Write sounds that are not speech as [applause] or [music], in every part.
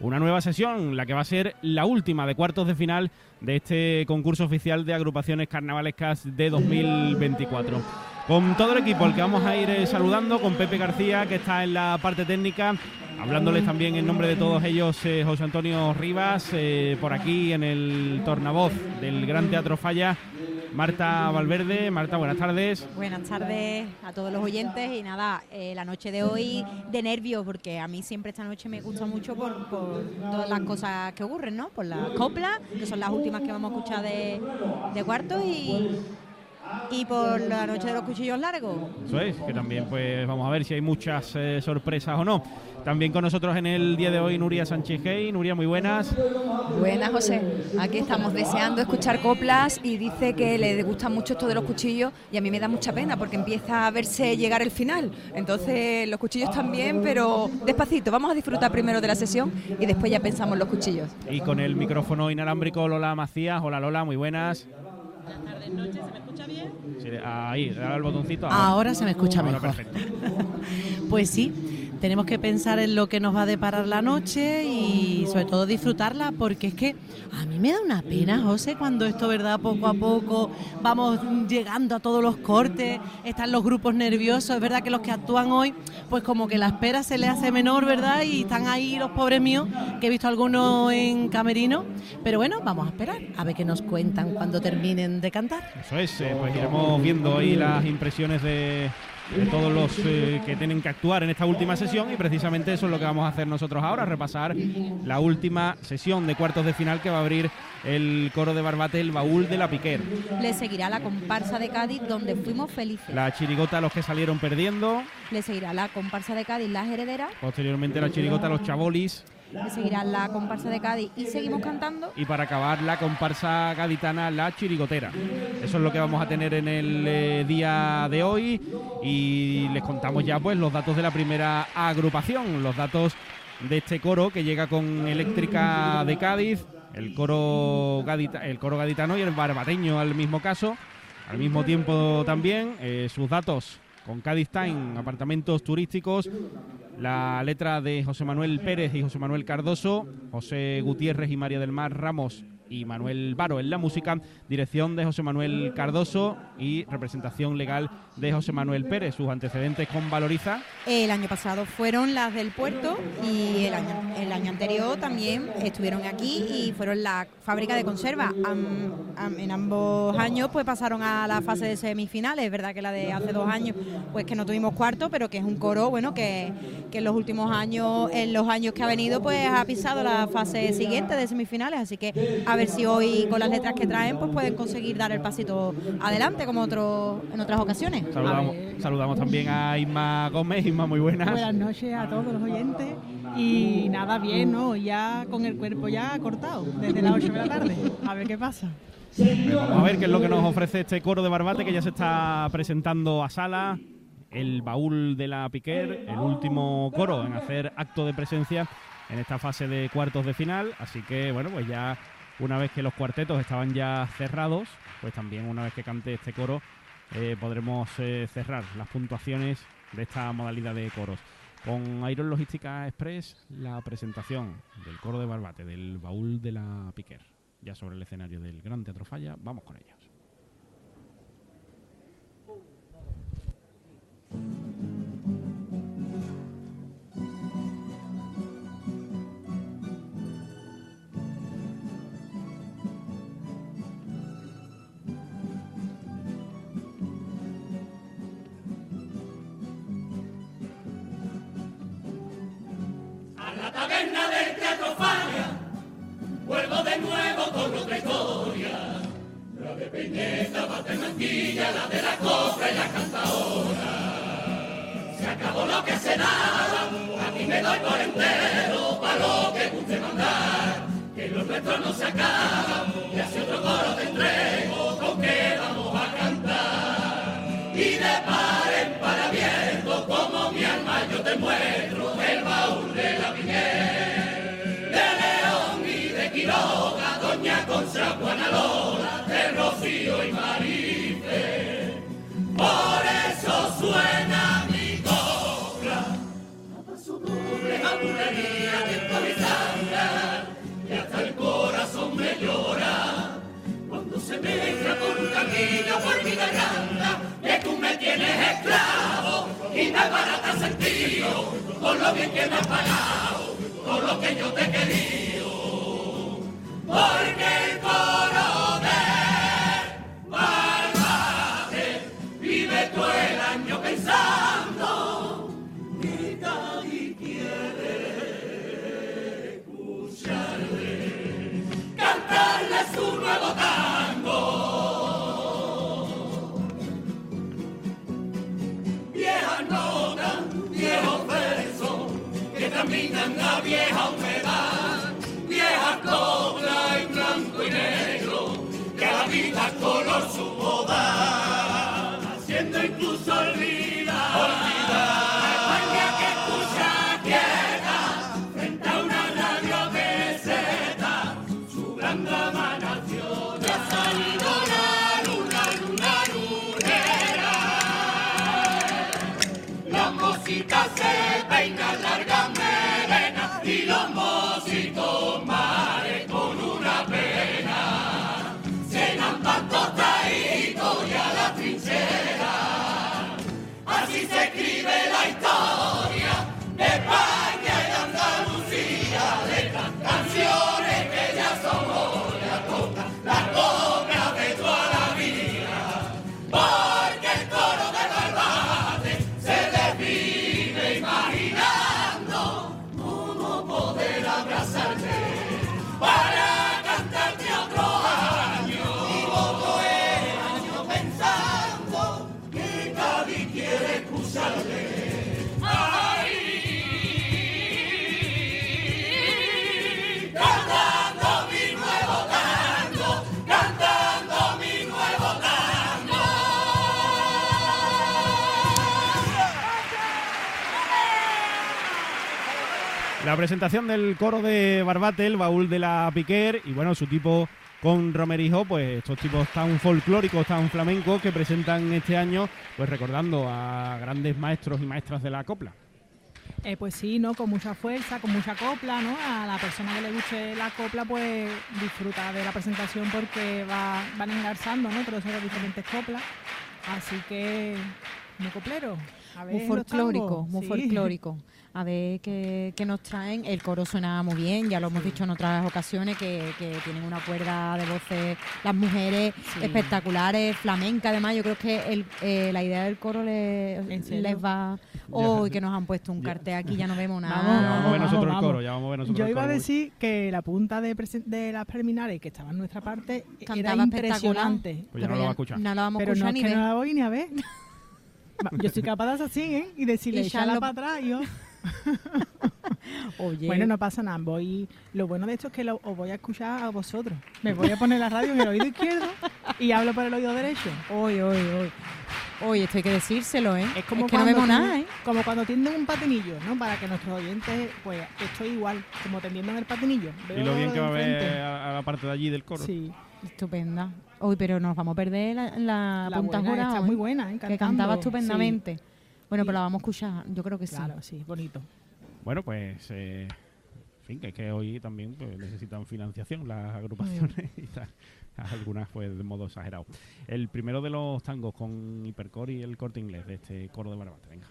una nueva sesión, la que va a ser la última de cuartos de final de este concurso oficial de agrupaciones carnavalescas de 2024. Con todo el equipo al que vamos a ir eh, saludando, con Pepe García, que está en la parte técnica, hablándoles también en nombre de todos ellos, eh, José Antonio Rivas, eh, por aquí en el tornavoz del Gran Teatro Falla, Marta Valverde. Marta, buenas tardes. Buenas tardes a todos los oyentes y nada, eh, la noche de hoy de nervios, porque a mí siempre esta noche me gusta mucho por, todas las cosas que ocurren, ¿no? Por las coplas, que son las últimas que vamos a escuchar de, de cuarto y y por la noche de los cuchillos largos. Eso es, que también pues vamos a ver si hay muchas eh, sorpresas o no. También con nosotros en el día de hoy Nuria Sánchez Gay. Nuria, muy buenas. Buenas, José. Aquí estamos deseando escuchar coplas y dice que le gusta mucho esto de los cuchillos y a mí me da mucha pena porque empieza a verse llegar el final. Entonces los cuchillos también, pero despacito. Vamos a disfrutar primero de la sesión y después ya pensamos los cuchillos. Y con el micrófono inalámbrico Lola Macías. Hola Lola, muy buenas. Buenas tardes, noches, ¿se me escucha bien? Sí, ahí, dale al botoncito. Ahora, se me escucha mejor. Perfecto. pues sí, tenemos que pensar en lo que nos va a deparar la noche y sobre todo disfrutarla porque es que a mí me da una pena, José, cuando esto, ¿verdad? Poco a poco vamos llegando a todos los cortes, están los grupos nerviosos, es verdad que los que actúan hoy, pues como que la espera se le hace menor, ¿verdad? Y están ahí los pobres míos, que he visto algunos en camerino, pero bueno, vamos a esperar a ver qué nos cuentan cuando terminen de cantar. Eso es, eh, pues iremos viendo ahí las impresiones de de todos los eh, que tienen que actuar en esta última sesión y precisamente eso es lo que vamos a hacer nosotros ahora, repasar la última sesión de cuartos de final que va a abrir el coro de Barbate, el baúl de la Piquer. Le seguirá la comparsa de Cádiz donde fuimos felices. La chirigota los que salieron perdiendo. Le seguirá la comparsa de Cádiz, las herederas. Posteriormente la chirigota los chabolis que seguirá la comparsa de Cádiz y seguimos cantando. Y para acabar la comparsa gaditana La Chirigotera. Eso es lo que vamos a tener en el eh, día de hoy y les contamos ya pues los datos de la primera agrupación, los datos de este coro que llega con Eléctrica de Cádiz, el coro, el coro gaditano y el barbateño al mismo caso, al mismo tiempo también, eh, sus datos con Cádiz Time, apartamentos turísticos, la letra de José Manuel Pérez y José Manuel Cardoso, José Gutiérrez y María del Mar Ramos y Manuel Varo en la música, dirección de José Manuel Cardoso y representación legal de José Manuel Pérez. Sus antecedentes con Valoriza. El año pasado fueron las del puerto y el año, el año anterior también estuvieron aquí y fueron la fábrica de conserva. en ambos años pues pasaron a la fase de semifinales. Es verdad que la de hace dos años pues que no tuvimos cuarto, pero que es un coro bueno que, que en los últimos años, en los años que ha venido pues ha pisado la fase siguiente de semifinales. Así que a ver si hoy con las letras que traen pues pueden conseguir dar el pasito adelante como otro, en otras ocasiones. Saludamos, saludamos también a Isma Gómez. Isma, muy buenas. Buenas noches a todos los oyentes. Y nada, bien, ¿no? Ya con el cuerpo ya cortado, desde las 8 de la tarde. A ver qué pasa. vamos a ver qué es lo que nos ofrece este coro de Barbate que ya se está presentando a sala. El baúl de la Piquer, el último coro en hacer acto de presencia en esta fase de cuartos de final. Así que, bueno, pues ya una vez que los cuartetos estaban ya cerrados, pues también una vez que cante este coro eh, podremos eh, cerrar las puntuaciones de esta modalidad de coros. Con Iron Logística Express, la presentación del coro de Barbate, del baúl de la Piquer, ya sobre el escenario del Gran Teatro Falla, vamos con ellos. Vuelvo de nuevo con otra historia. La de Peñeta, de Manquilla, la de la copla y la cantadora. Se acabó lo que se daba, aquí me doy por entero, para lo que guste mandar. Que los nuestros no se acaban, y así otro coro te entrego, con que vamos a cantar. Y de par en par abierto, como mi alma yo te muestro, Quiroga, Doña Concha, Juana Lola, de Rocío y Marife. Por eso suena mi cobra. A su pobre jabulería de Polizanga, y hasta el corazón me llora. Cuando se mezcla con un camino por mi garganta, que tú me tienes esclavo y me barata sentido, por lo bien que me has pagado, por lo que yo te quería. Porque el coro de malvades vive todo el año pensando vida y quiere escucharle cantarle su nuevo tango. Vieja nota, viejo verso que caminan la vieja humedad blanco, blanco y negro, que a la vida color su moda, haciendo incluso olvidar. La presentación del coro de Barbate, el baúl de la Piquer, y bueno, su tipo con Romerijo, pues estos tipos tan folclóricos, tan flamencos que presentan este año, pues recordando a grandes maestros y maestras de la copla. Eh, pues sí, ¿no? Con mucha fuerza, con mucha copla, ¿no? A la persona que le guste la copla, pues disfruta de la presentación porque va, van engarzando, ¿no? Todas esas diferentes coplas. Así que, muy coplero. A ver Muy folclórico, muy Sí. folclórico. [laughs] A ver qué, qué nos traen. El coro suena muy bien, ya lo hemos dicho en otras ocasiones, que, que tienen una cuerda de voces las mujeres Sí. espectaculares, flamenca además. Yo creo que el, eh, la idea del coro le- les va... Hoy que nos han puesto un cartel aquí, ya no vemos nada. Vamos, ya vamos a ver vamos, nosotros el vamos. coro, ya vamos a ver nosotros Yo el iba a coro. decir que la punta de, presen- de las preliminares que estaba en nuestra parte era Cantaba espectacular. impresionante. Pues ya no lo va a escuchar. No lo vamos a Pero no escuchar es ni que ver. no la voy ni a ver. [laughs] Yo soy capaz de hacer así, ¿eh? Y decirle, echarla para atrás. y yo- [laughs] Oye, Bueno, no pasa nada. Voy, lo bueno de esto es que lo, os voy a escuchar a vosotros. Me voy a poner la radio en el oído izquierdo y hablo por el oído derecho. hoy, hoy, hoy. Hoy, esto hay que decírselo, ¿eh? Es como que no cuando vemos tú- nada, ¿eh? Como cuando tienden un patinillo, ¿no? Para que nuestros oyentes, pues estoy igual, como tendiendo en el patinillo. Y lo bien que va a ver a, la parte de allí del coro. Sí, Estupenda. Hoy, pero nos vamos a perder la, la, la punta buena, jurado, está ¿eh? muy buena, ¿eh? que cantaba estupendamente. Bueno, pero la vamos a escuchar, yo creo que sí. Claro, sí, bonito. Bueno, pues, eh, en fin, que es que hoy también pues, necesitan financiación las agrupaciones [laughs] y tal. Algunas, pues, de modo exagerado. El primero de los tangos con Hipercore y el corte inglés de este coro de Barbate. Venga.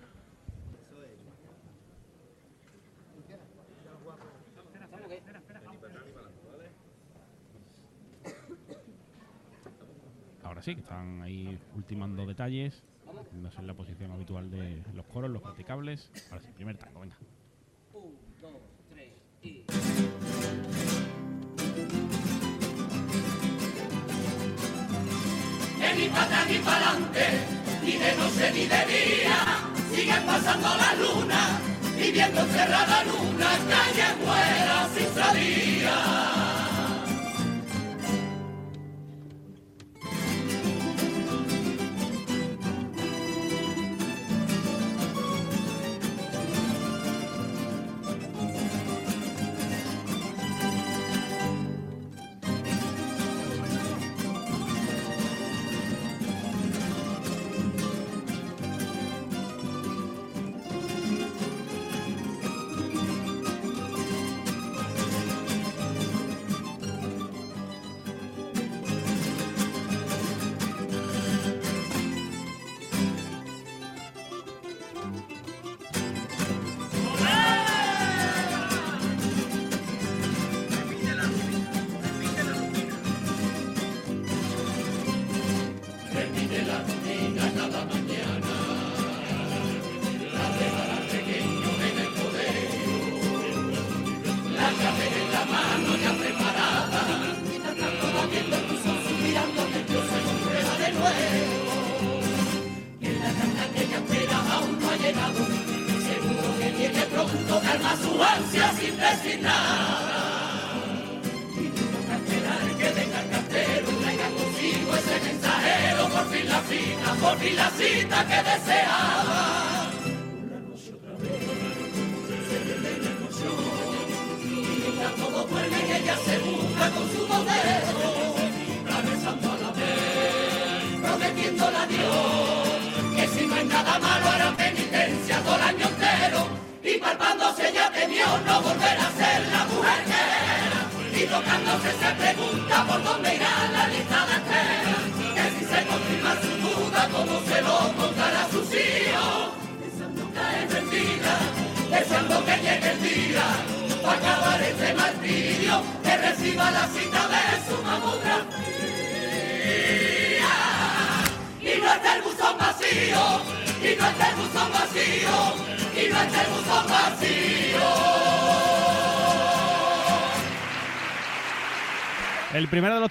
Ahora sí, que están ahí ultimando detalles, no en la posición habitual de los coros, los practicables. Ahora sí, primer tango, venga. que ni para atrás ni para adelante, ni de noche ni de día, siguen pasando la luna, y viendo encerrada en una calle fuera sin salida.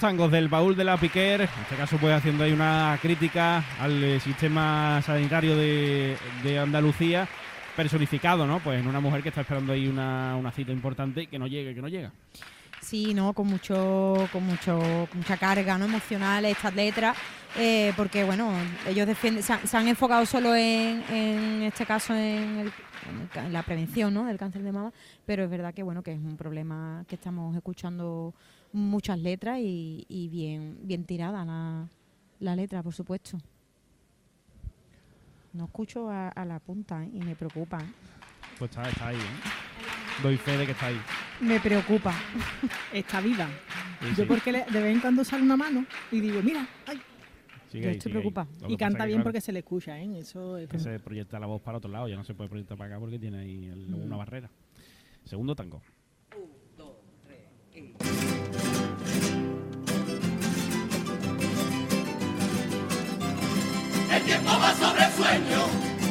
Tangos del baúl de la Piquer, en este caso pues haciendo ahí una crítica al eh, sistema sanitario de, de Andalucía, personificado, ¿no? Pues en una mujer que está esperando ahí una, una cita importante y que no llegue, que no llega. Sí, no, con mucho, con mucho, mucha carga, no emocional estas letras, eh, porque bueno, ellos defienden, se han, se han enfocado solo en, en este caso en, el- en la prevención, ¿no? Del cáncer de mama, pero es verdad que bueno que es un problema que estamos escuchando muchas letras y, y bien, bien tirada la, la letra, por supuesto. No escucho a, a la punta ¿eh? y me preocupa. ¿eh? Pues está, está ahí, ¿eh? Doy fe de que está ahí. Me preocupa. Está viva. Sí, Yo sí. porque le- de vez en cuando sale una mano y digo, mira, ay, Sigue yo ahí, estoy preocupada. Y canta que, bien claro, porque se le escucha, ¿eh? Eso es que como- se proyecta la voz para otro lado, ya no se puede proyectar para acá porque tiene ahí el- Mm. una barrera. Segundo tango. Tiempo va sobre el sueño,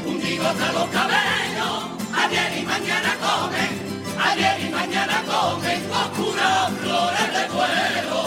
hundido tras los cabellos. Ayer y mañana comen, ayer y mañana comen oscuras flores de duelo.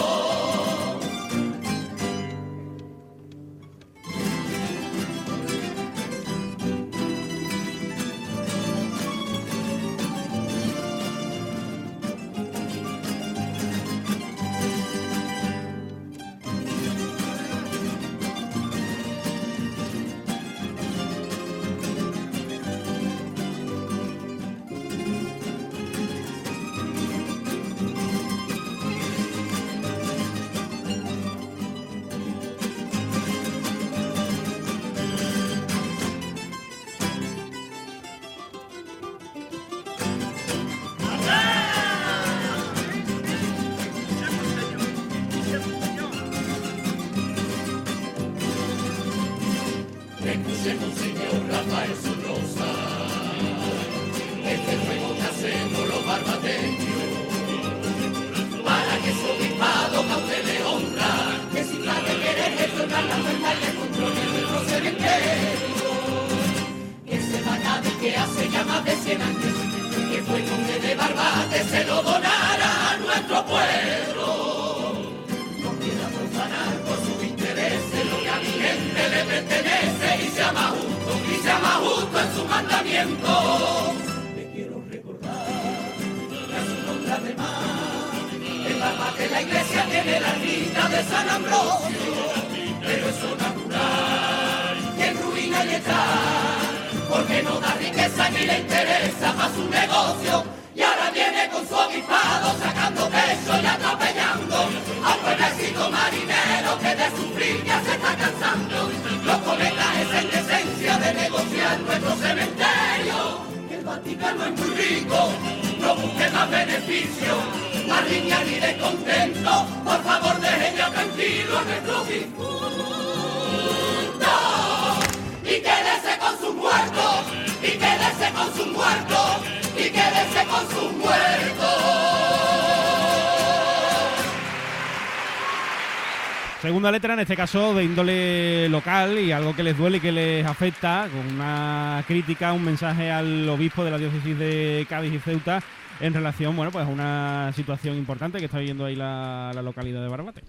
En este caso de índole local y algo que les duele y que les afecta, con una crítica, un mensaje al obispo de la diócesis de Cádiz y Ceuta en relación, bueno, pues a una situación importante que está viviendo ahí la, localidad de Barbate.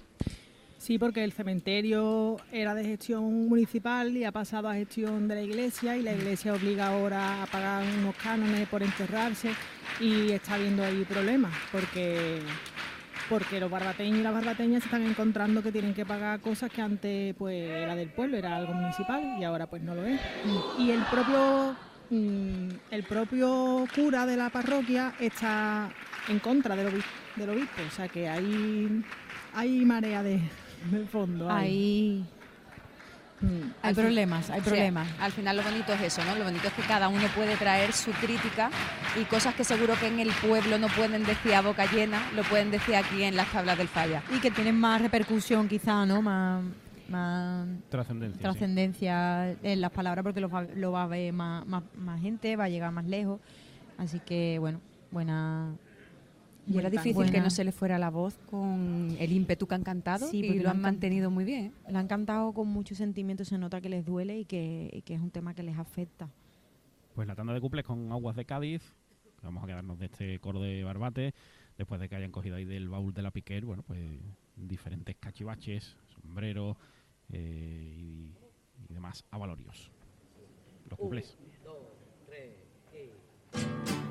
Sí, porque el cementerio era de gestión municipal y ha pasado a gestión de la iglesia y la iglesia obliga ahora a pagar unos cánones por enterrarse y está habiendo ahí problemas porque porque los barbateños y las barbateñas se están encontrando que tienen que pagar cosas que antes pues era del pueblo, era algo municipal y ahora pues no lo es. Y el propio mm, el propio cura de la parroquia está en contra del obispo, del obispo o sea que hay hay marea de, de fondo. Mm. hay fin- problemas, hay Sí, problemas. al final lo bonito es eso, ¿no? Lo bonito es que cada uno puede traer su crítica y cosas que seguro que en el pueblo no pueden decir a boca llena, lo pueden decir aquí en las tablas del falla. Y que tienen más repercusión quizá, ¿no? Más, más Trascendencia. sí. trascendencia en las palabras porque lo va, lo va a ver más, más, más gente, va a llegar más lejos. Así que, bueno, buena... Y era buena- difícil que no se le fuera la voz con el ímpetu que han cantado Sí, y lo han mantenido muy bien. La han cantado con mucho sentimiento, se nota que les duele y que, y que es un tema que les afecta. Pues la tanda de cuples con Aguas de Cádiz. que Vamos a quedarnos de este coro de Barbate. Después de que hayan cogido ahí del baúl de la Piquer, bueno, pues diferentes cachivaches, sombreros eh, y, y demás avalorios. Los cuples. Este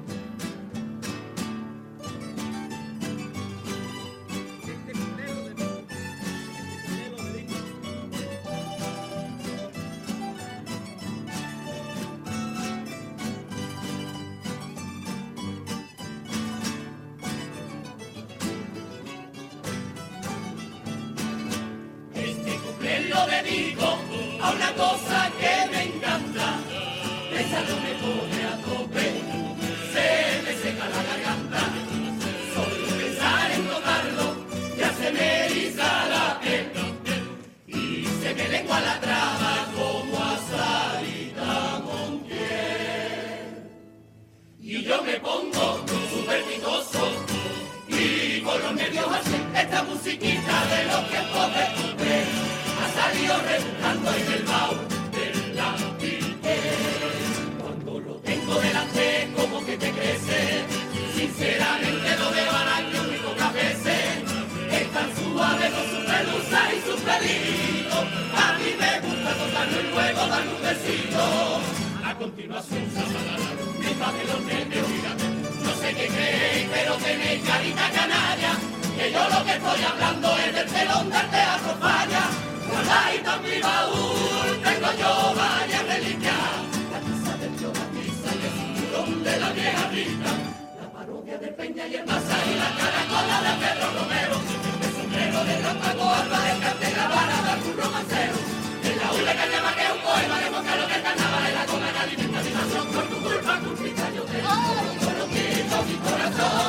dedico a una cosa que me encanta. Pensarlo me pone a tope, se me seca la garganta. Solo pensar en tocarlo ya se me eriza la piel. Y se me lengua la traba como a Sarita Montiel. Y yo me pongo supersticioso y con los nervios así, esta musiquita de los tiempos de ha salido rebuscando en el baúl de la Piquer. Cuando lo tengo delante, como que te crece. Sinceramente lo veo al año muy pocas veces. Es tan suave con su pelusa y su pelito. A mí me gusta tocarlo y luego darle un besito. A continuación, mi padre los nervios, mírame. No sé qué creéis, pero tenéis carita canaria. Que yo lo que estoy hablando es del telón del teatro falla. Guardadito en mi baúl tengo yo varias reliquias. La tiza del tío Batiza y el cinturón de la vieja rica. La parodia de Peña y el Maza y la caracola de Pedro Romero. El sombrero de Rámpago Álvarez Cante la vara de algún romancero. La hule que llama que es un poema de Juan Carlos del Carnaval en la cola que alimenta mi nación. Por tu culpa, culpita, yo lo coloquito mi corazón.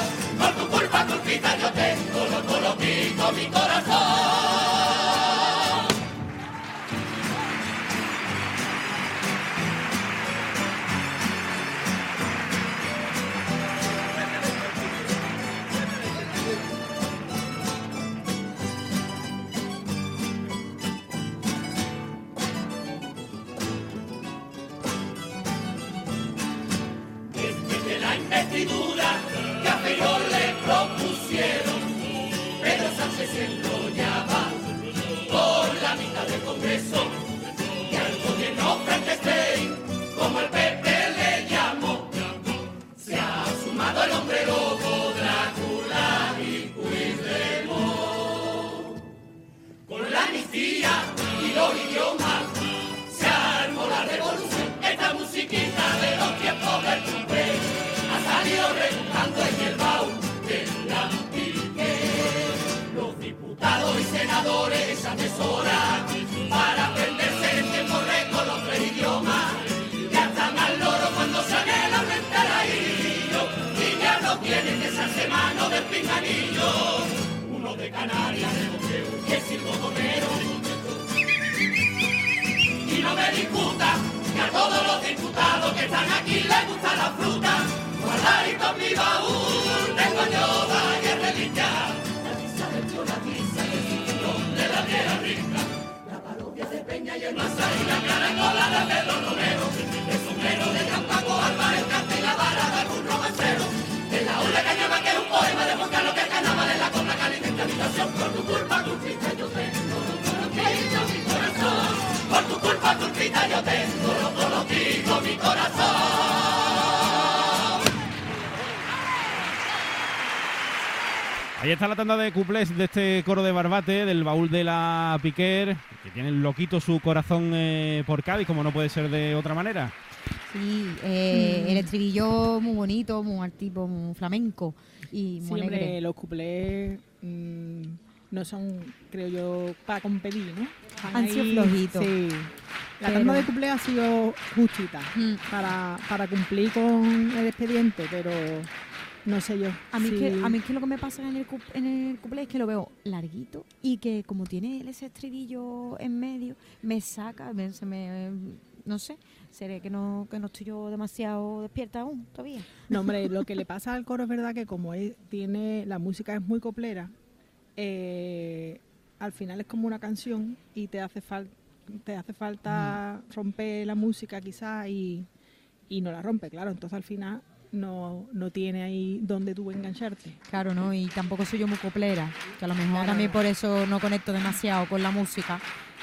Está la tanda de cuplés de este coro de Barbate, del baúl de la Piquer, que tiene loquito su corazón eh, por Cádiz, como no puede ser de otra manera. Sí, eh, el estribillo muy bonito, muy tipo, muy flamenco y muy Siempre alegre. los cuplés mm, no son, creo yo, para competir, ¿no? Han sido flojitos. Sí. La Pero- tanda de cuplés ha sido justita Mm. para, para cumplir con el expediente, pero no sé yo. A mí, que, a mí es que lo que me pasa en el, en el cuplé es que lo veo larguito y que como tiene ese estribillo en medio, me saca, me- se me, no sé, seré que no, que no estoy yo demasiado despierta aún todavía. No, hombre, [laughs] lo que le pasa al coro es verdad que como es, tiene la música es muy coplera, eh, al final es como una canción y te hace falta te hace falta romper la música quizás y, y no la rompe, claro. Entonces al final no, no tiene ahí donde tú engancharte. Claro, ¿no? Y tampoco soy yo muy coplera, que a lo mejor Claro. también por eso no conecto demasiado con la música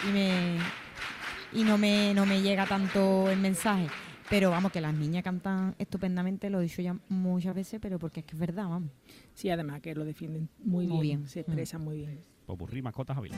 y me y no me, no me llega tanto el mensaje. Pero vamos, que las niñas cantan estupendamente, lo he dicho ya muchas veces, pero porque es que es verdad, vamos. Sí, además que lo defienden muy, Muy bien, bien. se expresan muy bien. Popurrí, mascotas, Ávila.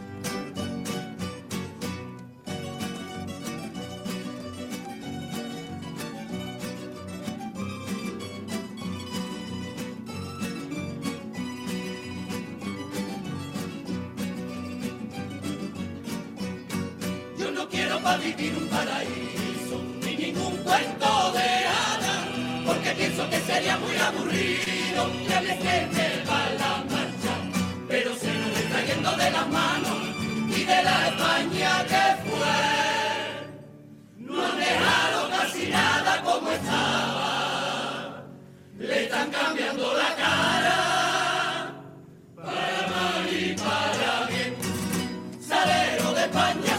Un paraíso, ni ningún cuento de hadas, porque pienso que sería muy aburrido que me que va la marcha, pero se nos está yendo de las manos y de la España que fue. No han dejado casi nada como estaba, le están cambiando la cara. Para mal y para bien, salero de España,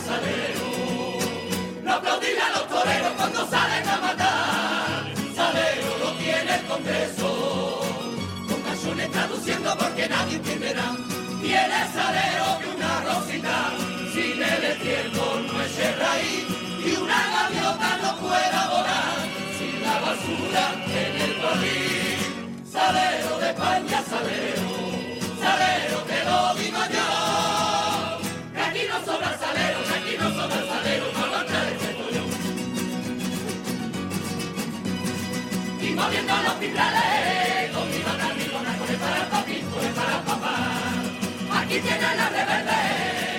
nadie entenderá. Tiene salero que una rosita. Sin el estiércol no es raíz. Y una gaviota no puede volar. Sin la basura en el barril. Salero de España, salero. Salero, te lo digo yo. Que aquí no sobra salero, que aquí no sobra salero, no lo el yo. Y moviendo los timbrales, Aquí tienen la rebelde,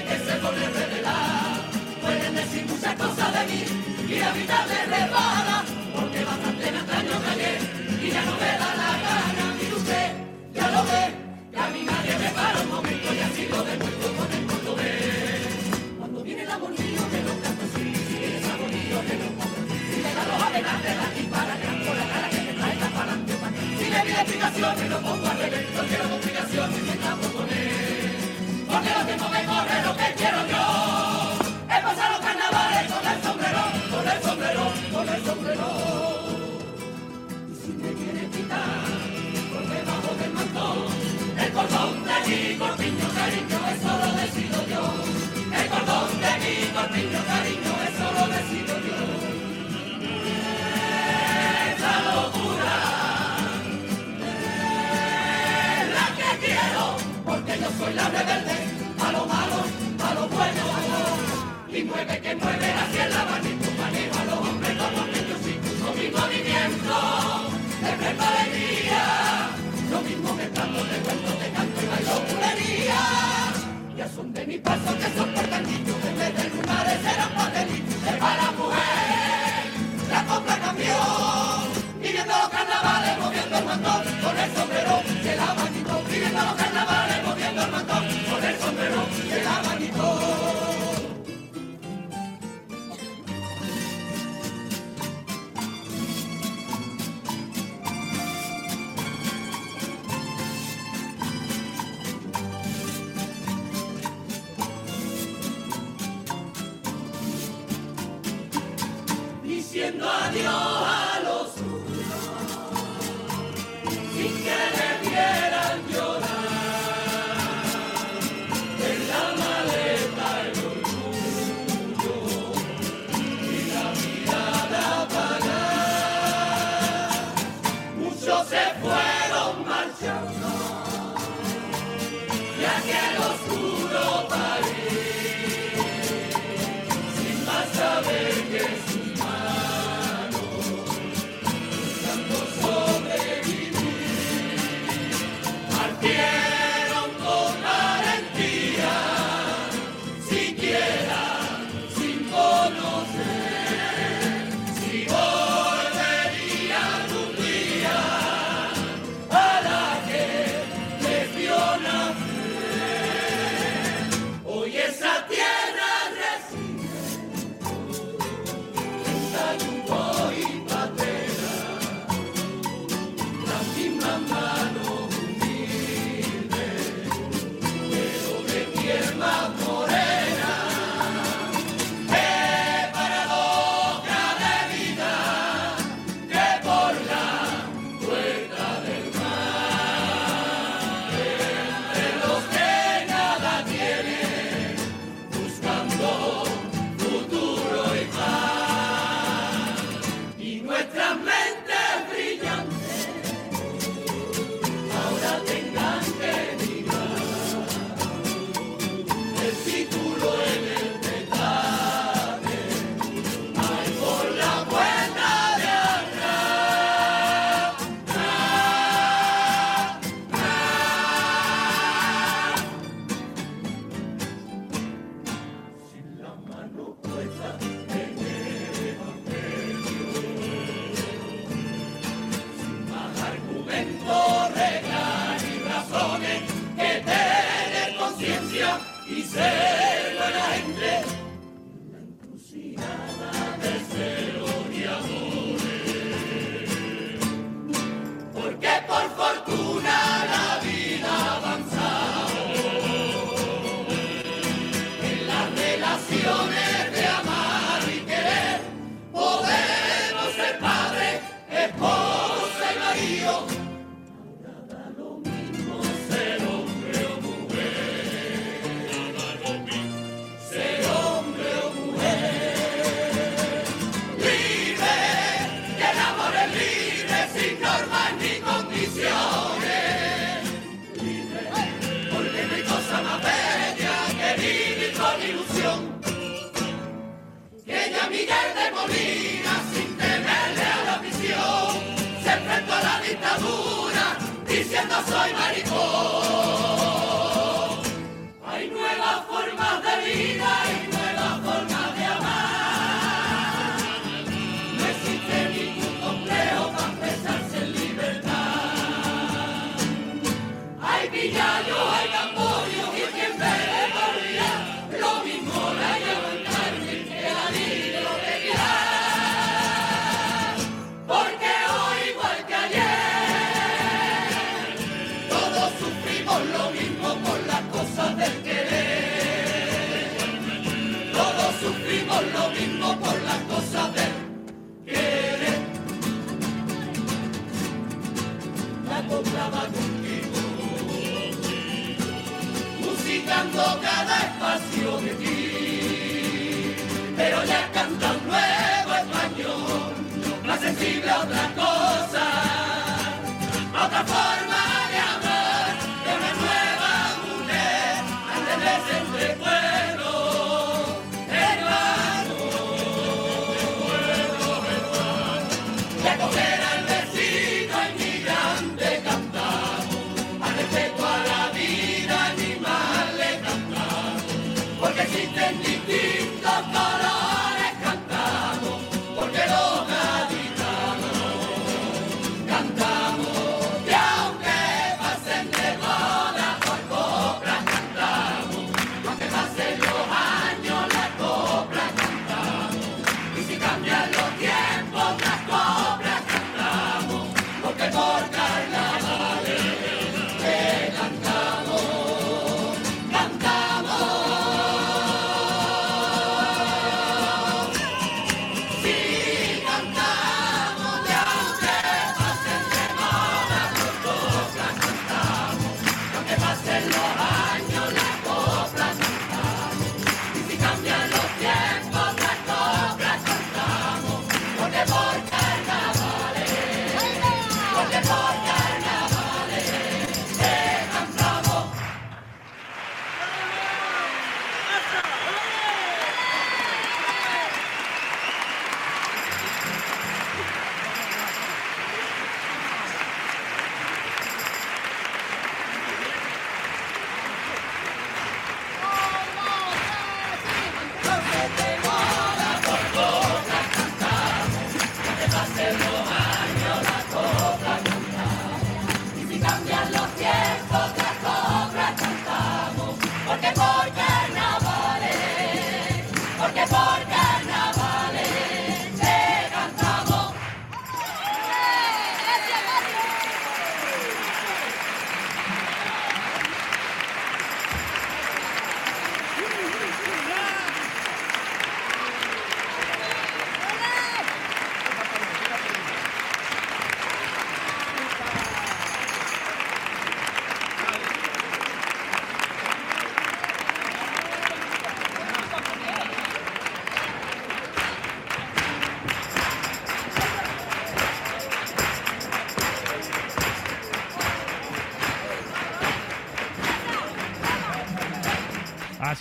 que se pone revelar. Pueden decir muchas cosas de mí, y la vida me repara, porque bastante me que ayer, y ya no me da la gana, mire usted, ya lo ve, que a mí nadie me para un momento, y así lo demuestro con el cordobés. Cuando viene el amorío de los cantos, sí, sí, es amorío de los si le da los adelante, la dispara, que por la cara que me traiga para adelante. Si le pide explicaciones, lo pongo al revés, no quiero complicaciones, me escapo con él. Porque lo tiempo me corre lo que quiero yo. He pasado carnavales con el sombrero, con el sombrero, con el sombrero. Y si me quiere quitar por debajo del mantón, el cordón de mi corpiño, cariño, eso lo decido yo. El cordón de mi corpiño, cariño, soy la rebelde, a lo malo, a lo bueno. Y mueve que mueve hacia el abanico, manejo a los hombres los niños sí, con mi movimiento, de frente alegría. Lo mismo me canto, te cuento, te canto y bailo bulería. Ya son de mi paso que son portanillos, en vez de lunares eran papelitos, de para mujer. La compra cambió, viviendo los carnavales, moviendo el mantón, con el sombrero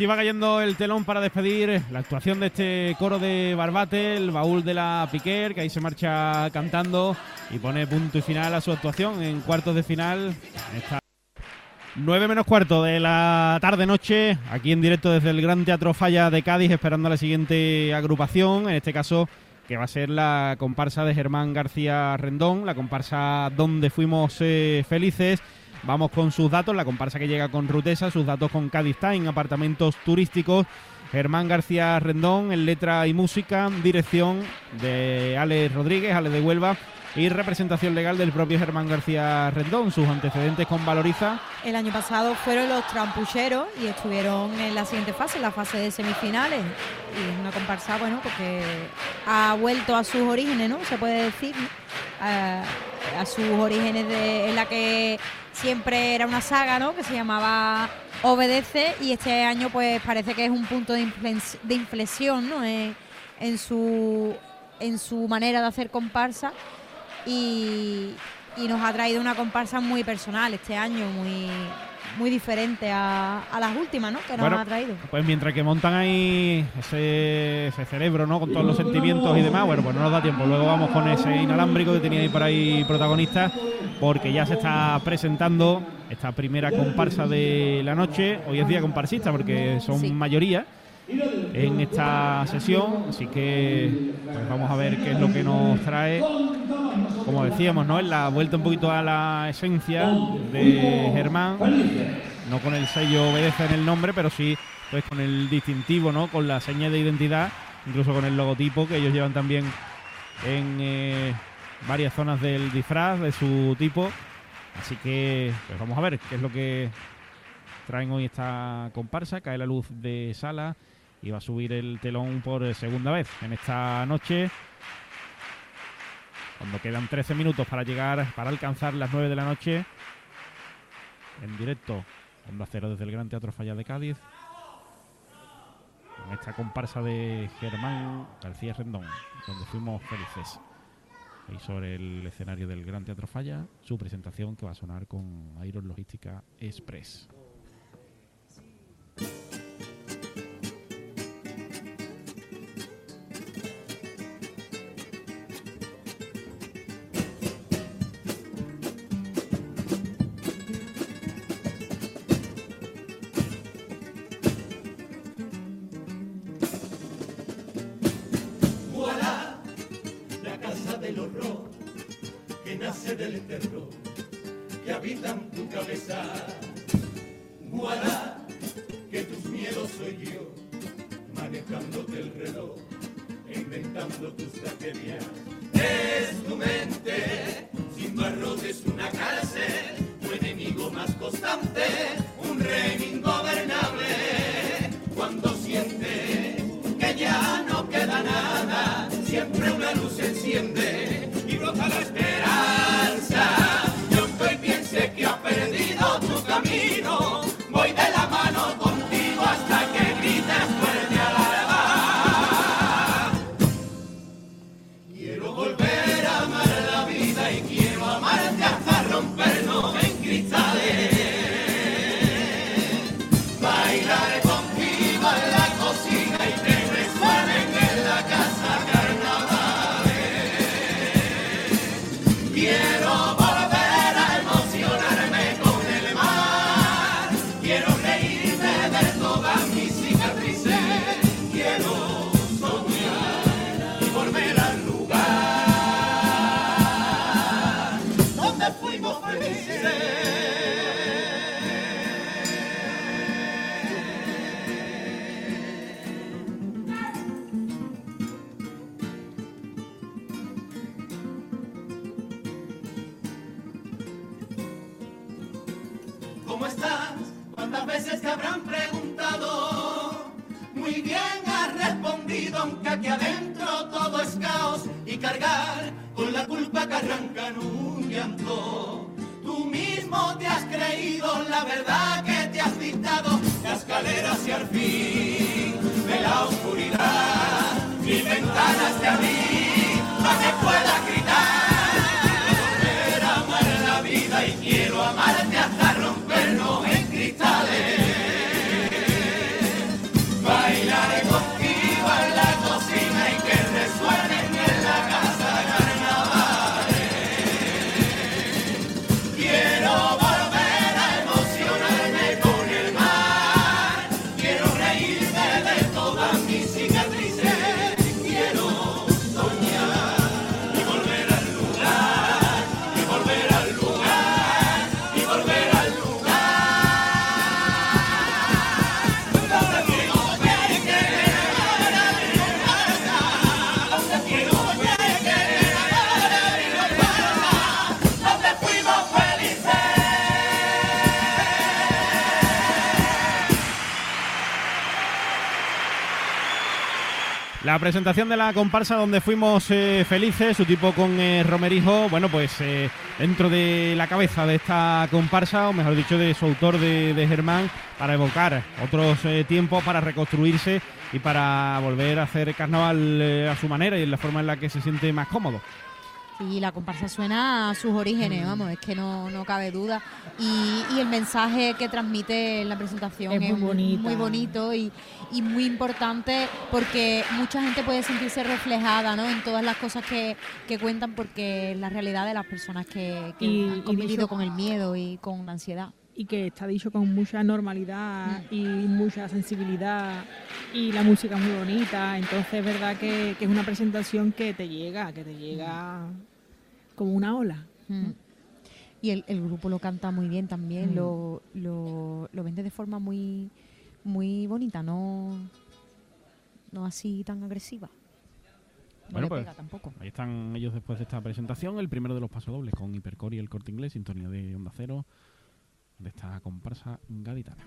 Así va cayendo el telón para despedir la actuación de este coro de Barbate, el baúl de la Piquer, que ahí se marcha cantando y pone punto y final a su actuación en cuartos de final. Esta 9 menos cuarto de la tarde-noche, aquí en directo desde el Gran Teatro Falla de Cádiz, esperando a la siguiente agrupación, en este caso que va a ser la comparsa de Germán García Rendón, la comparsa donde fuimos eh, felices. Vamos con sus datos, la comparsa que llega con Rutesa, sus datos con Cádiz Time, apartamentos turísticos. Germán García Rendón en letra y música, dirección de Alex Rodríguez, Alex de Huelva y representación legal del propio Germán García Rendón. Sus antecedentes con Valoriza. El año pasado fueron los trampucheros y estuvieron en la siguiente fase, la fase de semifinales. Y es una comparsa, bueno, porque ha vuelto a sus orígenes, ¿no? Se puede decir, a, a sus orígenes de, en la que siempre era una saga, ¿no? Que se llamaba Obedece y este año pues parece que es un punto de, inflexión, ¿no? En, en su en su manera de hacer comparsa y, y nos ha traído una comparsa muy personal este año, muy muy diferente a, a las últimas, ¿no? Que nos Bueno, han traído. Pues mientras que montan ahí ese, ese cerebro, ¿no? Con todos los sentimientos y demás, bueno, pues no nos da tiempo. Luego vamos con ese inalámbrico que tenía ahí por ahí protagonista, porque ya se está presentando esta primera comparsa de la noche. Hoy es día comparsista porque son Sí. mayoría en esta sesión, así que pues vamos a ver qué es lo que nos trae. Como decíamos, ¿no? En la vuelta un poquito a la esencia de Germán, no con el sello obedece en el nombre, pero sí pues con el distintivo, ¿no? Con la seña de identidad, incluso con el logotipo que ellos llevan también en eh, varias zonas del disfraz de su tipo. Así que pues vamos a ver qué es lo que traen hoy esta comparsa. Cae la luz de sala y va a subir el telón por segunda vez en esta noche. Cuando quedan 13 minutos para llegar, para alcanzar las 9 de la noche. En directo, Onda Cero desde el Gran Teatro Falla de Cádiz. Con esta comparsa de Germán García Rendón, donde fuimos felices. Ahí sobre el escenario del Gran Teatro Falla, su presentación que va a sonar con Iron Logística Express. La presentación de la comparsa donde fuimos eh, felices, su tipo con eh, Romerijo, bueno, pues eh, dentro de la cabeza de esta comparsa, o mejor dicho, de su autor de, de Germán, para evocar otros eh, tiempos, para reconstruirse y para volver a hacer carnaval a su manera y en la forma en la que se siente más cómodo. Sí, la comparsa suena a sus orígenes, vamos, es que no, no cabe duda. Y, y el mensaje que transmite en la presentación Es es, muy muy bonito y, y muy importante porque mucha gente puede sentirse reflejada ¿no? en todas las cosas que, que cuentan porque es la realidad de las personas que, que Y- han y convivido con el miedo y con la ansiedad. y que está dicho con mucha normalidad Mm. y mucha sensibilidad y la música es muy bonita, entonces es verdad que, que es una presentación que te llega, que te llega como una ola. Mm. Y el, el grupo lo canta muy bien también, Mm. lo, lo, lo vende de forma muy, muy bonita, no, no así tan agresiva. No Bueno, le pues, pega tampoco. Ahí están ellos después de esta presentación, el primero de los pasodobles con Hipercore y el Corte Inglés, sintonía de Onda Cero, de esta comparsa gaditana.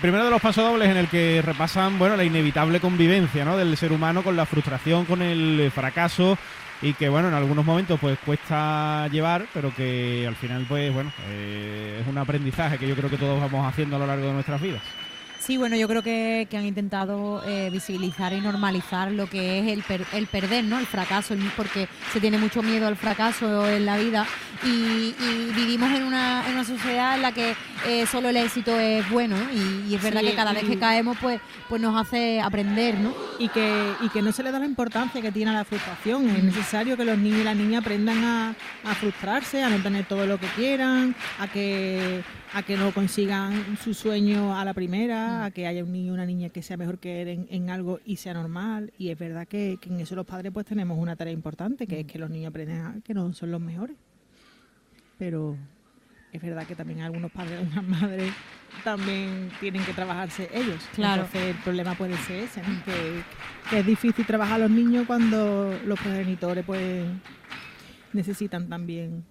Primero de los pasodobles en el que repasan bueno la inevitable convivencia ¿no? del ser humano con la frustración, con el fracaso y que bueno en algunos momentos pues cuesta llevar, pero que al final pues bueno eh, es un aprendizaje que yo creo que todos vamos haciendo a lo largo de nuestras vidas. Sí, bueno, yo creo que, han intentado eh, visibilizar y normalizar lo que es el, per- el perder, ¿no? El fracaso, el- porque se tiene mucho miedo al fracaso en la vida y, y vivimos en una, en una sociedad en la que eh, solo el éxito es bueno ¿no? y, y es verdad Sí, que cada vez que caemos pues, pues nos hace aprender, ¿no? y que, y que no se le da la importancia que tiene a la frustración. Es necesario que los niños y las niñas aprendan a, a frustrarse, a no tener todo lo que quieran, a que, a que no consigan su sueño a la primera, a que haya un niño y una niña que sea mejor que él en, en algo y sea normal. Y es verdad que, que en eso los padres pues tenemos una tarea importante, que es que los niños aprendan a que no son los mejores. Pero es verdad que también algunos padres, algunas madres también tienen que trabajarse ellos. Claro. Entonces el problema puede ser ese, ¿no? que, que es difícil trabajar a los niños cuando los progenitores pues necesitan también.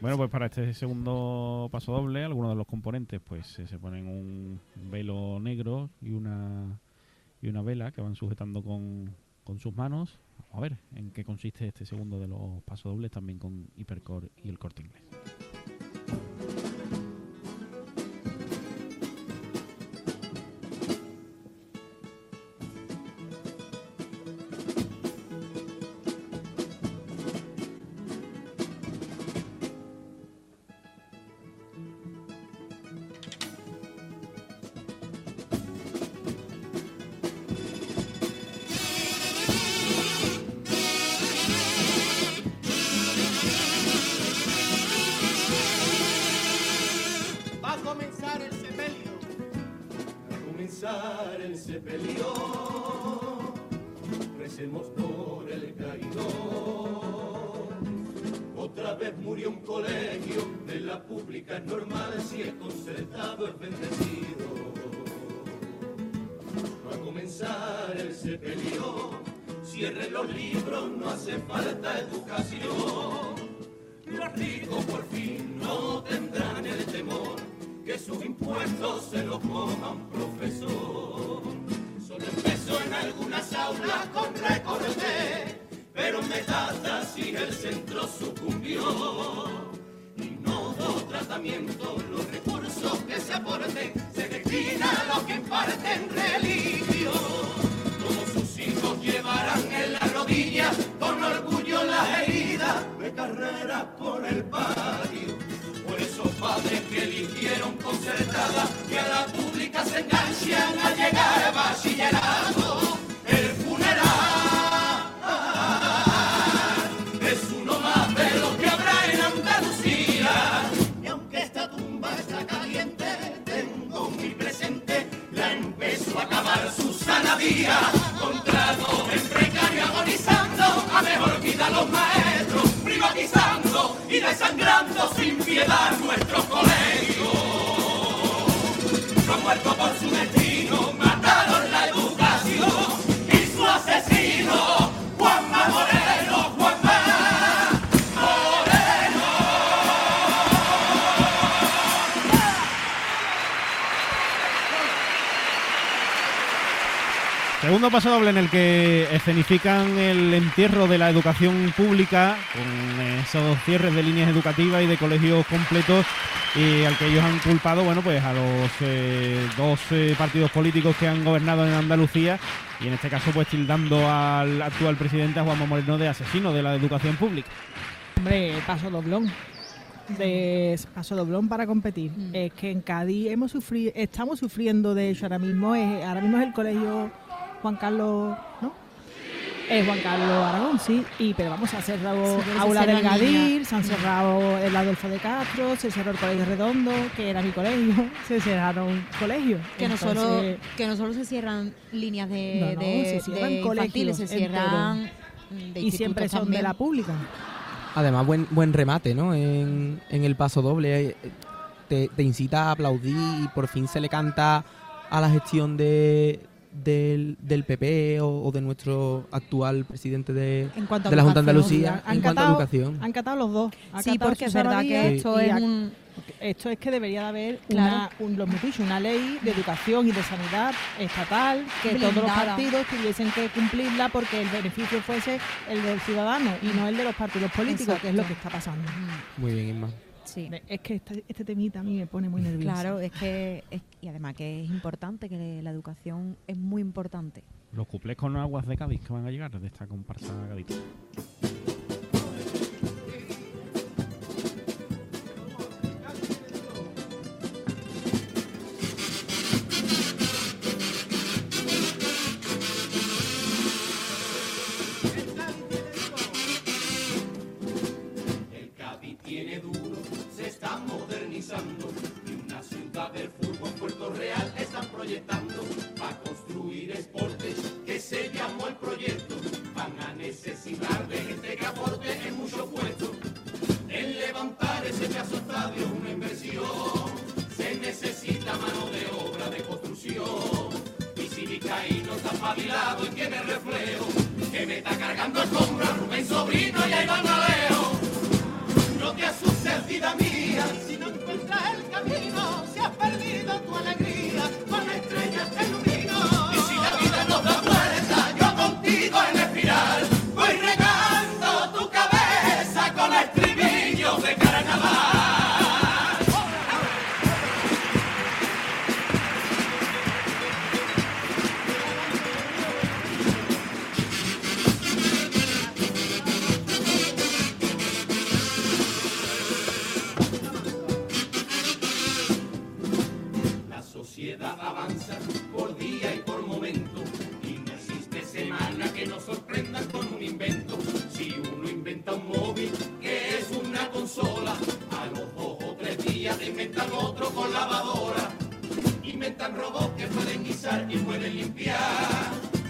Bueno, pues para este segundo paso doble, algunos de los componentes pues se ponen un velo negro y una y una vela que van sujetando con, con sus manos. A ver en qué consiste este segundo de los pasodobles también con Hipercore y el corte inglés. El sepelio, cierren los libros, no hace falta educación. Los ricos por fin no tendrán el temor que sus impuestos se los coma un profesor. Solo empezó en algunas aulas con recorte, pero y el centro sucumbió. Y no hubo tratamiento, los recursos que se aporten se destinan a los que imparten religión. En la rodilla con orgullo las heridas de carrera por el patio. Por esos padres que eligieron concertada y a la pública se enganchan a llegar a bachillerato. El funeral es uno más de lo que habrá en Andalucía. Y aunque esta tumba está caliente, tengo muy presente la empezó a acabar Susana Díaz. Agonizando, a mejor vida los maestros, privatizando y desangrando sin piedad nuestros colegios. No muerto por su destino, Segundo paso doble en el que escenifican el entierro de la educación pública con esos cierres de líneas educativas y de colegios completos y al que ellos han culpado, bueno, pues a los eh, dos eh, partidos políticos que han gobernado en Andalucía y en este caso pues tildando al actual presidente a Juanma Moreno de asesino de la educación pública. Hombre, paso doblón. De paso doblón para competir. Mm. Es que en Cádiz hemos sufrido, estamos sufriendo de hecho ahora mismo, es, ahora mismo es el colegio Juan Carlos, ¿no? Es Juan Carlos Aragón, sí, y pero vamos, se ha cerrado Sí, Aula del Gadir, se han cerrado el Adolfo de Castro, se cerró el Colegio Redondo, que era mi colegio, [laughs] se cerraron colegios. Que no, solo, que no solo se cierran líneas de, No, no, de- se cierran de colegios infantiles, se cierran de y siempre son de la pública. Además, buen, buen remate, ¿no? En, en el paso doble. eh, Te, te incita a aplaudir y por fin se le canta a la gestión de, del, del PP o, o de nuestro actual presidente de, de la Junta de Andalucía Han en cuanto a educación. Han catado los dos. Sí, porque es verdad que esto es un... Esto es que debería de haber Claro. una, un, una ley de educación y de sanidad estatal que todos los partidos tuviesen que cumplirla porque el beneficio fuese el del ciudadano y no el de los partidos políticos, que es lo que está pasando. Muy bien, Isma. Sí. Es que este, este temita a mí me pone muy nerviosa. Claro, es que es- y además que es importante que la educación es muy importante. Los cuplés con aguas de Cádiz que van a llegar de esta comparsa gaditana. Real están proyectando para construir esportes que se llamó el proyecto. Van a necesitar de gente que aporte en muchos puestos. En levantar ese pedazo estadio es una inversión. Se necesita mano de obra de construcción. Y si Vizcaíno está espabilado y tiene reflejo, que me está cargando el compra Rubén Sobrino y ahí van a Leo. No te asustes, vida mía, si no encuentras el camino, Y si la vida nos da vuelta, yo contigo inventan otro con lavadora. Inventan robots que pueden guisar y pueden limpiar.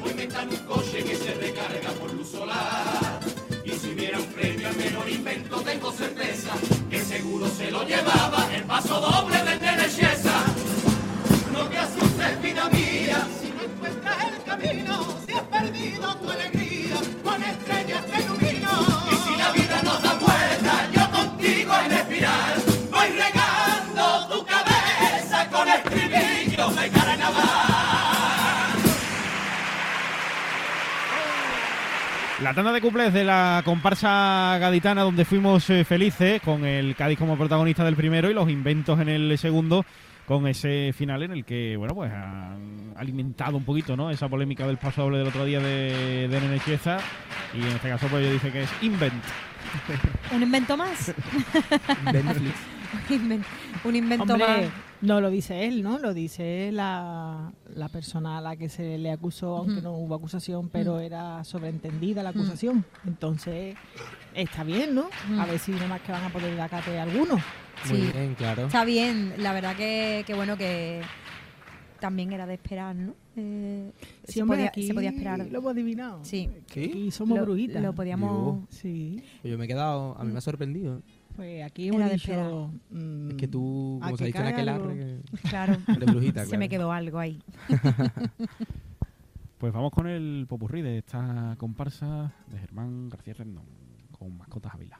O inventan un coche que se recarga por luz solar. Y si hubiera un premio al menor invento, tengo certeza que seguro se lo llevaba el paso doble de Terechesa. No te asustes, vida mía, si no encuentras el camino, si has perdido tu alegría, con estrellas te La tanda de cuplés de la comparsa gaditana donde fuimos eh, felices con el Cádiz como protagonista del primero y los inventos en el segundo con ese final en el que, bueno, pues han alimentado un poquito, ¿no? Esa polémica del paso doble del otro día de, de Nene Chieza. y en este caso pues yo dice que es invent. ¿Un invento más? [laughs] Un, inven- [laughs] un invento Hombre, más. No lo dice él, ¿no? Lo dice la, la persona a la que se le acusó, aunque no hubo acusación, pero era sobreentendida la acusación. Entonces, está bien, ¿no? A ver si nomás que van a poder dar cate a algunos. Muy Sí. bien, claro. Está bien, la verdad que, que bueno que también era de esperar, ¿no? Eh, Sí, se, hombre, podía, aquí se podía esperar. Lo hemos adivinado. Sí. Que ¿Sí? Aquí somos lo, brujitas. lo podíamos... Sí. Yo me he quedado, a mí me ha sorprendido. Pues aquí Era hemos de dicho... mm, Es que tú, a como se que dice en cae aquel algo. arre, [laughs] que- Claro. [laughs] de brujita, Se me quedó algo ahí. [laughs] Pues vamos con el popurrí de esta comparsa de Germán García Rendón con mascotas Ávila.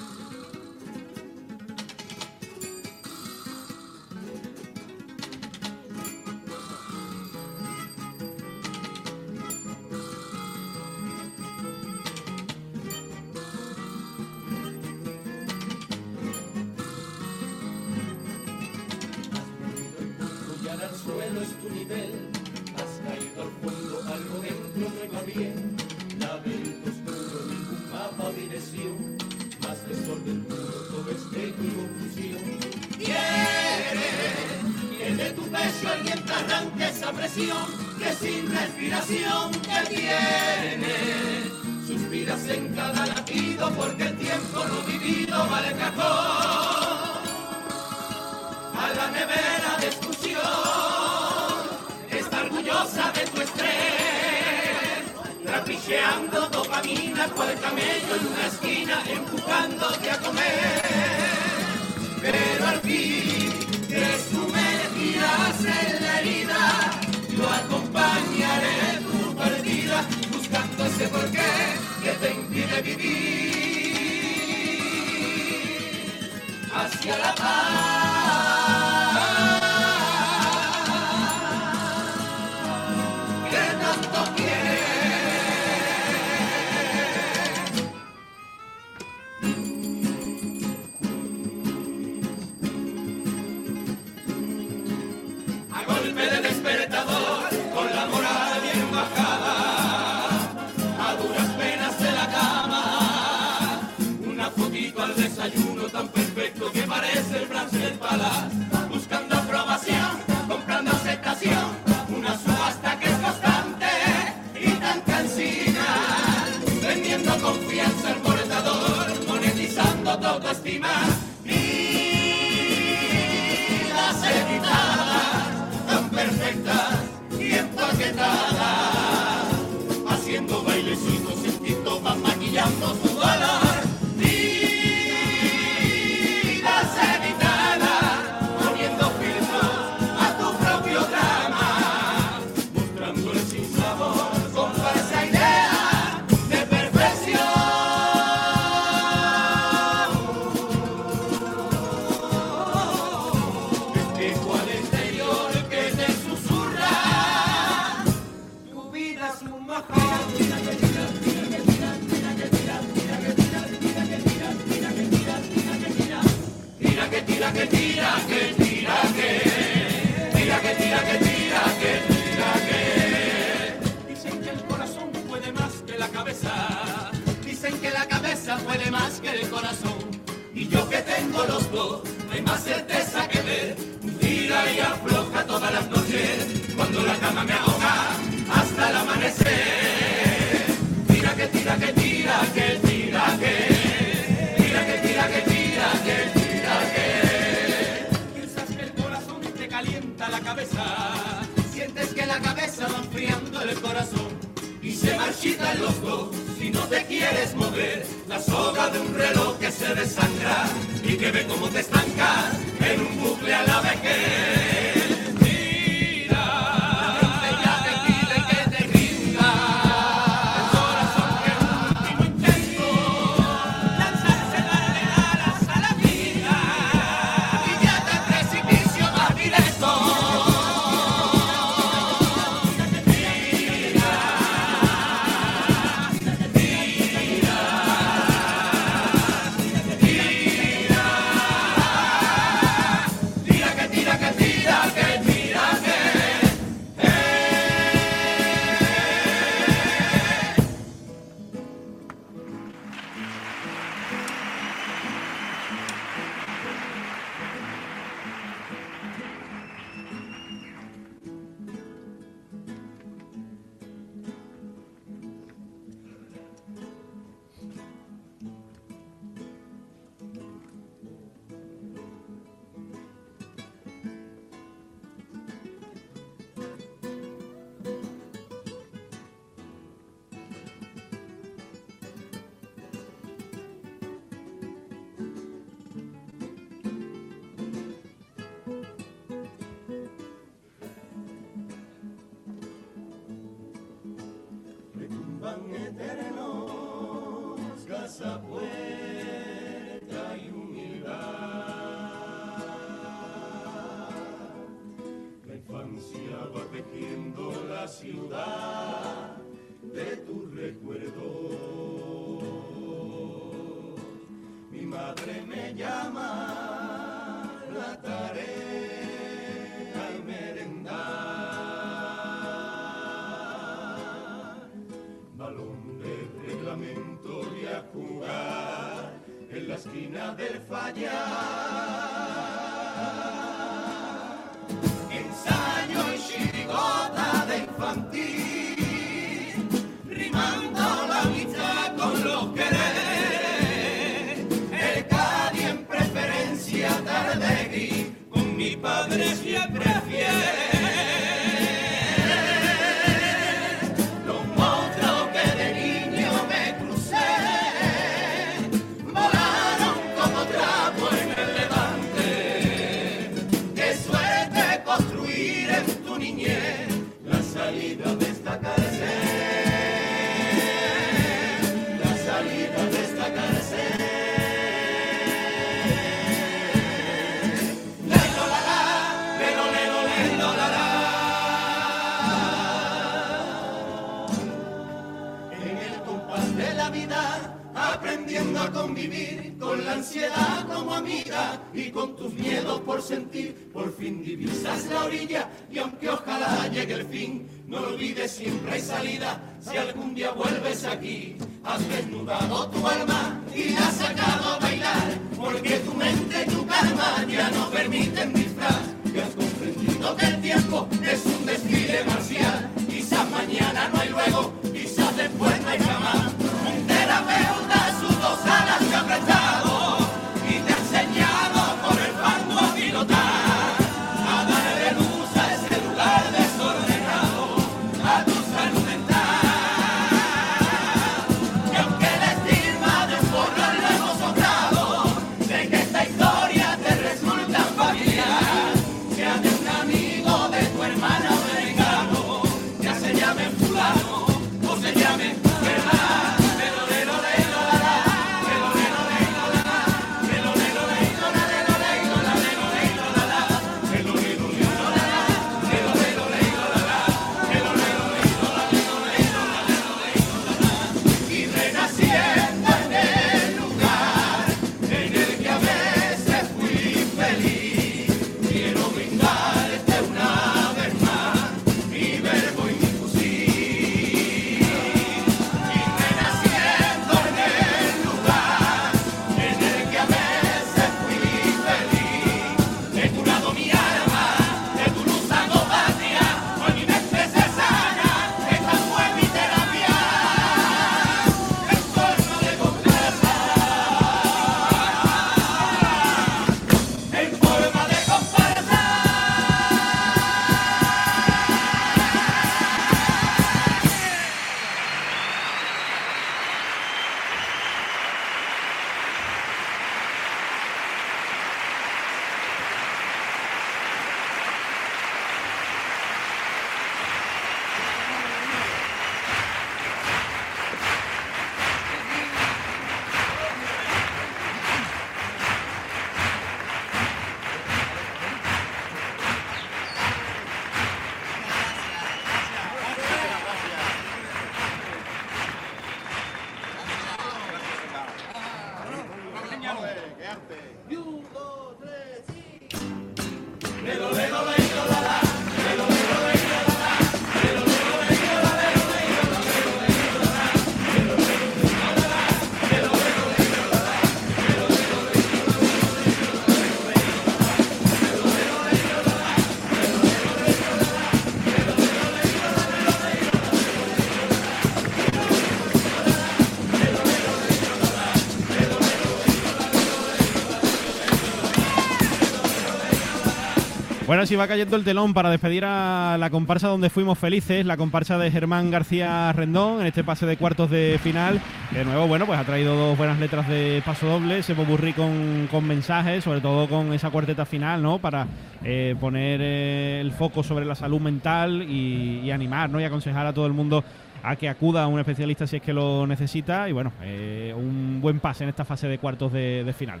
Bueno, así va cayendo el telón para despedir a la comparsa donde fuimos felices, la comparsa de Germán García Rendón en este pase de cuartos de final. De nuevo, bueno, pues ha traído dos buenas letras de paso doble, se popurrí con, con mensajes, sobre todo con esa cuarteta final, ¿no? Para eh, poner eh, el foco sobre la salud mental y, animar, ¿no? Y aconsejar a todo el mundo a que acuda a un especialista si es que lo necesita. Y bueno, eh, un buen pase en esta fase de cuartos de final.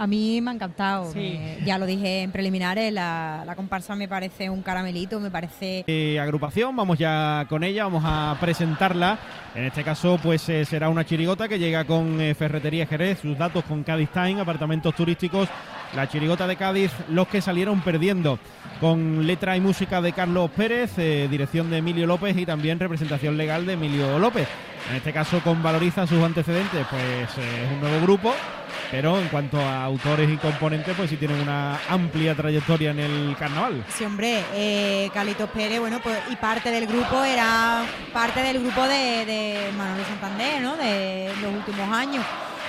A mí me ha encantado. Ya lo dije en preliminares, la, comparsa me parece un caramelito, me parece... Eh, agrupación, vamos ya con ella, vamos a presentarla. En este caso, pues eh, será una chirigota que llega con eh, Ferretería Jerez, sus datos con Cádiz Time, apartamentos turísticos, la chirigota de Cádiz, los que salieron perdiendo. Con letra y música de Carlos Pérez, dirección de Emilio López y también representación legal de Emilio López. En este caso, con Valoriza sus antecedentes, pues es un nuevo grupo pero en cuanto a autores y componentes, pues sí tienen una amplia trayectoria en el carnaval. Sí, hombre, eh, Carlitos Pérez, bueno, pues y parte del grupo era parte del grupo de, de Manuel Santander, ¿no? De los últimos años.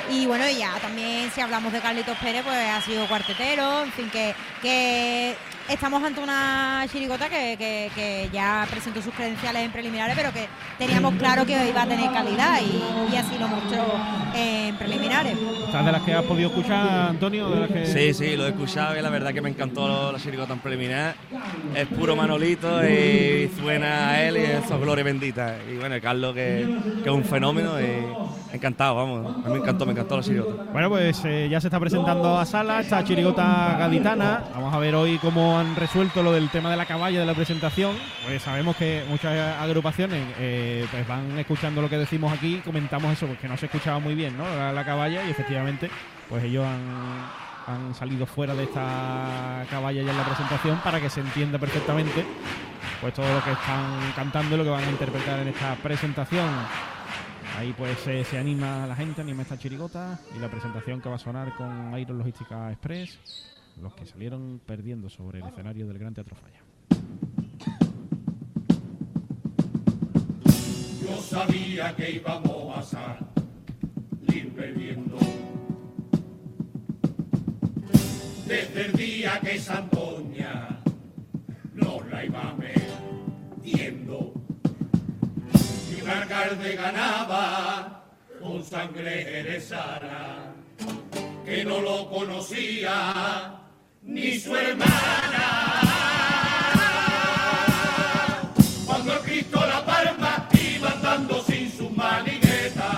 Y bueno, ya también si hablamos de Carlitos Pérez, pues ha sido cuartetero, en fin, que, que estamos ante una chirigota que, ya presentó sus credenciales en preliminares, pero que teníamos claro que iba a tener calidad y, así lo mostró en preliminares. ¿Estás de las que has podido escuchar, Antonio? Sí, sí, lo he escuchado y la verdad que me encantó la chirigota en preliminar. Es puro Manolito y suena a él y eso es gloria bendita. Y bueno, Carlos que, que es un fenómeno y encantado, vamos. A mí me encantó, me encantó la chirigota. Bueno, pues eh, ya se está presentando a sala esta chirigota gaditana. Vamos a ver hoy cómo han resuelto lo del tema de la caballa de la presentación. Pues sabemos que muchas agrupaciones eh, pues van escuchando lo que decimos aquí, comentamos eso, porque no se escuchaba muy bien, ¿no? La, caballa y efectivamente, pues ellos han, han salido fuera de esta caballa ya en la presentación para que se entienda perfectamente pues todo lo que están cantando y lo que van a interpretar en esta presentación. Ahí pues se anima la gente, anima esta chirigota y la presentación que va a sonar con Iron Logística Express, los que salieron perdiendo sobre el escenario del Gran Teatro Falla. Yo sabía que íbamos a salir perdiendo. Desde el día que Santoña nos la iba metiendo alcalde ganaba con sangre jerezana, que no lo conocía ni su hermana. Cuando el Cristo la palma iba andando sin su manigueta,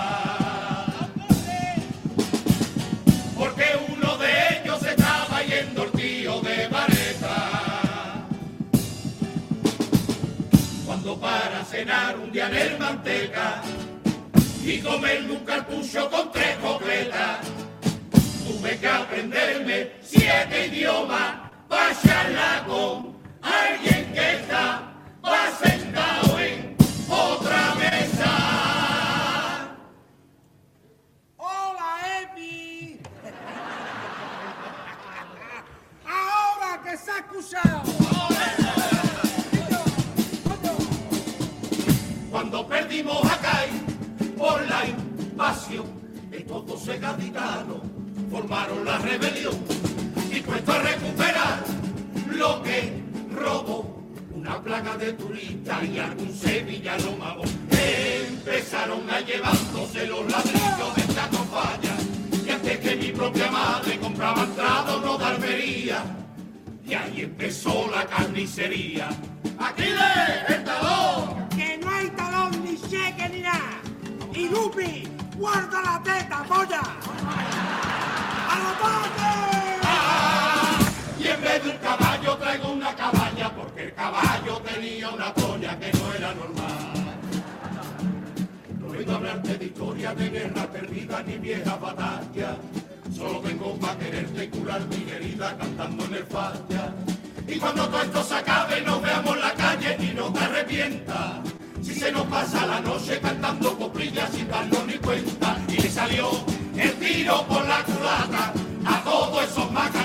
porque uno de ellos estaba yendo el tío de Vareta. Cuando para cenar de manteca y comerme un cartucho con tres copletas. Tuve que aprenderme siete idiomas charlar con alguien que está sentado en otra mesa. Hola, Emi. Ahora que se ha escuchado. cuando perdimos acá por la invasión de todos esos gaditanos formaron la rebelión y puesto a recuperar lo que robó una plaga de turistas y algún sevillano mago empezaron a llevándose los ladrillos de esta falla y antes que mi propia madre compraba entrada no darmería y ahí empezó la carnicería Aquiles, el talón que no hay talón ni cheque ni nada. Y Lupi, guarda la teta, polla. ¡A los un caballo traigo una cabaña porque el caballo tenía una polla que no era normal. No vengo a hablarte de historia de guerra perdida ni vieja batalla. Solo vengo para quererte curar mi herida cantando en el falla. Y cuando todo esto se acabe nos veamos en la calle y no te arrepientas. Si se nos pasa la noche cantando coprillas sin darnos ni cuenta. Y le salió el tiro por la culata a todos esos que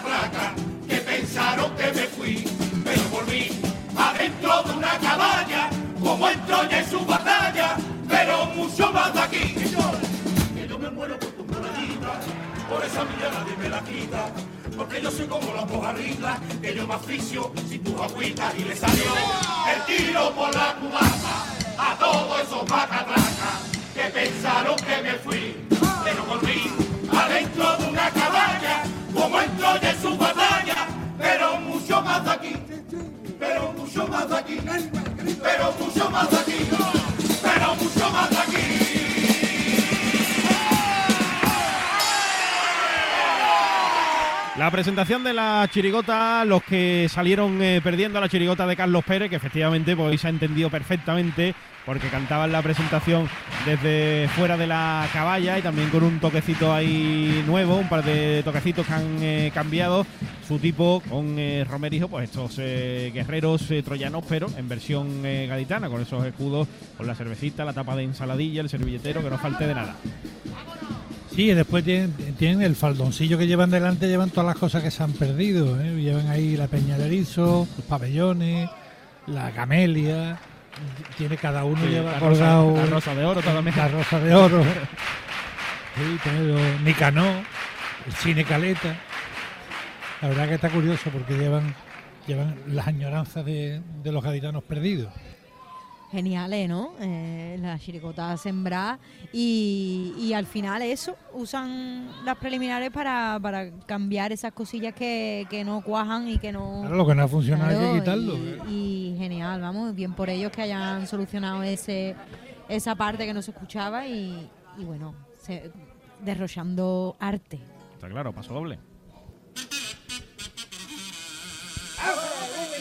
pensaron que me fui. Pero volví adentro de una cabaña como en Troya en su batalla. Pero mucho más de aquí. Que yo, me muero por tu maravilla, por esa mirada nadie me la quita porque yo soy como los mojarritas, que yo me aficio sin tus agüitas y le salió el tiro por la cubata a todos esos macatracas que pensaron que me fui, pero volví adentro de una cabaña, como en Troya en su más aquí, pero mucho más aquí, pero mucho más aquí, pero mucho más aquí. La presentación de la chirigota, los que salieron eh, perdiendo la chirigota de Carlos Pérez, que efectivamente pues se ha entendido perfectamente porque cantaban la presentación desde fuera de la caballa y también con un toquecito ahí nuevo, un par de toquecitos que han eh, cambiado su tipo con eh, Romerijo, pues estos eh, guerreros troyanos, pero en versión gaditana, con esos escudos, con la cervecita, la tapa de ensaladilla, el servilletero, que no falte de nada. Sí, y después tienen, tienen el faldoncillo que llevan delante, llevan todas las cosas que se han perdido. ¿eh? Llevan ahí la peña de erizo, los pabellones, la camelia. Tiene cada uno Sí, lleva la rosa- la rosa de oro también. La rosa de oro. Sí, los Nicanor, el cine Caleta. La verdad que está curioso porque llevan, llevan las añoranzas de, de los gaditanos perdidos. Geniales, ¿no? Eh, la chiricota sembrar y, y al final eso, usan las preliminares para, para cambiar esas cosillas que, que no cuajan y que no... Claro, lo que no ha funcionado hay que Claro, quitarlo. Y, y genial, vamos, bien por ellos que hayan solucionado ese esa parte que no se escuchaba y, y bueno, se- derrochando arte. Está claro, paso doble.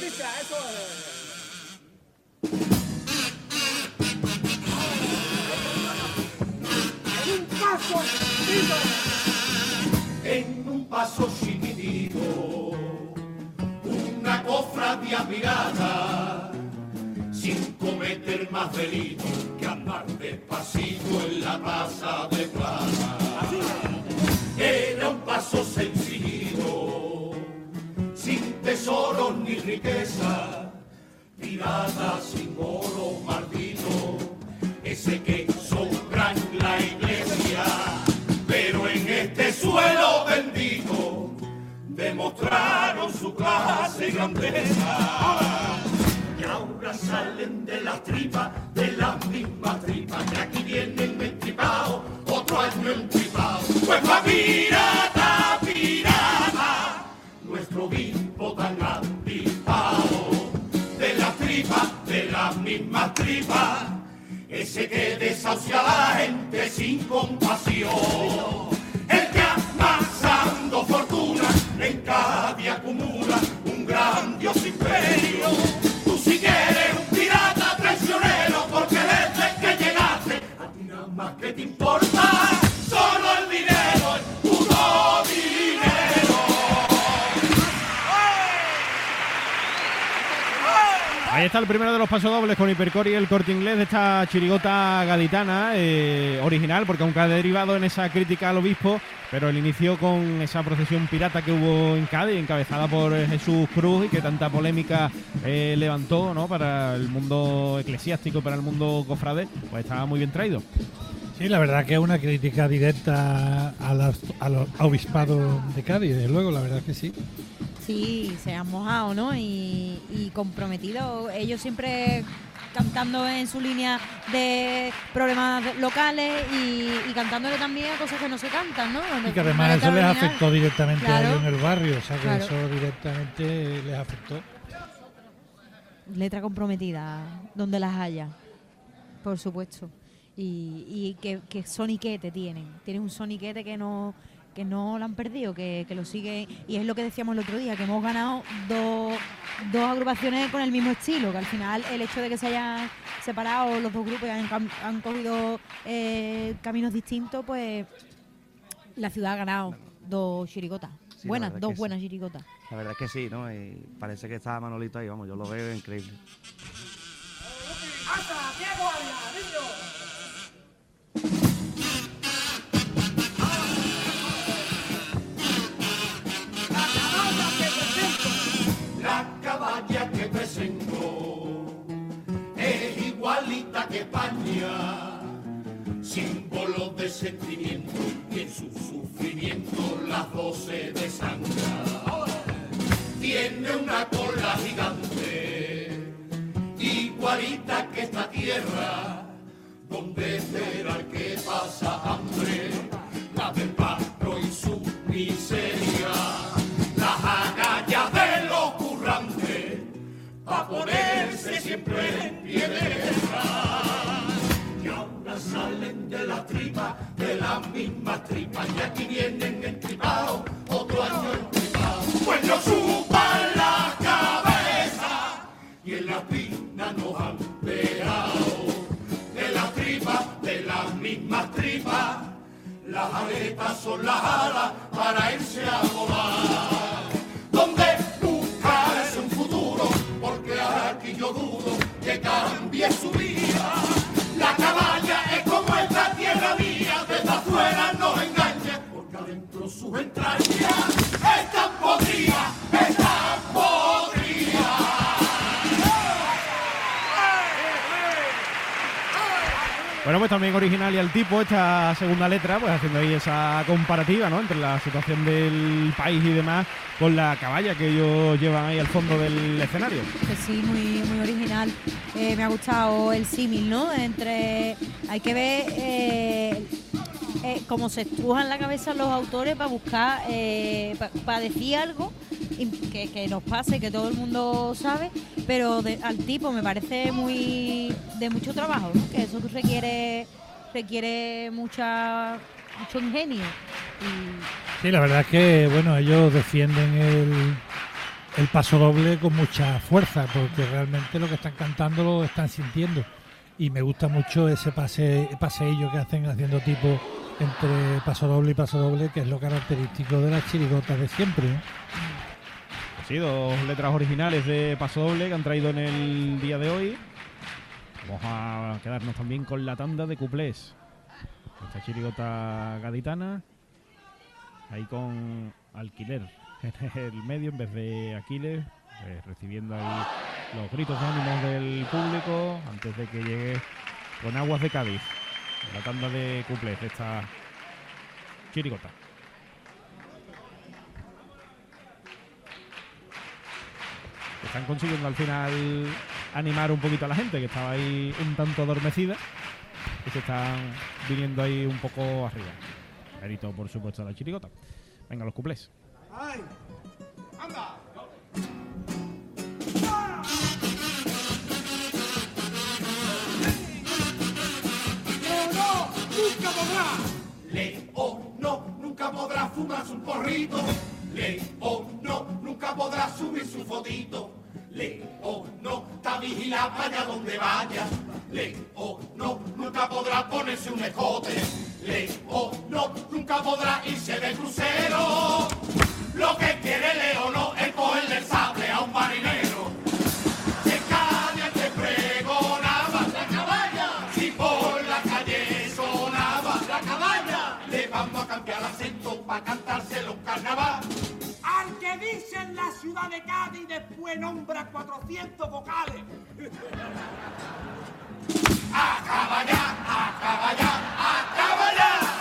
Un paso en un paso chiquitito, una cofradía mirada, sin cometer más delito que andar despacito en la taza de plata. Era un paso sencillo, sin tesoros ni riqueza, pirata sin oro maldito, ese que sobra en la iglesia, en este suelo bendito demostraron su clase y grandeza. Y ahora salen de las tripas, de las mismas tripas, que aquí vienen entripados, otro año entripados. Pues pa' pirata, pirata, nuestro obispo tan anticipado, de las tripas, de las mismas tripas, ese que desahucia a la gente sin compasión. El que amasando fortuna en Cádiz acumula un grandioso imperio. Ahí está el primero de los pasodobles con Hipercore y el corte inglés de esta chirigota gaditana, eh, original, porque aunque ha derivado en esa crítica al obispo, pero el inicio con esa procesión pirata que hubo en Cádiz, encabezada por eh, Jesús Cruz y que tanta polémica eh, levantó ¿no? para el mundo eclesiástico para el mundo cofrade, pues estaba muy bien traído. Sí, la verdad que es una crítica directa al, al obispado de Cádiz, desde luego, la verdad que sí. Sí, se han mojado, ¿no? Y, y comprometido. Ellos siempre cantando en su línea de problemas locales y, y cantándole también a cosas que no se cantan, ¿no? Y que además eso les afectó directamente a ellos en el barrio, o sea que Claro. eso directamente les afectó. Letra comprometida, donde las haya, por supuesto. Y, y que, que soniquete tienen. Tienen un soniquete que no que no lo han perdido, que, que lo sigue. Y es lo que decíamos el otro día, que hemos ganado dos, dos agrupaciones con el mismo estilo, que al final el hecho de que se hayan separado los dos grupos y han, han cogido eh, caminos distintos, pues la ciudad ha ganado dos chirigotas. Sí, buenas, dos sí. buenas chirigotas. La verdad es que sí, ¿no? Y parece que está Manolito ahí, vamos, yo lo veo increíble. España, símbolo de sentimiento y en su sufrimiento las doce de sangre. Tiene una cola gigante, igualita que esta tierra, donde esperar que pasa hambre, la del barro y su miseria, las agallas de los currantes, pa' ponerse siempre en pie de la misma tripa, y aquí vienen entripados, otro año entripados. Pues nos suban la cabeza, y en la pina nos han pegado. De la tripa, de las mismas tripas, las aletas son las alas para irse a volar. Donde buscarse un futuro, porque aquí yo dudo que cambie su vida. Están podridas. Bueno, pues también original y al tipo esta segunda letra, pues haciendo ahí esa comparativa, ¿no? Entre la situación del país y demás con la caballa que ellos llevan ahí al fondo del escenario. Pues sí, muy, muy original. Eh, me ha gustado el símil, ¿no? Entre. Hay que ver eh, eh, cómo se estrujan la cabeza los autores para buscar, para decir algo que, que nos pase, que todo el mundo sabe, pero al tipo me parece muy de mucho trabajo, ¿no? Que eso requiere requiere mucha mucho ingenio. Sí, la verdad es que bueno, ellos defienden el, el paso doble con mucha fuerza, porque realmente lo que están cantando lo están sintiendo. Y me gusta mucho ese pase, paseillo que hacen haciendo tipo entre paso doble y paso doble, que es lo característico de las chirigotas de siempre. Pues sí, dos letras originales de Paso Doble que han traído en el día de hoy. Vamos a quedarnos también con la tanda de cuplés. Esta chirigota gaditana. Ahí con alquiler [laughs] en el medio en vez de Aquiles. Eh, recibiendo ahí los gritos de ánimos del público antes de que llegue con aguas de Cádiz. La tanda de cuplés de esta chirigota. están consiguiendo al final animar un poquito a la gente que estaba ahí un tanto adormecida y se están viniendo ahí un poco arriba. Mérito, por supuesto, a la chirigota. Venga, los cuplés. ¡Ay! ¡Anda! Podrá. Leo no, nunca podrá fumarse un porrito. Leo no, nunca podrá subir su fotito. Leo no, está vigilado para allá donde vaya. Leo no, nunca podrá ponerse un escote. Leo no, nunca podrá irse de crucero. Lo que quiere Leo no es marinero. En Cádiz te pregonaba la caballa. Si por la calle sonaba la caballa, le vamos a cambiar acento para cantárselo en carnaval. Al que dice en la ciudad de Cádiz después nombra 400 vocales. ¡Acaba ya! ¡Acaba ya! ¡Acaba ya!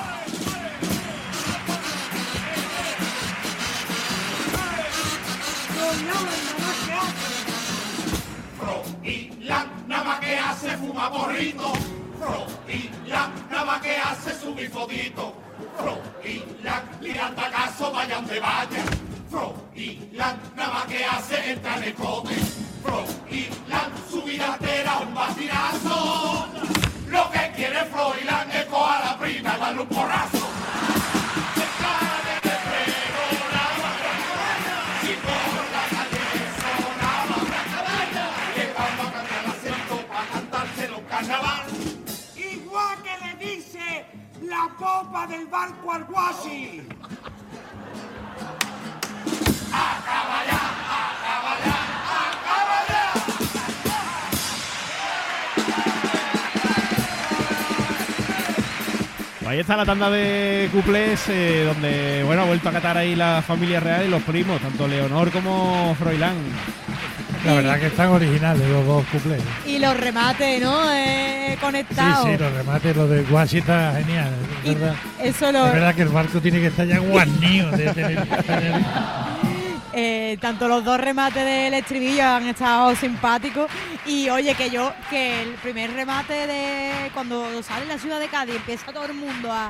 Froilán nada más que hace fuma porrito. Froilán nada más que hace subir fotito. Froilán, mirando acaso vayan de vaya. Froilán nada más que hace entrar en el cote. Froilán, su vida era un bastinazo. Lo que quiere Froilán es coger a la prima y darle un porrazo. La popa del barco al guasi. ¡Acaba ya! ¡Acaba ya! ¡Acaba ya! Ahí está la tanda de cuplés, eh, donde bueno ha vuelto a catar ahí la familia real y los primos, tanto Leonor como Froilán. La verdad que están originales los dos cuplés. Y los remates, ¿no? Eh, Sí, conectados. sí, los remates, los de Guasi está genial. Es verdad. eso lo- es verdad que el barco tiene que estar ya guarnido de tener, tener- [laughs] Eh, tanto los dos remates del estribillo han estado simpáticos y oye que yo que el primer remate de cuando sale la ciudad de Cádiz empieza todo el mundo a,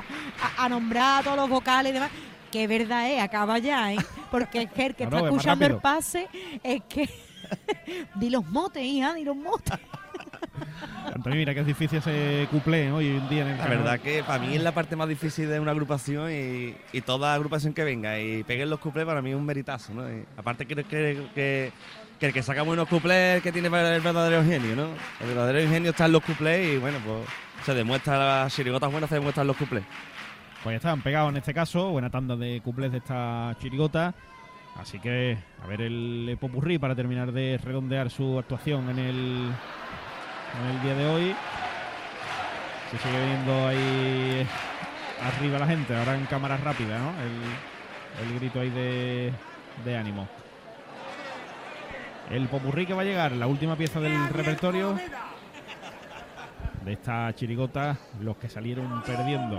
a- a nombrar a todos los vocales y demás que verdad es acaba ya ¿eh? porque es que el que [laughs] está es más escuchando el pase es que [laughs] di los motes hija di los motes [laughs] Antonio, mira que es difícil ese cuplé hoy en día en el La verdad que para mí es la parte más difícil de una agrupación y, y toda agrupación que venga y peguen los cuplés para mí es un meritazo, ¿no? Y aparte creo que, que, que el que saca buenos cuplés es el que tiene el verdadero ingenio, ¿no? El verdadero ingenio está en los cuplés y bueno, pues se demuestra, las chirigotas buenas se demuestran los cuplés. Pues ya estaban pegados en este caso, buena tanda de cuplés de esta chirigota. Así que a ver el popurrí para terminar de redondear su actuación en el, en el día de hoy. Se sigue viendo ahí arriba la gente, ahora en cámara rápida, ¿no? El, el grito ahí de, de ánimo. El popurrí que va a llegar, la última pieza del repertorio de esta chirigota, los que salieron perdiendo.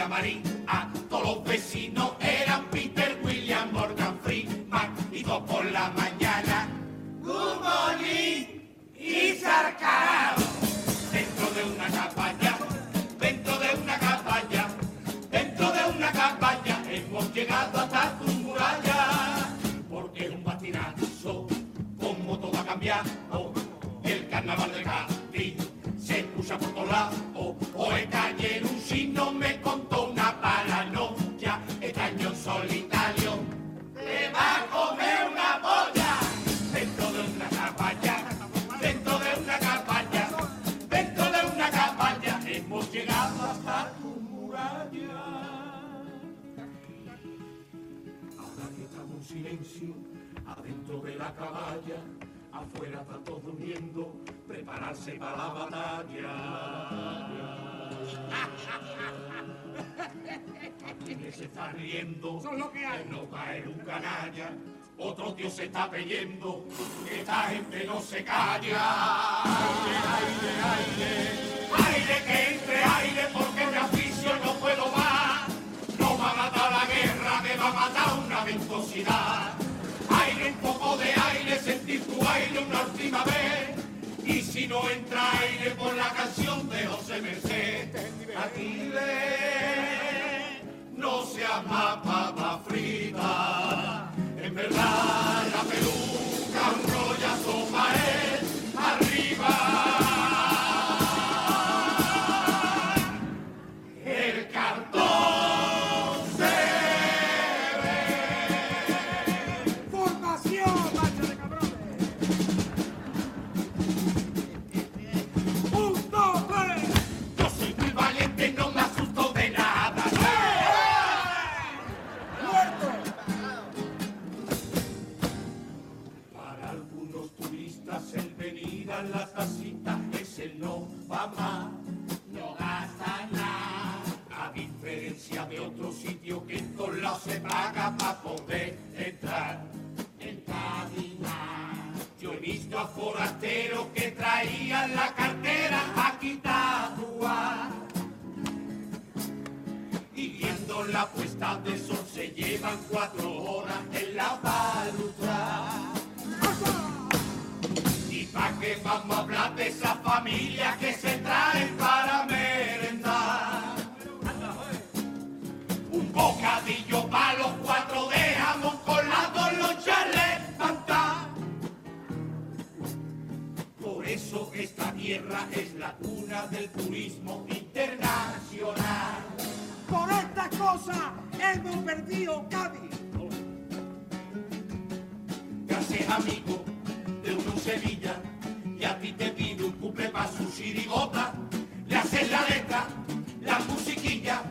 no marín, ah, todos los vecinos eran Peter, William, Morgan Freeman y dos por la mañana. Good morning y sarcao. Dentro de una cabaña, dentro de una cabaña, dentro de una cabaña hemos llegado hasta tu muralla. Porque es un patinazo, como todo ha cambiado. El carnaval de Cádiz se escucha por todos lados. Hoy ayer un chino me contó silencio, adentro de la caballa, afuera están todos durmiendo, prepararse para la batalla. Quienes se están riendo, son lo que hay. No caer un canalla, otro tío se está peyendo, esta gente no se calla. Aire, aire, aire, aire que entre aire porque mi aficio no puedo más. Va a matar una ventosidad. Aire, un poco de aire, sentir tu aire una última vez. Y si no entra aire por la canción de José Merced, Aquiles, no seas más papa frita. En verdad la peluca no gasta nada. A diferencia de otros sitios que todos lados se paga para poder entrar en cabina. Yo he visto a forasteros que traían la cartera a quitar y viendo la puesta de sol se llevan cuatro horas en la balustrada. ¿Para qué vamos a hablar de esa familia que se trae para merendar? Un bocadillo para los cuatro de jamón colado los levantar. Por eso esta tierra es la cuna del turismo internacional. Por esta cosa hemos perdido Cádiz. Gracias amigo de un Sevilla y a ti te pido un cumple pa' su chirigota. Le haces la letra, la musiquilla,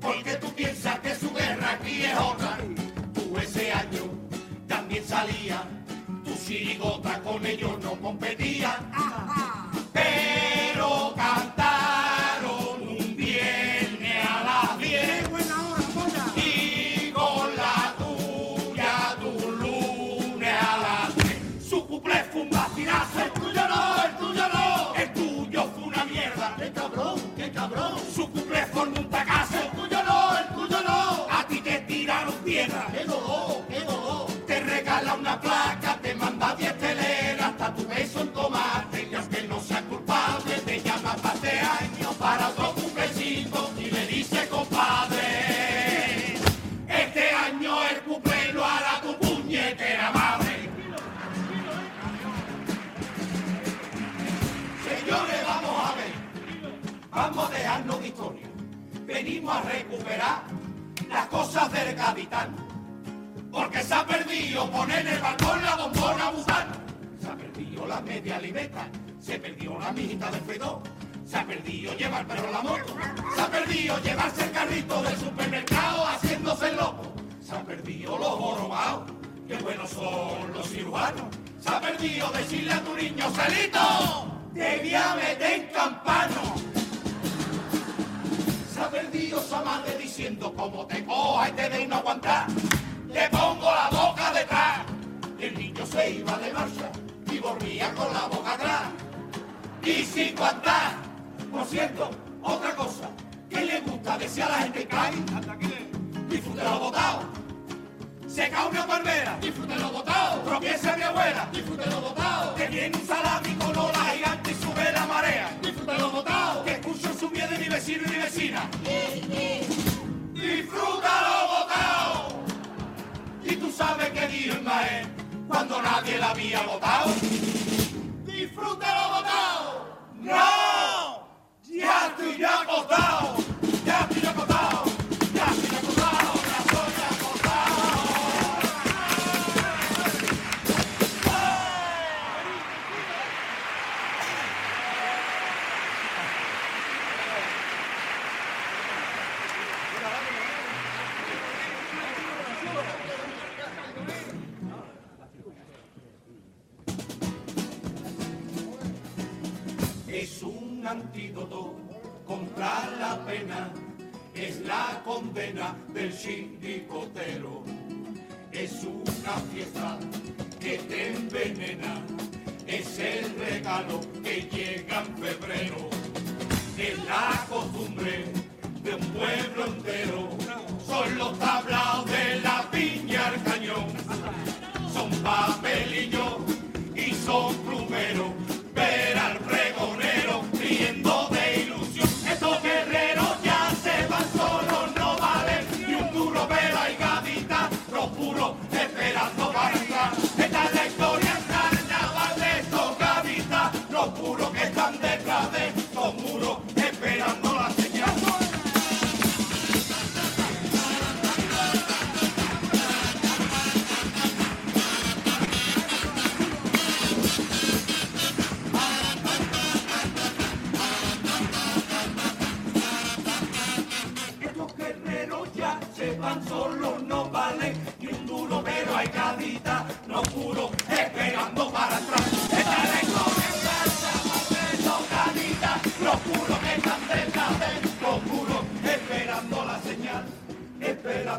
porque tú piensas que su guerra aquí es otra. Tú ese año también salía, tu chirigota con ellos no competía. Pero cantaron Venimos a recuperar las cosas del capitán. Porque se ha perdido poner en el balcón la bombona butana. Se ha perdido la media libeta. Se perdió la mijita del fedor. Se ha perdido llevar perro a la moto. Se ha perdido llevarse el carrito del supermercado haciéndose el loco. Se ha perdido los jorobados. Qué buenos son los cirujanos. Se ha perdido decirle a tu niño, Celito, te voy a meter en campano. Se ha perdido esa madre diciendo, como te coja y te dé una aguantar, le pongo la boca detrás. El niño se iba de marcha y volvía con la boca atrás. Y sin aguantar. Por cierto, otra cosa, que le gusta decir a la gente que hay, disfrute lo botado. Se cae una palmera, disfrute lo botado. Tropieza mi abuela, disfrute lo botado. Que viene un salami con ola gigante y sube la marea, disfrute lo botado. Que escucho su miedo de mi vecino y mi vecina. Disfruta lo botado. Y tú sabes que dijo el cuando nadie la había botado. Disfruta lo botado. ¡No! Ya estoy ya acostado. Es la condena del chiricotero. Es una fiesta que te envenena, es el regalo que llega en febrero. Es la costumbre de un pueblo entero, son los tablaos de la piña al cañón, son papelillos y son plumeros,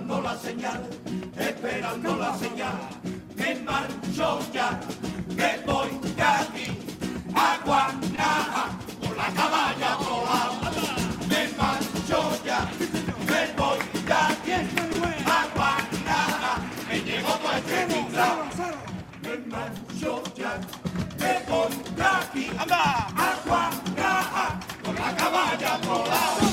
esperando la señal, esperando la señal. Me marcho ya, me voy de aquí, a Guanaja, por la caballa volada. Me marcho ya, me voy de aquí, a Guanaja, me llevo todo este tinglao. Me marcho ya, me voy de aquí, a Guanaja, por la caballa volada.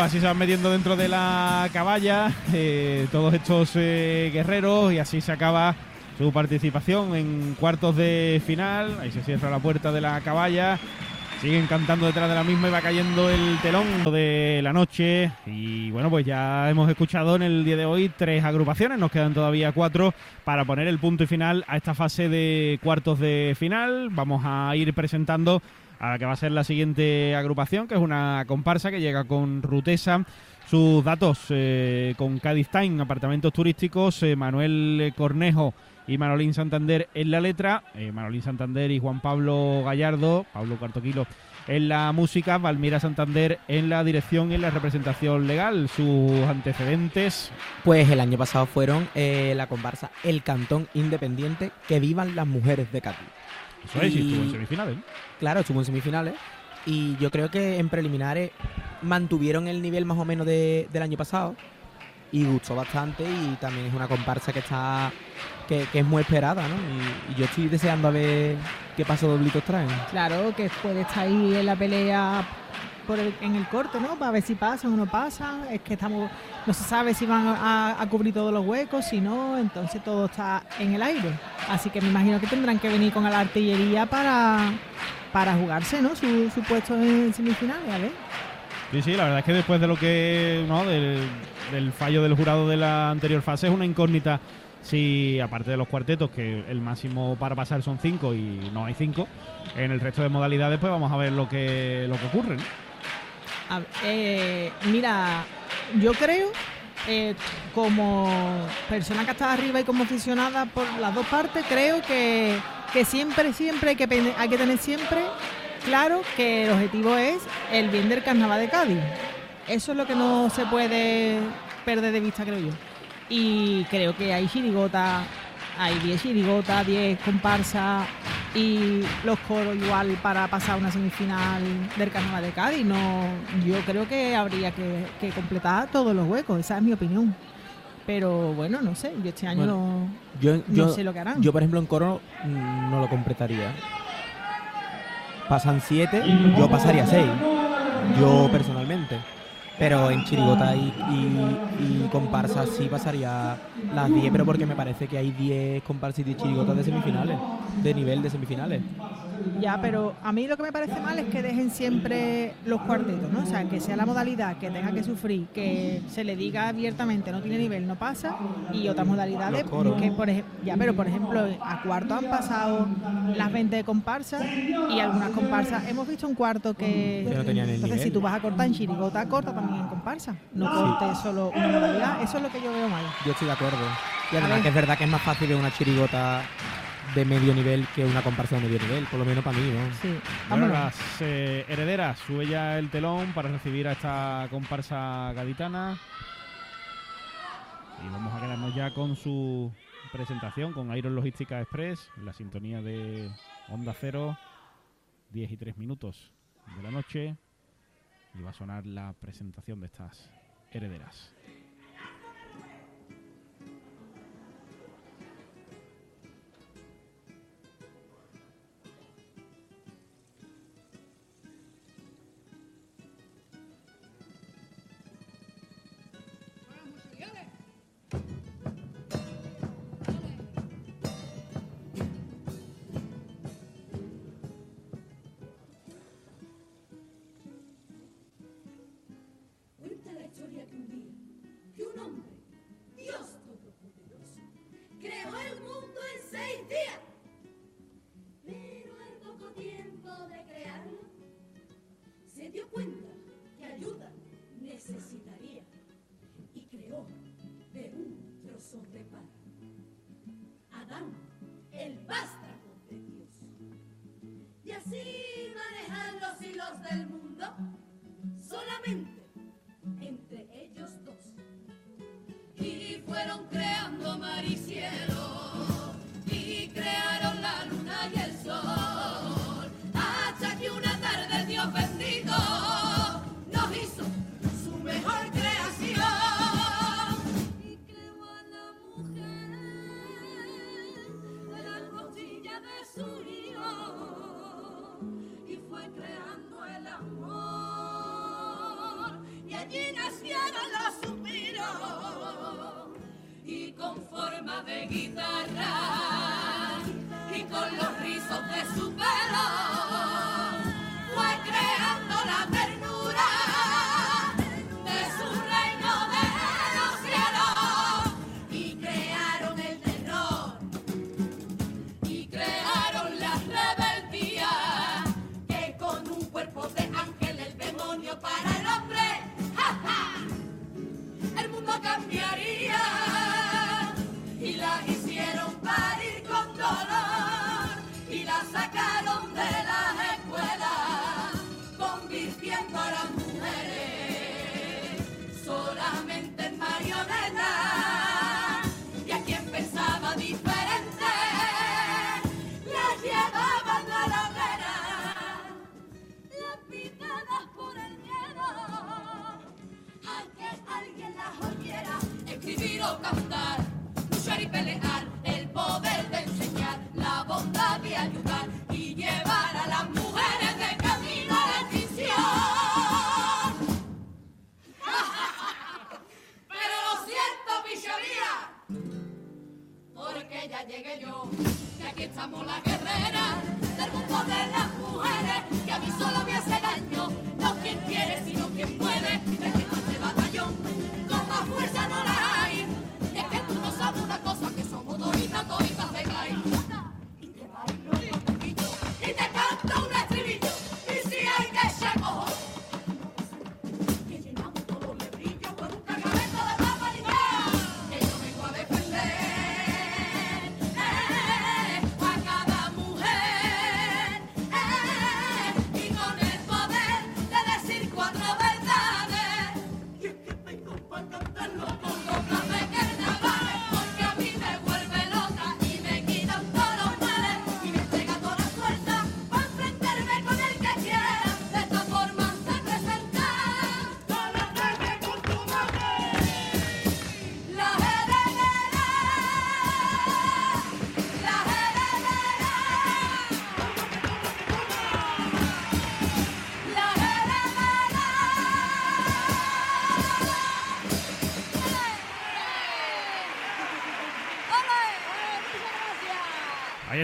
Pues así se van metiendo dentro de la caballa eh, todos estos eh, guerreros y así se acaba su participación en cuartos de final. Ahí se cierra la puerta de la caballa. Siguen cantando detrás de la misma y va cayendo el telón de la noche. Y bueno, pues ya hemos escuchado en el día de hoy tres agrupaciones. Nos quedan todavía cuatro para poner el punto y final a esta fase de cuartos de final. Vamos a ir presentando a la que va a ser la siguiente agrupación, que es una comparsa que llega con Rutesa. Sus datos eh, con Cádiz Time, apartamentos turísticos, eh, Manuel Cornejo y Manolín Santander en la letra, eh, Manolín Santander y Juan Pablo Gallardo, Pablo Cuartoquilo en la música, Valmira Santander en la dirección y en la representación legal. Sus antecedentes. Pues el año pasado fueron eh, la comparsa El Cantón Independiente, que vivan las mujeres de Cádiz. Eso es, y Y- estuvo en semifinales. Claro, estuvo en semifinales. Y yo creo que en preliminares mantuvieron el nivel más o menos de- del año pasado. Y gustó bastante. Y también es una comparsa que está. que, que es muy esperada, ¿no? Y, y yo estoy deseando a ver qué paso doblitos traen. Claro, que puede estar ahí en la pelea por el- en el corte, ¿no? Para ver si pasan o no pasan. Es que estamos, no se sabe si van a, cubrir todos los huecos, si no, entonces todo está en el aire. Así que me imagino que tendrán que venir con la artillería para, para jugarse, ¿no? Su, su puesto en semifinales, a ver. Sí, sí, la verdad es que después de lo que. ¿no? Del, fallo del jurado de la anterior fase es una incógnita. Si, aparte de los cuartetos, que el máximo para pasar son cinco y no hay cinco, en el resto de modalidades, pues vamos a ver lo que, lo que ocurre. ¿no? Eh, mira, yo creo, eh, como persona que está arriba y como aficionada por las dos partes, creo que, que siempre, siempre hay que, hay que tener siempre claro que el objetivo es el bien del carnaval de Cádiz. Eso es lo que no se puede perder de vista, creo yo. Y creo que hay chirigota, hay 10 chirigotas, 10 comparsas y los coros igual para pasar una semifinal del Carnaval de Cádiz. No, yo creo que habría que, que completar todos los huecos, esa es mi opinión. Pero bueno, no sé, yo este año Bueno, no, Yo, no yo, sé lo que harán. yo, por ejemplo, en coro mm, no lo completaría. Pasan siete, yo pasaría seis. Yo personalmente. Pero en chirigota y, y, y sí pasaría las 10, pero porque me parece que hay 10 comparsas y 10 chirigotas de semifinales, de nivel de semifinales. Ya, pero a mí lo que me parece mal es que dejen siempre los cuartetos, ¿no? O sea, que sea la modalidad que tenga que sufrir, que se le diga abiertamente no tiene nivel, no pasa, y otras modalidades que, por ej- ya, pero por ejemplo, a cuarto han pasado las 20 comparsas y algunas comparsas. Hemos visto un cuarto que. Que no tenían el Entonces, nivel. si tú vas a cortar en chirigota, corta también en comparsa. No cortes solo una modalidad. Eso es lo que yo veo mal. Yo estoy de acuerdo. Y además que es verdad que es más fácil ver una chirigota de medio nivel que una comparsa de medio nivel, por lo menos para mí, ¿no? Sí. Bueno, Vámonos. las eh, herederas sube ya el telón para recibir a esta comparsa gaditana. Y vamos a quedarnos ya con su presentación con Iron Logística Express, la sintonía de Onda Cero, 10 y 3 minutos de la noche. Y va a sonar la presentación de estas herederas.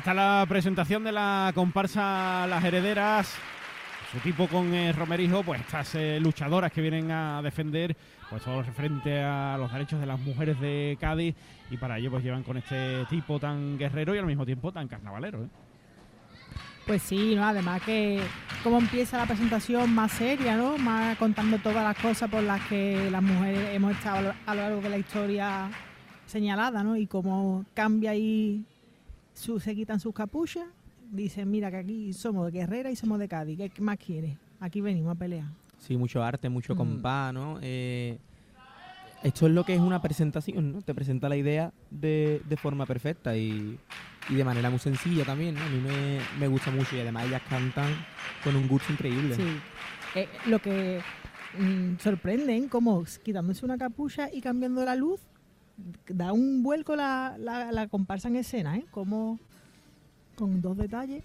Está la presentación de la comparsa Las Herederas. Su tipo con eh, Romerijo, pues estas eh, luchadoras que vienen a defender pues todo frente a los derechos de las mujeres de Cádiz y para ello pues llevan con este tipo tan guerrero y al mismo tiempo tan carnavalero. ¿eh? Pues sí, ¿no? Además que cómo empieza la presentación más seria, ¿no? Más contando todas las cosas por las que las mujeres hemos estado a lo largo de la historia señalada, ¿no? Y cómo cambia ahí, su- se quitan sus capuchas, dicen, mira que aquí somos de Guerrera y somos de Cádiz, ¿qué más quieres? Aquí venimos a pelear. Sí, mucho arte, mucho Mm. compás, ¿no? Eh, esto es lo que es una presentación, ¿no? Te presenta la idea de, de forma perfecta y, y de manera muy sencilla también, ¿no? A mí me, me gusta mucho y además ellas cantan con un gusto increíble. Sí. Eh, lo que mm, sorprende, ¿eh? Como quitándose una capucha y cambiando la luz, da un vuelco la, la, la comparsa en escena, ¿eh? Como con dos detalles.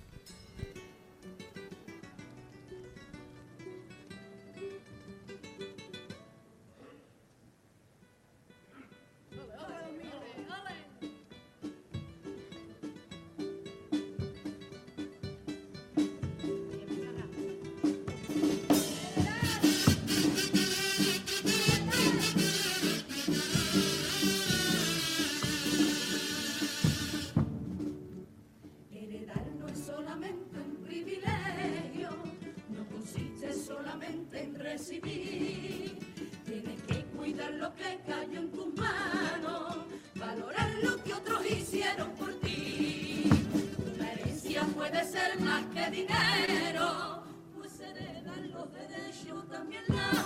Derechos, también las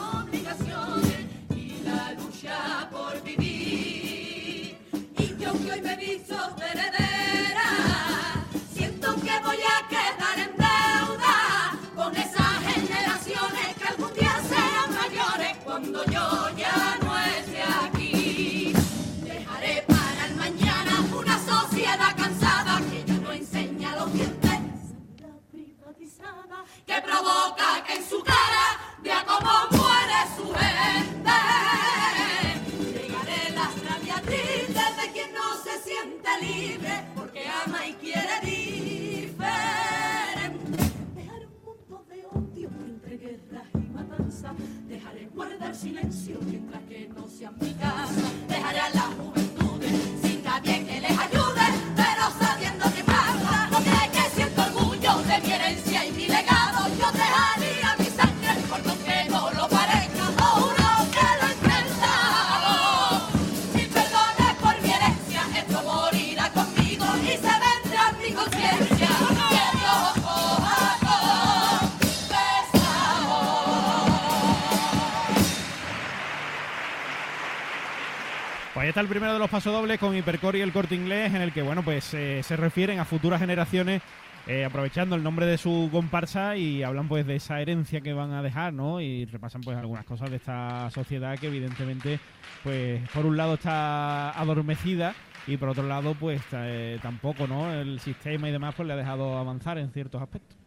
está el primero de los pasodobles con Hipercore y el corte inglés, en el que bueno, pues eh, se refieren a futuras generaciones, eh, aprovechando el nombre de su comparsa y hablan pues de esa herencia que van a dejar, ¿no? Y repasan pues algunas cosas de esta sociedad que evidentemente, pues por un lado está adormecida y por otro lado, pues eh, tampoco, ¿no? El sistema y demás pues le ha dejado avanzar en ciertos aspectos.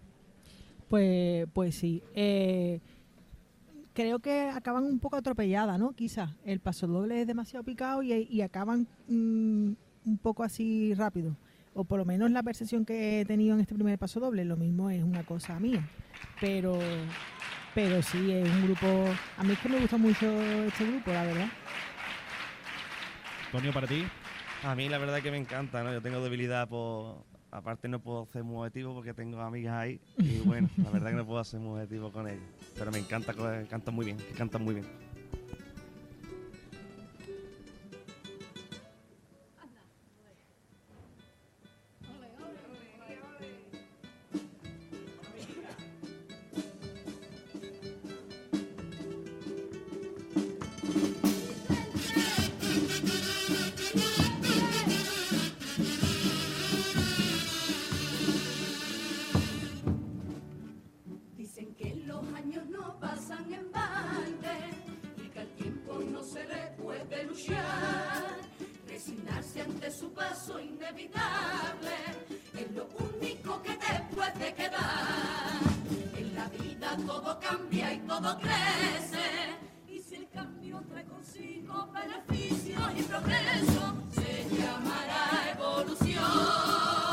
Pues, pues sí. Creo que acaban un poco atropelladas, ¿no? Quizás el paso doble es demasiado picado y, y acaban mm, un poco así rápido. O por lo menos la percepción que he tenido en este primer paso doble. Lo mismo es una cosa mía. Pero, pero sí, es un grupo... A mí es que me gusta mucho este grupo, la verdad. Antonio, para ti. A mí la verdad que me encanta, ¿no? Yo tengo debilidad por... Aparte no puedo ser muy objetivo porque tengo amigas ahí y bueno, la verdad que no puedo ser muy objetivo con ellos. Pero me encanta, cantan muy bien, cantan muy bien. Luchar. Resignarse ante su paso inevitable es lo único que te puede quedar. En la vida todo cambia y todo crece. Y si el cambio trae consigo beneficios y progreso, se llamará evolución.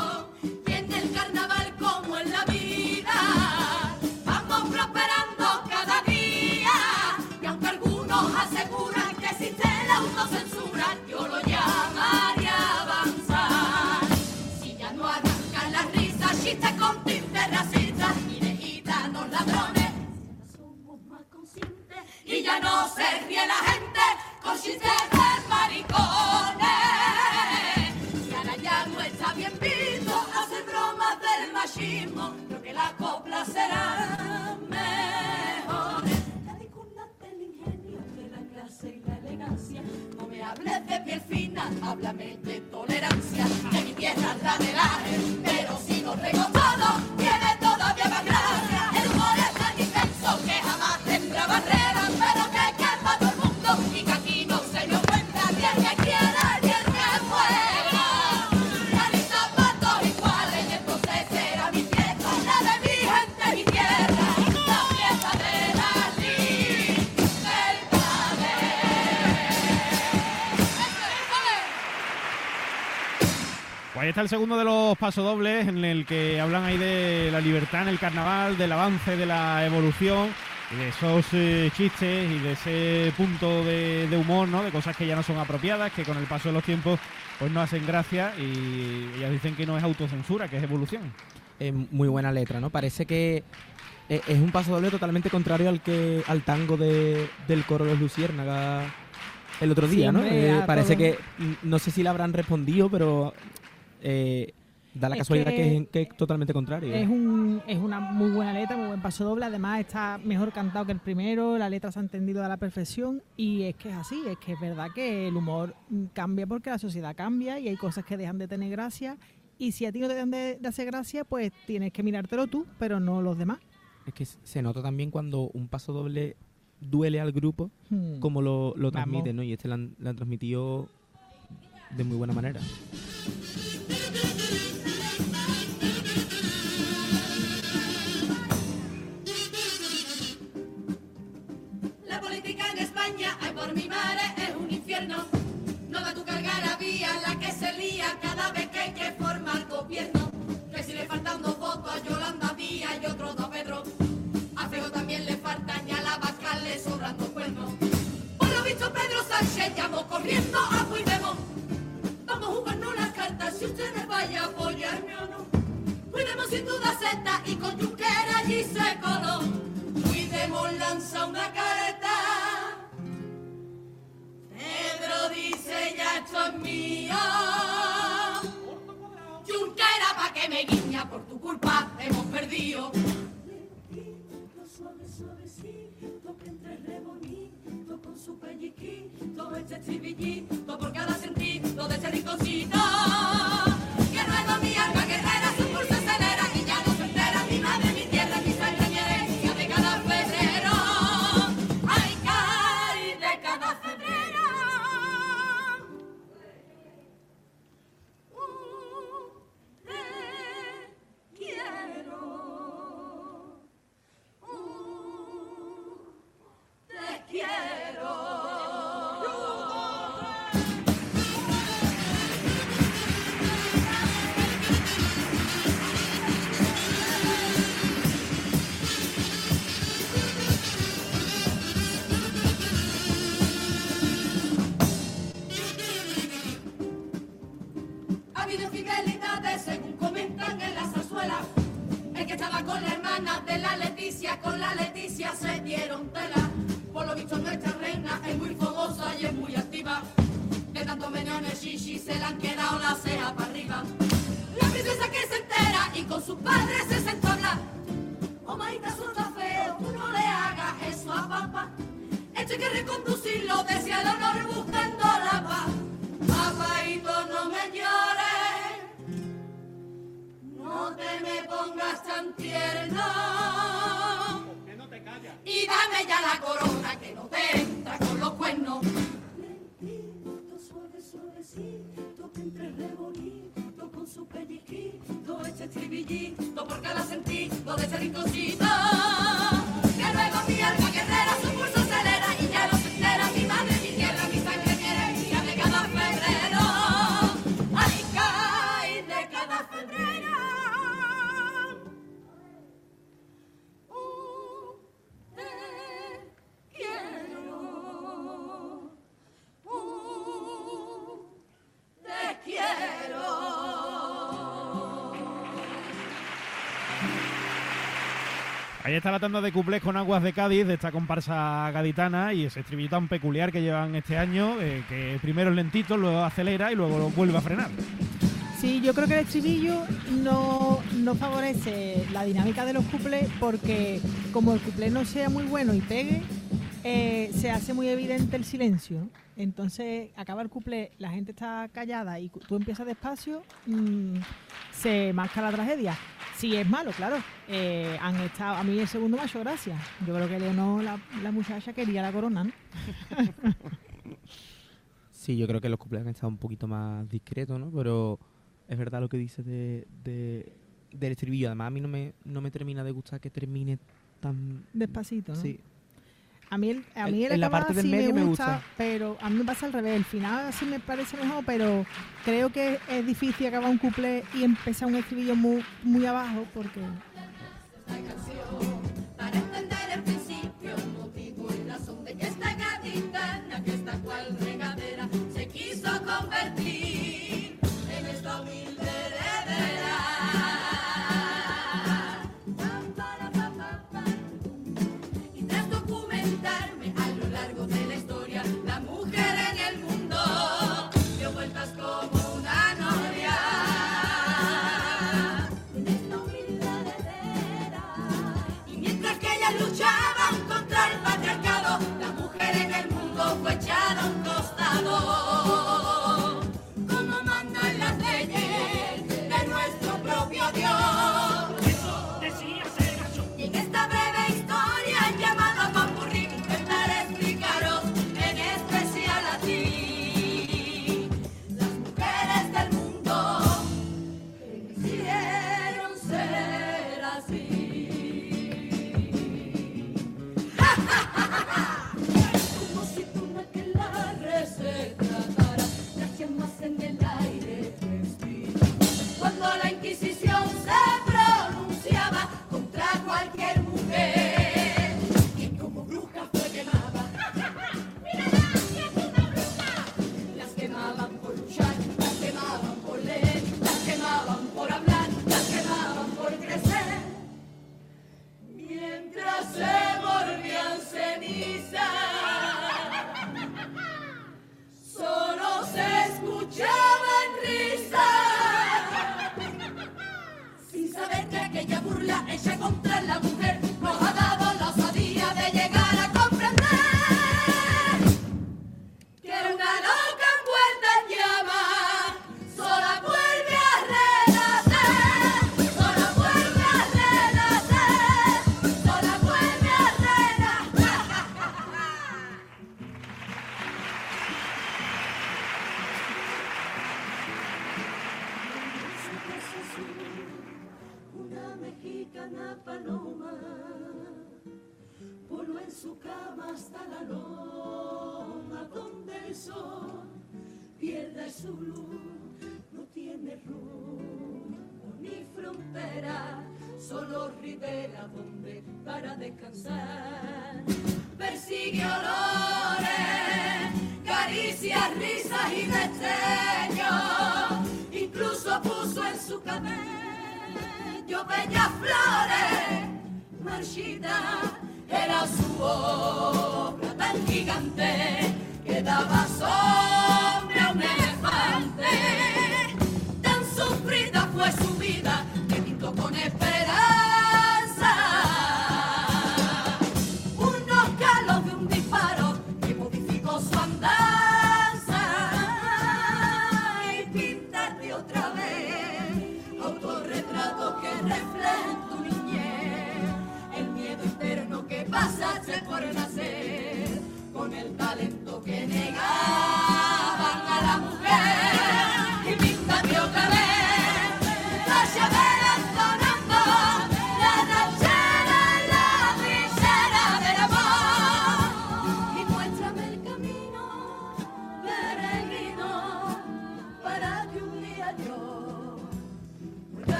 Ya no se ríe la gente con chistes de maricones. Y ahora ya no está bien visto hacer bromas del machismo, creo que la copla será mejor. Cadículate el ingenio de la clase y la elegancia, no me hables de piel fina, háblame de tolerancia, que mi tierra es la del aje, pero si lo rego todo, tiene todavía más gracia. El humor es tan intenso que jamás tendrá barreras, Pues ahí está el segundo de los pasodobles en el que hablan ahí de la libertad en el carnaval, del avance, de la evolución y de esos eh, chistes y de ese punto de, de humor, ¿no? De cosas que ya no son apropiadas, que con el paso de los tiempos pues no hacen gracia y ellas dicen que no es autocensura, que es evolución. Es muy buena letra, ¿no? Parece que eh, es un paso doble totalmente contrario al que al tango de, del coro de los Luciérnagas el otro día, ¿no? Eh, parece todo. que mm, no sé si le habrán respondido, pero eh, da la Es casualidad que, que es, que es totalmente contrario. Es, un, es una muy buena letra, muy buen paso doble. Además, está mejor cantado que el primero. La letra se ha entendido a la perfección. Y es que es así, es que es verdad que el humor cambia porque la sociedad cambia y hay cosas que dejan de tener gracia. Y si a ti no te dejan de, de hacer gracia, pues tienes que mirártelo tú, pero no los demás. Es que se nota también cuando un paso doble duele al grupo, Hmm. como lo, lo transmite, ¿no? Y este lo han, lo han transmitido de muy buena manera. La política en España, ay por mi madre, es un infierno. No da tu cargar a vía la que se lía cada vez que hay que formar gobierno. Que si le faltan dos votos a Yolanda Díaz y otros dos a Pedro. A Feo también le faltan y a la vaca le sobran dos cuernos. le llamo corriendo a Cuidemos. Jugarnos las cartas si ustedes vayan a apoyarme o no. Cuidemos sin duda seta y con Junquera allí se coló. Cuidemos lanza una careta. Pedro dice ya esto es mío. Junquera pa' que me guiña por tu culpa hemos perdido. Con su pelliquito, este estribillito por cada sentido de este rinconcito. La Leticia, con la Leticia se dieron tela. Por lo visto nuestra reina es muy fogosa y es muy activa. De tanto meneones shishi se le han quedado las cejas para arriba. La princesa que se entera y con sus padres se sentó a hablar. Oh, maita, eso está feo, tú no le hagas eso a papá. Esto hay que reconducirlo desde el honor buscando la paz. Papaito, no me llores, no te me pongas tan tierno. Y dame ya la corona que no te entra con los cuernos. Lentito, suave, suavecito, que entre rebonito con su pelliquito, este estribillito por cada sentido de ese rinconcito. Que luego mi alma guerrera su pulso acelera y ya no se entera mi madre, Ahí está la tanda de cuplés con aguas de Cádiz, de esta comparsa gaditana y ese estribillo tan peculiar que llevan este año, eh, que primero es lentito, luego acelera y luego lo vuelve a frenar. Sí, yo creo que el estribillo no, no favorece la dinámica de los cuplés porque como el cuplé no sea muy bueno y pegue, eh, se hace muy evidente el silencio. ¿no? Entonces acaba el cuplé, la gente está callada y tú empiezas despacio, mm, se marca la tragedia. Si es malo, claro. eh, han estado, a mí el segundo me ha hecho gracia. Yo creo que Leonor, la, la muchacha, quería la corona. ¿no? [laughs] Sí, yo creo que los cumpleaños han estado un poquito más discretos, ¿no? Pero es verdad lo que dices de, de- del estribillo. Además, a mí no me, no me termina de gustar que termine tan... Despacito, ¿no? Sí. A mí el, a El- mí el la parte del sí medio me gusta. pero a mí me pasa al revés. El final sí me parece mejor, pero creo que es difícil acabar un couple y empezar un estribillo muy, muy abajo porque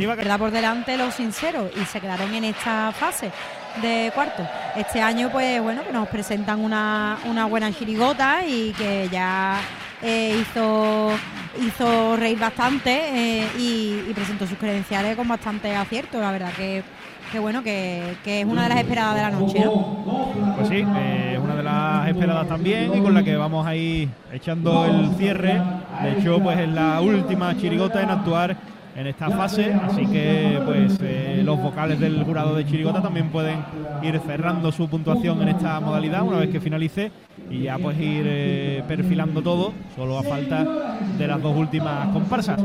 Así va a verdad por delante los sinceros y se quedaron en esta fase de cuarto. Este año, pues bueno, que nos presentan una, una buena chirigota y que ya eh, hizo hizo reír bastante eh, y, y presentó sus credenciales con bastante acierto. La verdad que, que bueno, que, que es una de las esperadas de la noche, ¿no? Pues sí, eh, es una de las esperadas también y con la que vamos a ir echando el cierre. De hecho, pues es la última chirigota en actuar en esta fase, así que pues eh, los vocales del jurado de chirigota también pueden ir cerrando su puntuación en esta modalidad una vez que finalice y ya pues ir eh, perfilando todo, solo a falta de las dos últimas comparsas.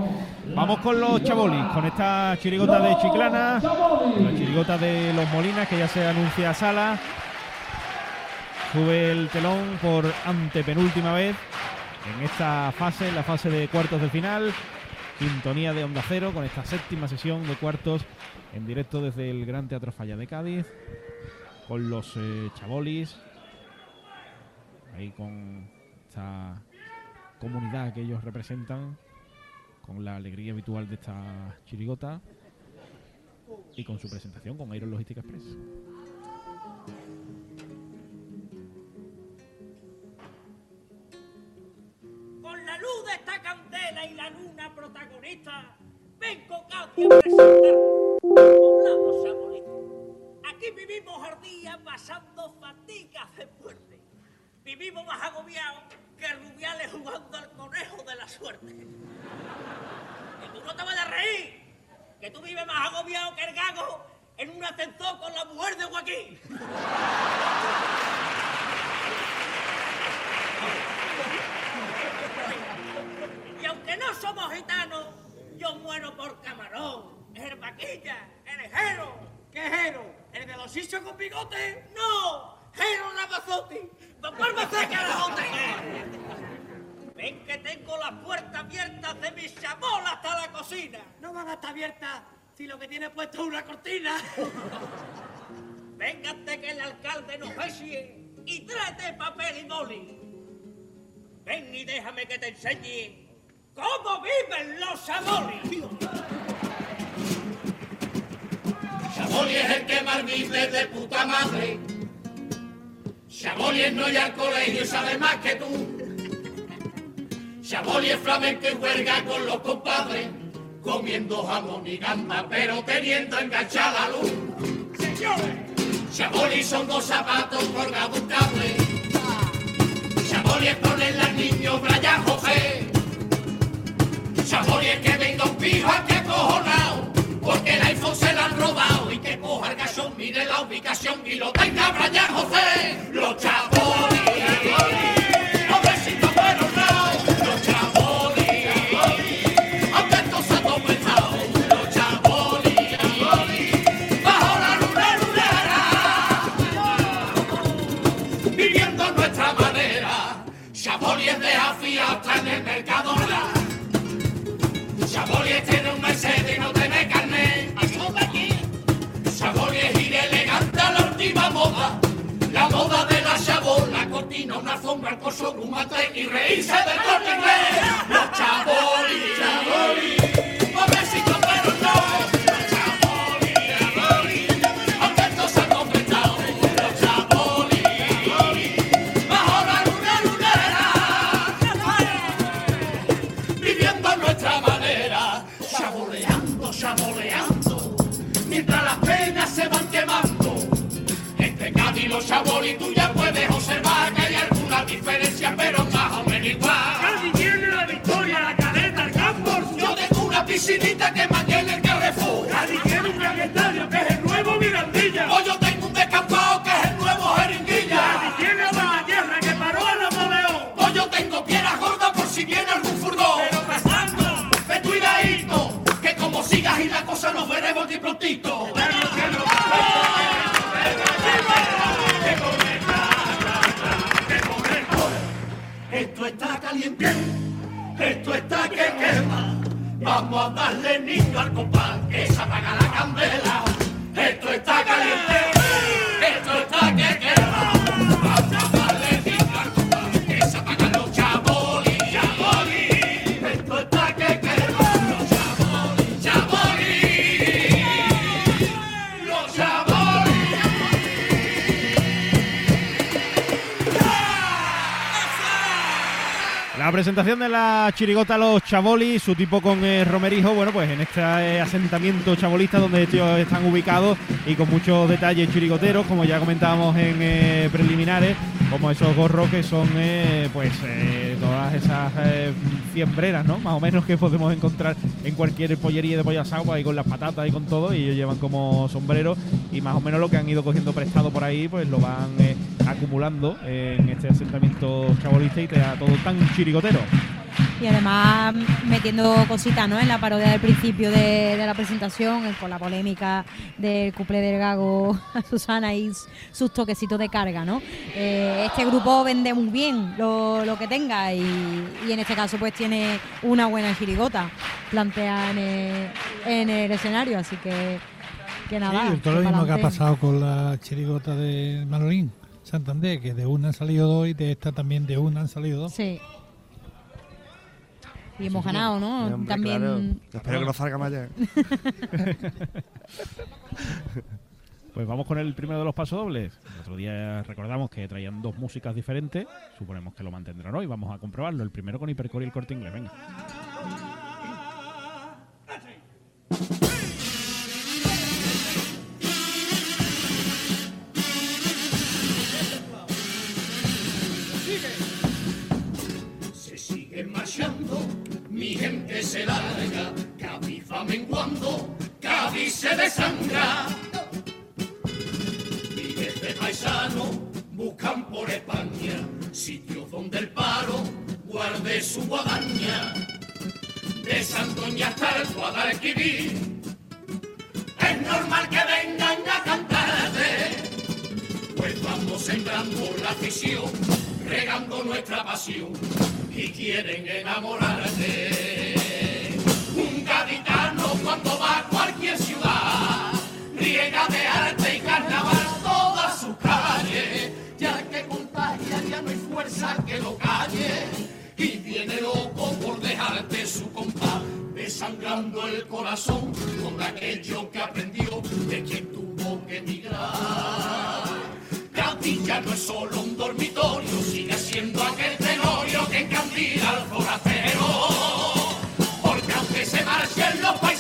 Vamos con los chabolis, con esta chirigota de Chiclana, la chirigota de los Molinas que ya se anuncia a sala. Sube el telón por antepenúltima vez en esta fase, en la fase de cuartos de final. Sintonía de Onda Cero con esta séptima sesión de cuartos en directo desde el Gran Teatro Falla de Cádiz. Con los eh, chabolis. Ahí con esta comunidad que ellos representan. Con la alegría habitual de esta chirigota. Y con su presentación con Iron Logistic Express. Con la luz de esta candela y la luna protagonista, vengo Katia a presentar Poblado Sabolito. Aquí vivimos ardía pasando fatigas de muerte. Vivimos más agobiados que Rubiales jugando al conejo de la suerte. Que tú no te vayas a reír, que tú vives más agobiado que el gago en un ascensor con la mujer de Joaquín. Aunque no somos gitanos, yo muero por camarón, el vaquilla, el ejero. ¿Qué? ¿El de los sitios con bigote? ¡No! ¡Jero Ramazotti! ¡Don Barbaceca Carajote! Ven que tengo las puertas abiertas de mi chamola hasta la cocina. No van a estar abiertas si lo que tiene puesto es una cortina. Véngate que el alcalde nos besie y tráete papel y boli. Ven y déjame que te enseñe cómo viven los sabolis. Chaboli es el que más vive de puta madre. Chaboli es no ir al colegio y sabe más que tú. Chaboli es flamenco y huelga con los compadres, comiendo jamón y gamba, pero teniendo enganchada la luz. Señores, son dos zapatos colgados un cable. José. Sabor es que venga un pijo aquí acojonado, porque el iPhone se lo han robado y que coja el cachón, mire la ubicación y lo tenga Brian José. Los chabolis, cortina, una alfombra, el corso, un mate y reírse del corte inglés. Los Chaboli, Chaboli, pobrecitos pero no. Los Chaboli, Chaboli, aunque esto se ha completado. Los Chaboli, Chaboli, bajo la luna lunera viviendo a nuestra manera, saboreando, saboreando, mientras las penas se van quemando. Entre Cádiz los Chaboli tú ya puedes observar que diferencia, pero más o menos igual. Cádiz tiene la victoria, la caleta, el campo. Yo tengo una piscinita que mantiene el de la chirigota Los Chabolis, su tipo con eh, Romerijo, bueno, pues en este eh, asentamiento chabolista donde ellos están ubicados y con muchos detalles chirigoteros, como ya comentábamos en eh, preliminares, como esos gorros que son, pues, todas esas fiembreras, ¿no? Más o menos que podemos encontrar en cualquier pollería de pollo asado, pues, ahí con las patatas y con todo, y ellos llevan como sombrero y más o menos lo que han ido cogiendo prestado por ahí, pues lo van acumulando en este asentamiento chabolista y te da todo tan chirigotero. Y además metiendo cositas ¿no? en la parodia del principio de, de la presentación, con la polémica del cuplé del gago a [laughs] Susana y sus toquecitos de carga. ¿no? Eh, este grupo vende muy bien lo, lo que tenga y, y en este caso pues tiene una buena chirigota planteada en el, en el escenario, así que, que nada. Sí, todo lo mismo que ha pasado con la chirigota de Manolín Santander, que de una han salido dos y de esta también de una han salido dos. Sí. Y hemos ganado, ¿no? Hombre, También. claro. Espero que no salga más allá. [laughs] Pues vamos con el primero de los pasodobles. El otro día recordamos que traían dos músicas diferentes. Suponemos que lo mantendrán hoy. Vamos a comprobarlo. El primero con Hipercore y el corte inglés. Venga. Gente se larga, Cádiz va menguando, Cádiz se desangra. Miles de paisanos buscan por España sitios donde el paro guarde su guadaña. De Santoña hasta el Guadalquivir, es normal que vengan a cantarte pues vamos sembrando la afición, regando nuestra pasión y quieren enamorarte. Un gaditano cuando va a cualquier ciudad, riega de arte y carnaval todas sus calles, ya que contagia ya no hay fuerza que lo calle y viene loco por dejarte su compás. Desangrando el corazón con aquello que aprendió de quien tuvo que emigrar. Ya no es solo un dormitorio, sigue siendo aquel tenorio que encandila al forastero. Porque aunque se marchen los paisanos,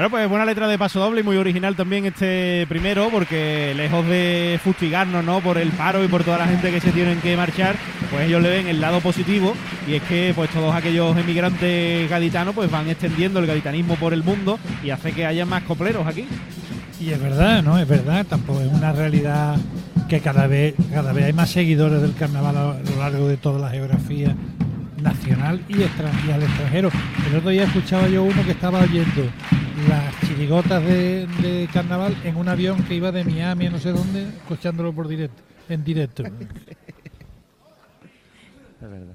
Bueno, pues buena letra de paso doble y muy original también este primero, porque lejos de fustigarnos, ¿no? Por el paro y por toda la gente que se tienen que marchar, pues ellos le ven el lado positivo y es que pues todos aquellos emigrantes gaditanos pues van extendiendo el gaditanismo por el mundo y hace que haya más copleros aquí. Y es verdad, ¿no? Es verdad, tampoco es una realidad que cada vez, cada vez hay más seguidores del carnaval a lo largo de toda la geografía nacional y, extra- y al extranjero. El otro día escuchaba yo uno que estaba oyendo las chirigotas de, de carnaval en un avión que iba de Miami a no sé dónde, escuchándolo por directo, en directo. [laughs] Es verdad.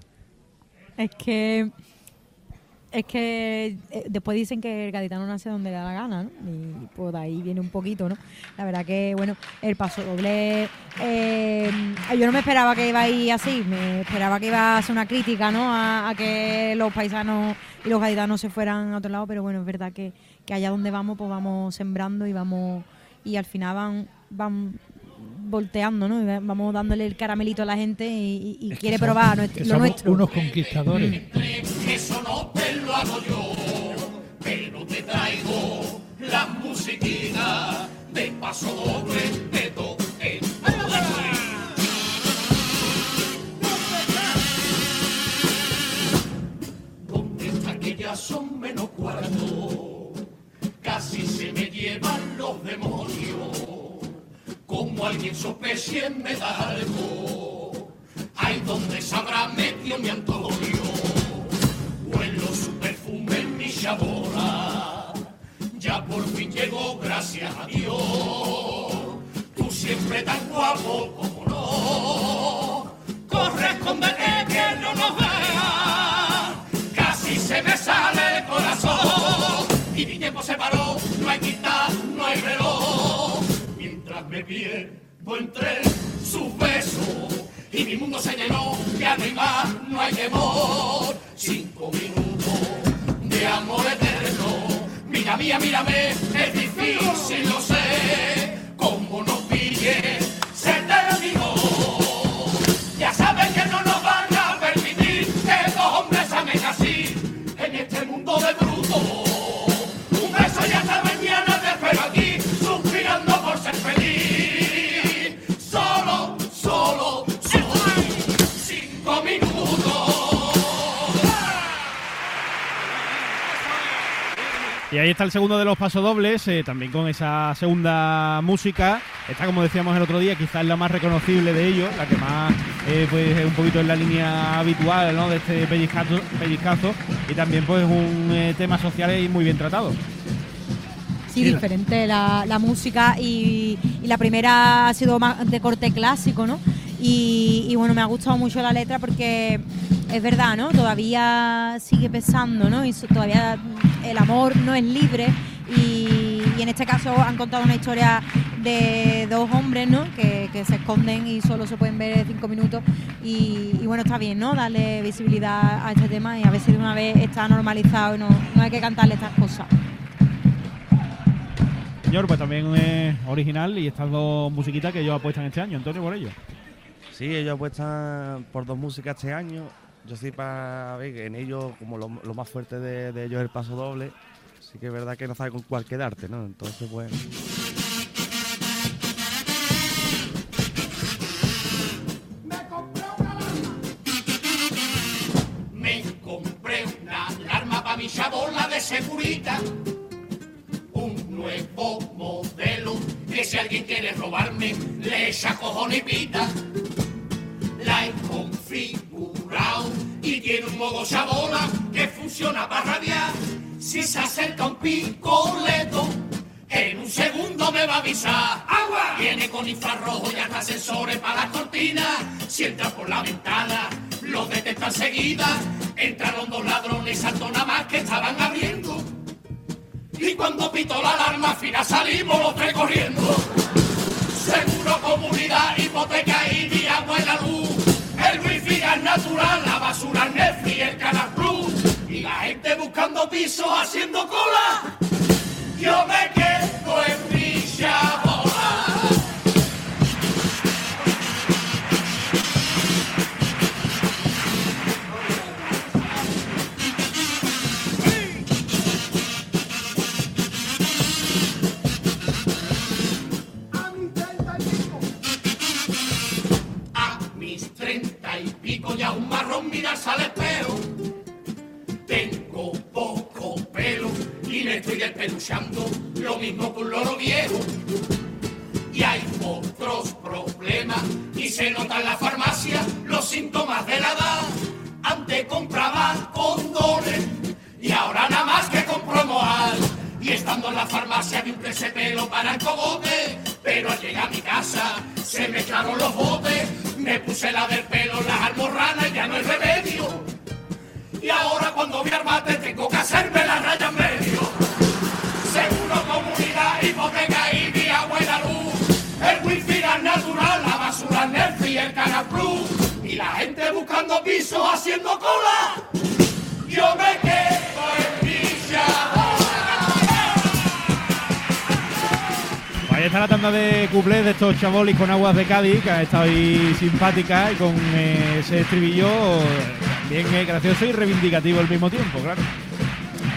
Es que. Es que eh, después dicen que el gaditano nace donde da la gana, ¿no? Y pues de ahí viene un poquito, ¿no? La verdad que, bueno, el paso doble. eh, yo no me esperaba que iba a ir así, me esperaba que iba a ser una crítica, ¿no? A, a que los paisanos y los gaditanos se fueran a otro lado, pero bueno, es verdad que, que allá donde vamos, pues vamos sembrando y vamos. Y al final van, van volteando, ¿no? Vamos dándole el caramelito a la gente y, quiere probar nuestro- lo somos nuestro. unos conquistadores. Eso no te lo hago yo, pero te traigo la musiquita de paso doble de do en ¿Dónde está que ya son menos cuarto? Casi se me llevan los demonios. Como alguien sospeche me da algo. Ay, ¿dónde se habrá metido mi Antonio? Huelo su perfume en mi chabola. Ya por fin llegó, gracias a Dios. Tú siempre tan guapo como no. Corre, escóndete que no nos vea. Casi se me sale el corazón. Y mi tiempo se paró, pierdo entre sus besos. Y mi mundo se llenó, hay más, no hay temor. Cinco minutos de amor eterno. Mira mía, mírame, es difícil, lo sé. Y ahí está el segundo de los pasodobles, eh, también con esa segunda música. Esta, como decíamos el otro día, quizás la más reconocible de ellos, la que más eh, pues es un poquito en la línea habitual ¿no? de este pellizcazo, pellizcazo y también pues un eh, tema social y muy bien tratado. Sí, diferente la, la música y, y la primera ha sido más de corte clásico, ¿no? Y, bueno, me ha gustado mucho la letra porque es verdad, ¿no? Todavía sigue pesando, ¿no? Y todavía el amor no es libre y, en este caso han contado una historia de dos hombres, ¿no? Que, se esconden y solo se pueden ver cinco minutos y, y bueno, está bien, ¿no? Darle visibilidad a este tema y a ver si de una vez está normalizado y no, no hay que cantarle estas cosas. Señor, pues también es original y estas dos musiquitas que ellos apuestan este año. Antonio, por ello. Sí, ellos apuestan por dos músicas este año. Yo sí para ver que en ellos, como lo, más fuerte de, ellos es el paso doble, sí que es verdad que no sabe con cuál quedarte, ¿no? Entonces, pues... Para mi chabola de seguridad. Un nuevo modelo que si alguien quiere robarme, le echa cojones y pita. He configurado y tiene un modo chabola que funciona para radiar. Si se acerca un picoleto, en un segundo me va a avisar. ¡Agua! Viene con infrarrojo y hasta sensores para las cortinas. Si entra por la ventana, lo detecta enseguida. Entraron dos ladrones, saltó nada más que estaban abriendo. Y cuando pitó la alarma, al final salimos los tres corriendo. Seguro comunidad, hipoteca y mi agua y la luz. Natural, la basura Netflix, el Canal Plus. Y la gente buscando pisos haciendo cola. Yo me quedo en al espejo. Tengo poco pelo y me estoy despeluchando, lo mismo que un loro viejo. Y hay otros problemas y se nota en la farmacia los síntomas de la edad. Antes compraba condones y ahora nada más que compro moal. Y estando en la farmacia vi un pesetelo para el cogote pero al llegar a mi casa se me echaron los botes. Me puse la del pelo, las almorranas ya no hay remedio. Y ahora cuando voy al tengo que hacerme la raya en medio. Seguro comunidad, hipoteca y mi agua y la luz. El wifi natural, la basura Netflix y el Canal Plus. Y la gente buscando pisos haciendo cola. Yo me está la tanda de cuplés de estos chavolis con aguas de Cádiz, que ha estado ahí simpática y con eh, ese estribillo bien eh, gracioso y reivindicativo al mismo tiempo, claro.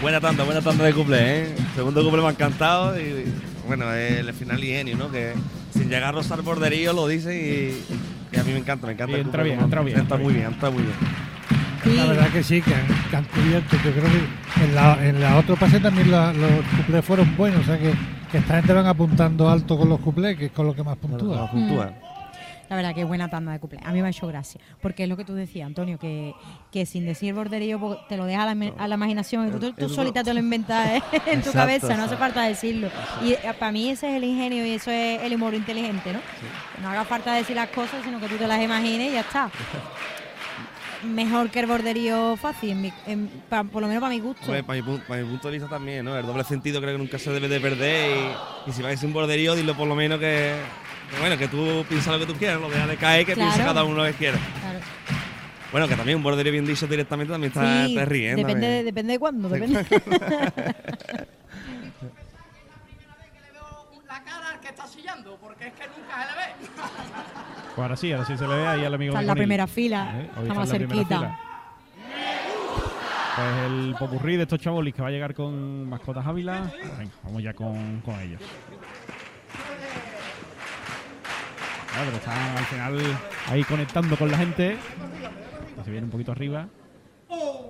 Buena tanda, buena tanda de cumple, ¿eh? Segundo cumple me ha encantado y, bueno, el final ingenio, ¿no? Que sin llegar a rozar borderío lo dice y, y a mí me encanta, me encanta. Y el entra bien, entra bien, Está entra muy bien. está muy bien. La verdad que sí, que han, que han cubierto. Yo creo que en la, en la otro pase también la- los cuplés fueron buenos. O sea que, que esta gente van apuntando alto con los cuplés, que es con lo que más puntúa. La verdad que buena tanda de cumple. A mí me ha hecho gracia. Porque es lo que tú decías, Antonio, que, que sin decir borderío pues, te lo deja a la, a la imaginación y tú, tú el- solita te lo [laughs] inventas ¿eh? en tu Exacto, cabeza, no hace falta decirlo. Y eh, para mí ese es el ingenio y eso es el humor inteligente, ¿no? Que no haga falta decir las cosas, sino que tú te las imagines y ya está. [laughs] Mejor que el borderío fácil, en mi- en- pa- por lo menos para mi gusto. Hombre, para, mi, pu- para mi punto de vista también, ¿no? El doble sentido creo que nunca se debe de perder y, y si vais sin borderío, dilo por lo menos que, que, bueno, que tú piensas lo que tú quieras, lo dejas de caer, que Claro. piense cada uno lo que quiera. Claro. Bueno, que también un borderío bien dicho directamente también está, Sí, ¿no? depende, de, También. depende de cuándo, depende. [laughs] [laughs] La cara al que está sillando, porque es que nunca se le ve. [laughs] Pues ahora sí, ahora sí se le ve ahí al amigo Está en la primera fila, Eh, está cerquita. Pues el popurrí de estos chavolis que va a llegar con mascotas Ávila. Venga, vamos ya con, con ellos. Claro, pero están al final ahí conectando con la gente. Se viene un poquito arriba.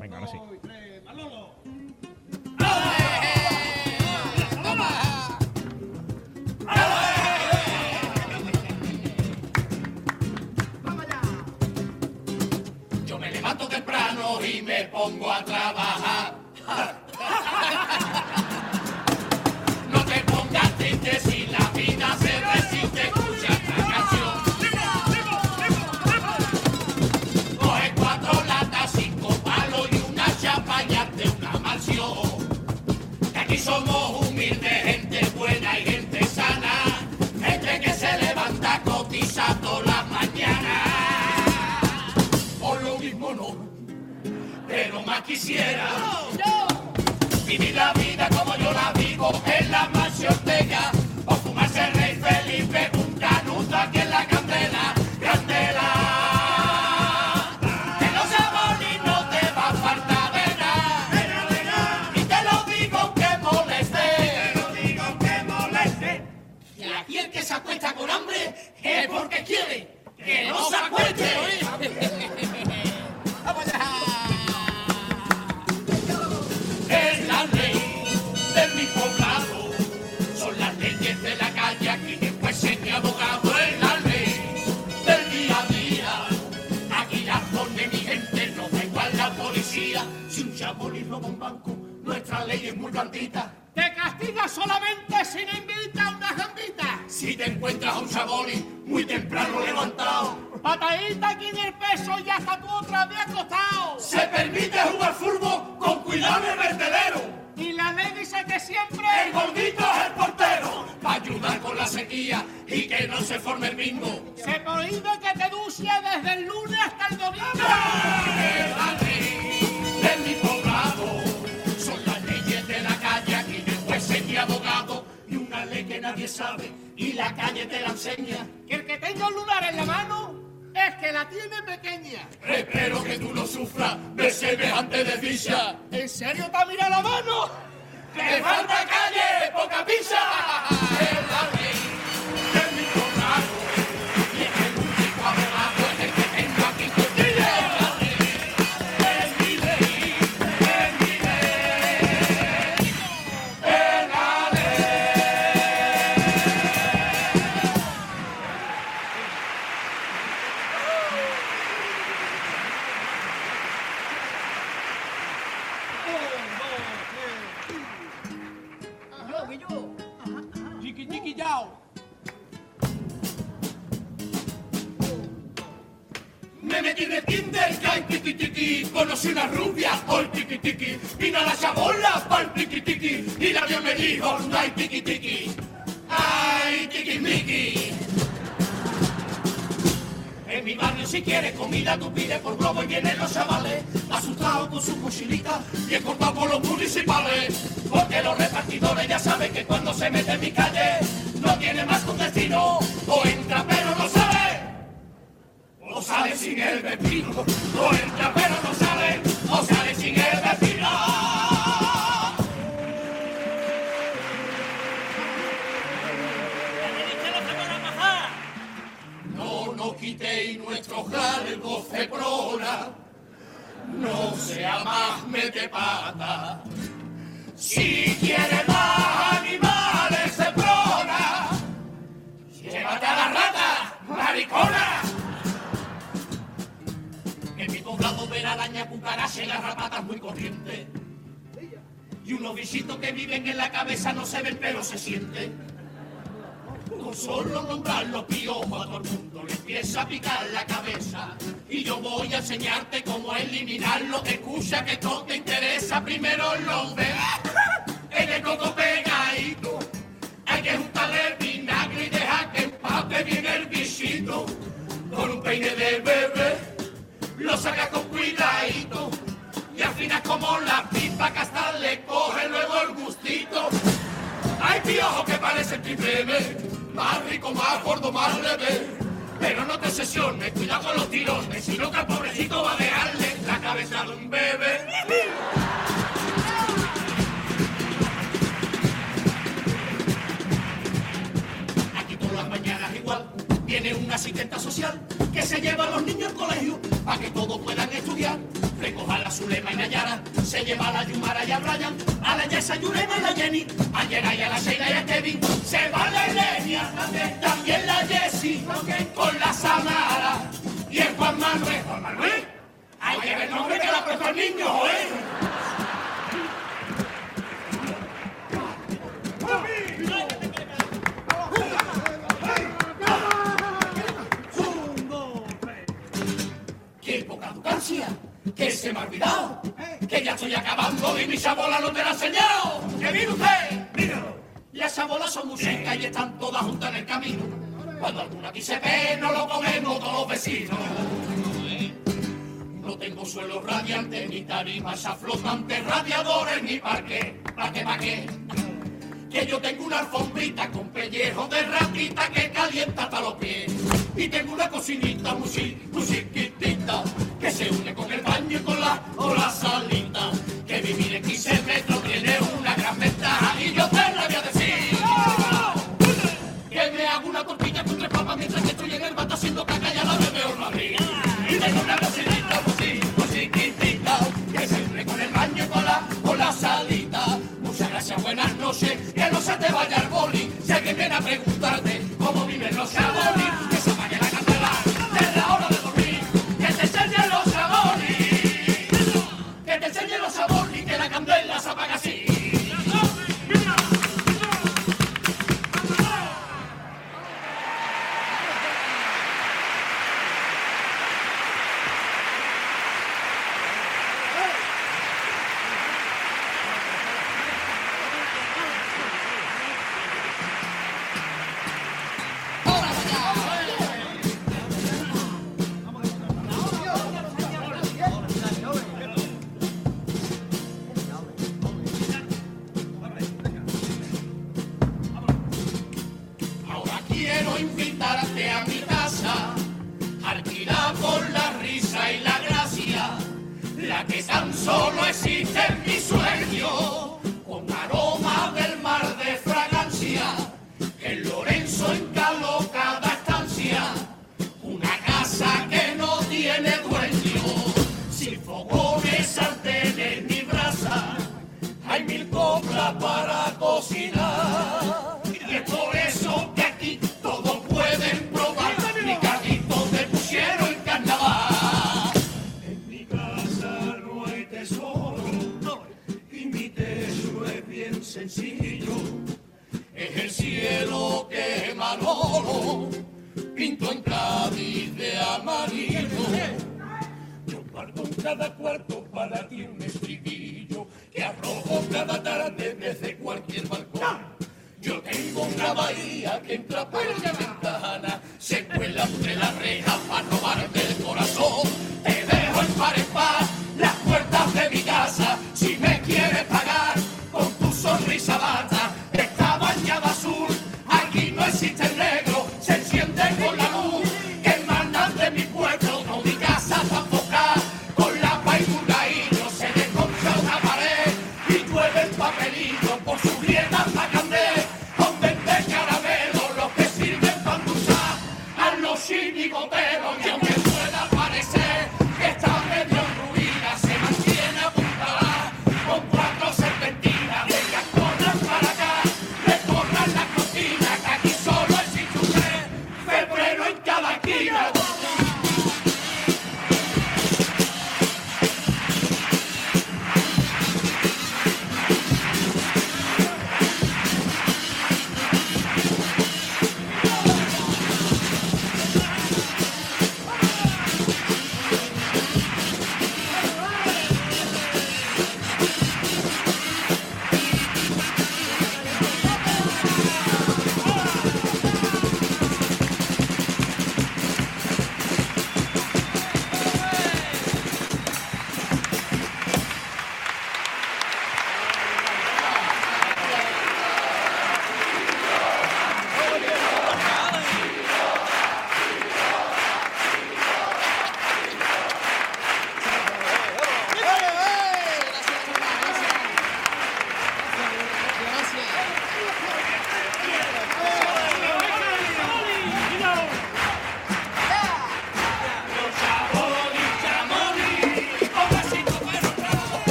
Venga, ahora sí. Me pongo a trabajar. Más quisiera. Vivir la vida como yo la vivo en la mansión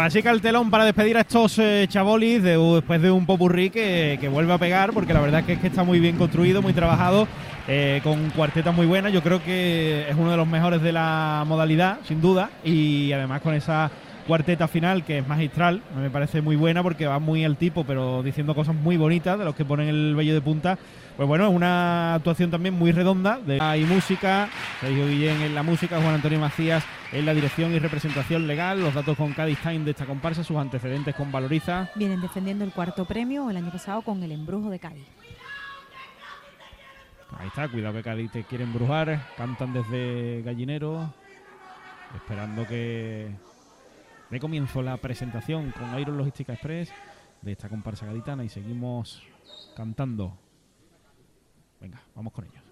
Pues así telón para despedir a estos eh, chabolis de- después de un popurrí que, que vuelve a pegar, porque la verdad es que, es que está muy bien construido, muy trabajado, eh, con cuartetas muy buenas. Yo creo que es uno de los mejores de la modalidad, sin duda, y además con esa cuarteta final que es magistral, me parece muy buena porque va muy al tipo, pero diciendo cosas muy bonitas de los que ponen el vello de punta. Pues bueno, es una actuación también muy redonda hay música, Sergio Guillén en la música, Juan Antonio Macías en la dirección y representación legal, los datos con Cádiz Time de esta comparsa, sus antecedentes con Valoriza. Vienen defendiendo el cuarto premio el año pasado con el embrujo de Cádiz. Ahí está, cuidado que Cádiz te quiere embrujar, cantan desde Gallinero, esperando que dé comienzo la presentación con Iron Logística Express de esta comparsa gaditana y seguimos cantando. Venga, vamos con ellos.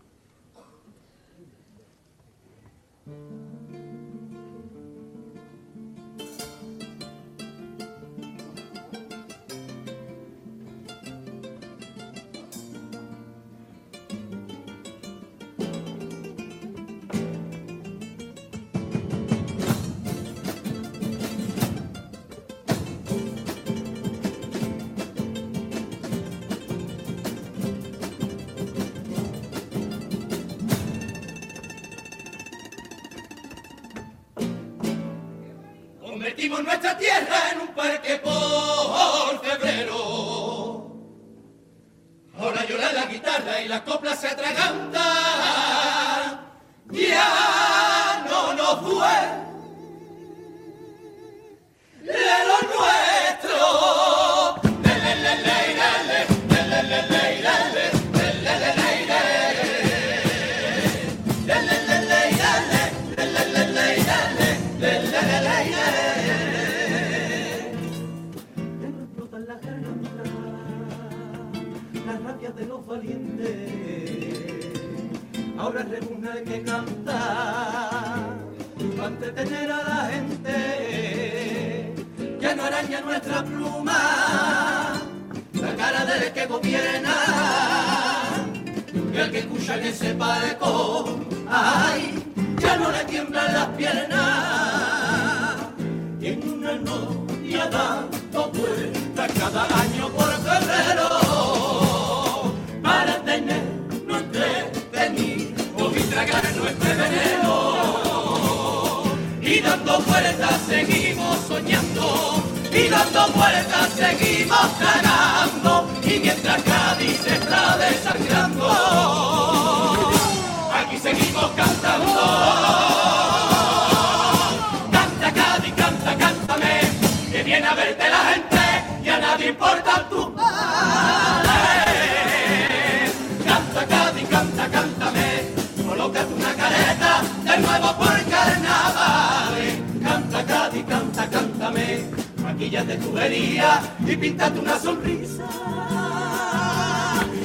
Maquillate tu herida y píntate una sonrisa.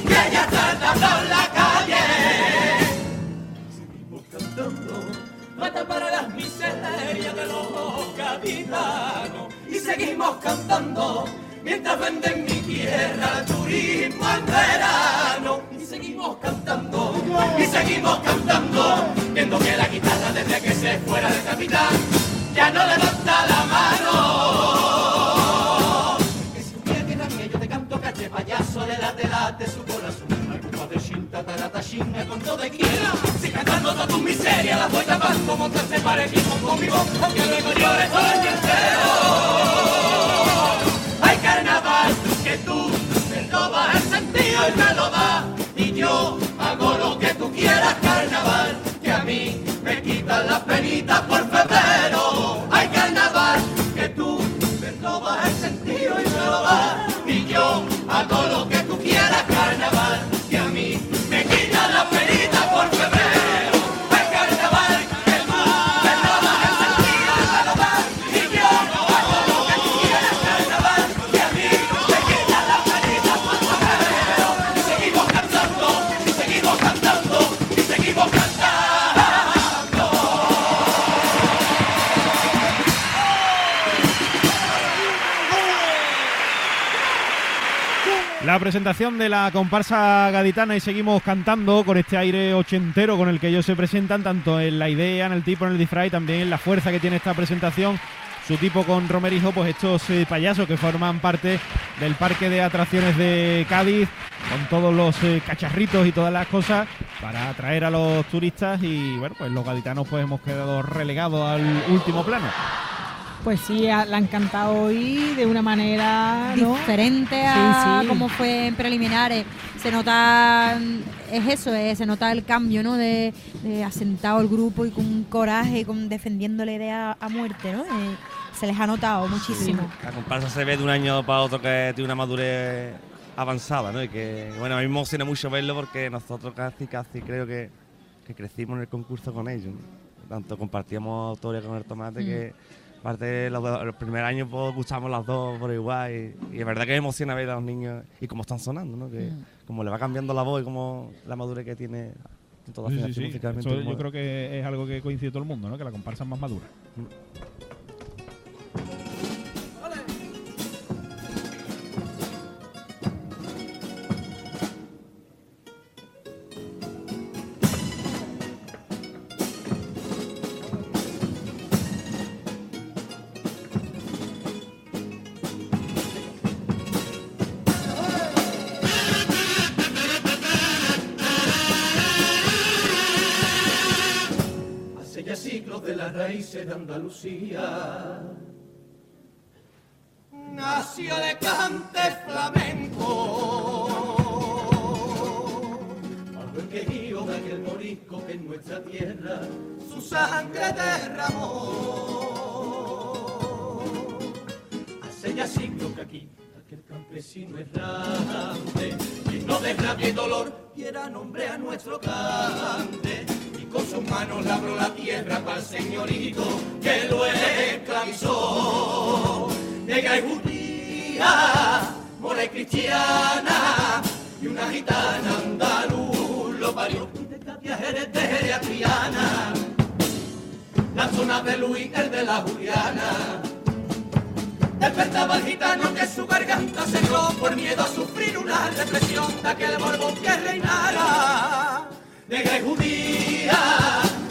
Que ya está dando en la calle. Seguimos cantando, mata para las miserias de los gaditanos. Y seguimos cantando mientras venden mi tierra turismo en verano. Y seguimos cantando, y seguimos cantando, viendo que la guitarra desde que se fuera del capitán ya no levanta la mano. Late su corazón. Al compás de shin, tatarata, shin, me contó de quiera. Si cantando toda tu miseria la voy tapando, montarse para equipo conmigo, aunque luego llores todo el entero. Hay carnaval que tú me robas el sentido y me lo das. Y yo hago lo que tú quieras, carnaval, que a mí me quitan las penitas por febrero. La presentación de la comparsa gaditana y seguimos cantando con este aire ochentero con el que ellos se presentan, tanto en la idea, en el tipo, en el disfraz y también en la fuerza que tiene esta presentación. Su tipo con Romerijo, pues estos eh, payasos que forman parte del parque de atracciones de Cádiz, con todos los eh, cacharritos y todas las cosas para atraer a los turistas y bueno, pues los gaditanos pues hemos quedado relegados al último plano. Pues sí, la han cantado hoy de una manera ¿no? diferente a Sí, sí. como fue en preliminares. Se nota, es eso, eh, se nota el cambio, ¿no? De, de asentado el grupo y con coraje, con defendiendo la idea a muerte, ¿no? Eh, se les ha notado muchísimo. La comparsa se ve de un año para otro que tiene una madurez avanzada, ¿no? Y que, bueno, a mí me emociona mucho verlo porque nosotros casi, casi creo que, que crecimos en el concurso con ellos. ¿no? Tanto compartíamos autores con el tomate Mm. que, aparte los, los primeros años, pues gustamos las dos por igual. Y, y es verdad que me emociona ver a los niños y cómo están sonando, ¿no? Que Mm. como le va cambiando la voz y como la madurez que tiene en toda Sí, sí, sí. Eso yo creo que es algo que coincide todo el mundo, ¿no? Que la comparsa es más madura. Hace de Andalucía. Nació de cante flamenco. Bajo el quejío de aquel morisco que en nuestra tierra su sangre derramó. Hace ya siglos que aquí aquel campesino errante, lleno de rabia y dolor, diera nombre a nuestro cante con sus manos labró la tierra para el señorito que lo esclavizó. Negra y judía, mora y cristiana, y una gitana andaluz lo parió. Y de Katia Jerez de Jerez a Triana, la zona de Luis, el de la Juliana. Despertaba el gitano que su garganta cerró por miedo a sufrir una represión de aquel Borbón que reinara. Madre judía,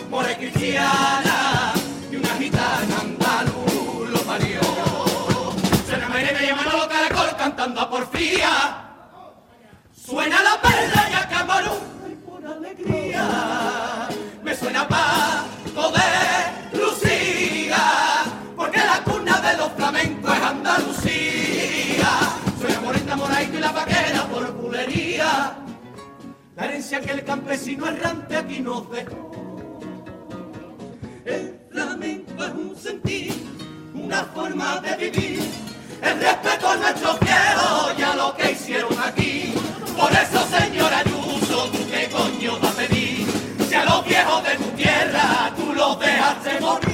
more cristiana y una gitana andaluz lo parió. Suena Mairena y a Manolo Caracol cantando a porfía. Suena la perla y a Camarón por alegría. Me suena Paco de La herencia que el campesino errante aquí nos dejó. El flamenco es un sentir, una forma de vivir. El respeto a nuestros viejos y a lo que hicieron aquí. Por eso, señora Ayuso, ¿tú qué coño vas a pedir? Si a los viejos de tu tierra tú los dejaste morir.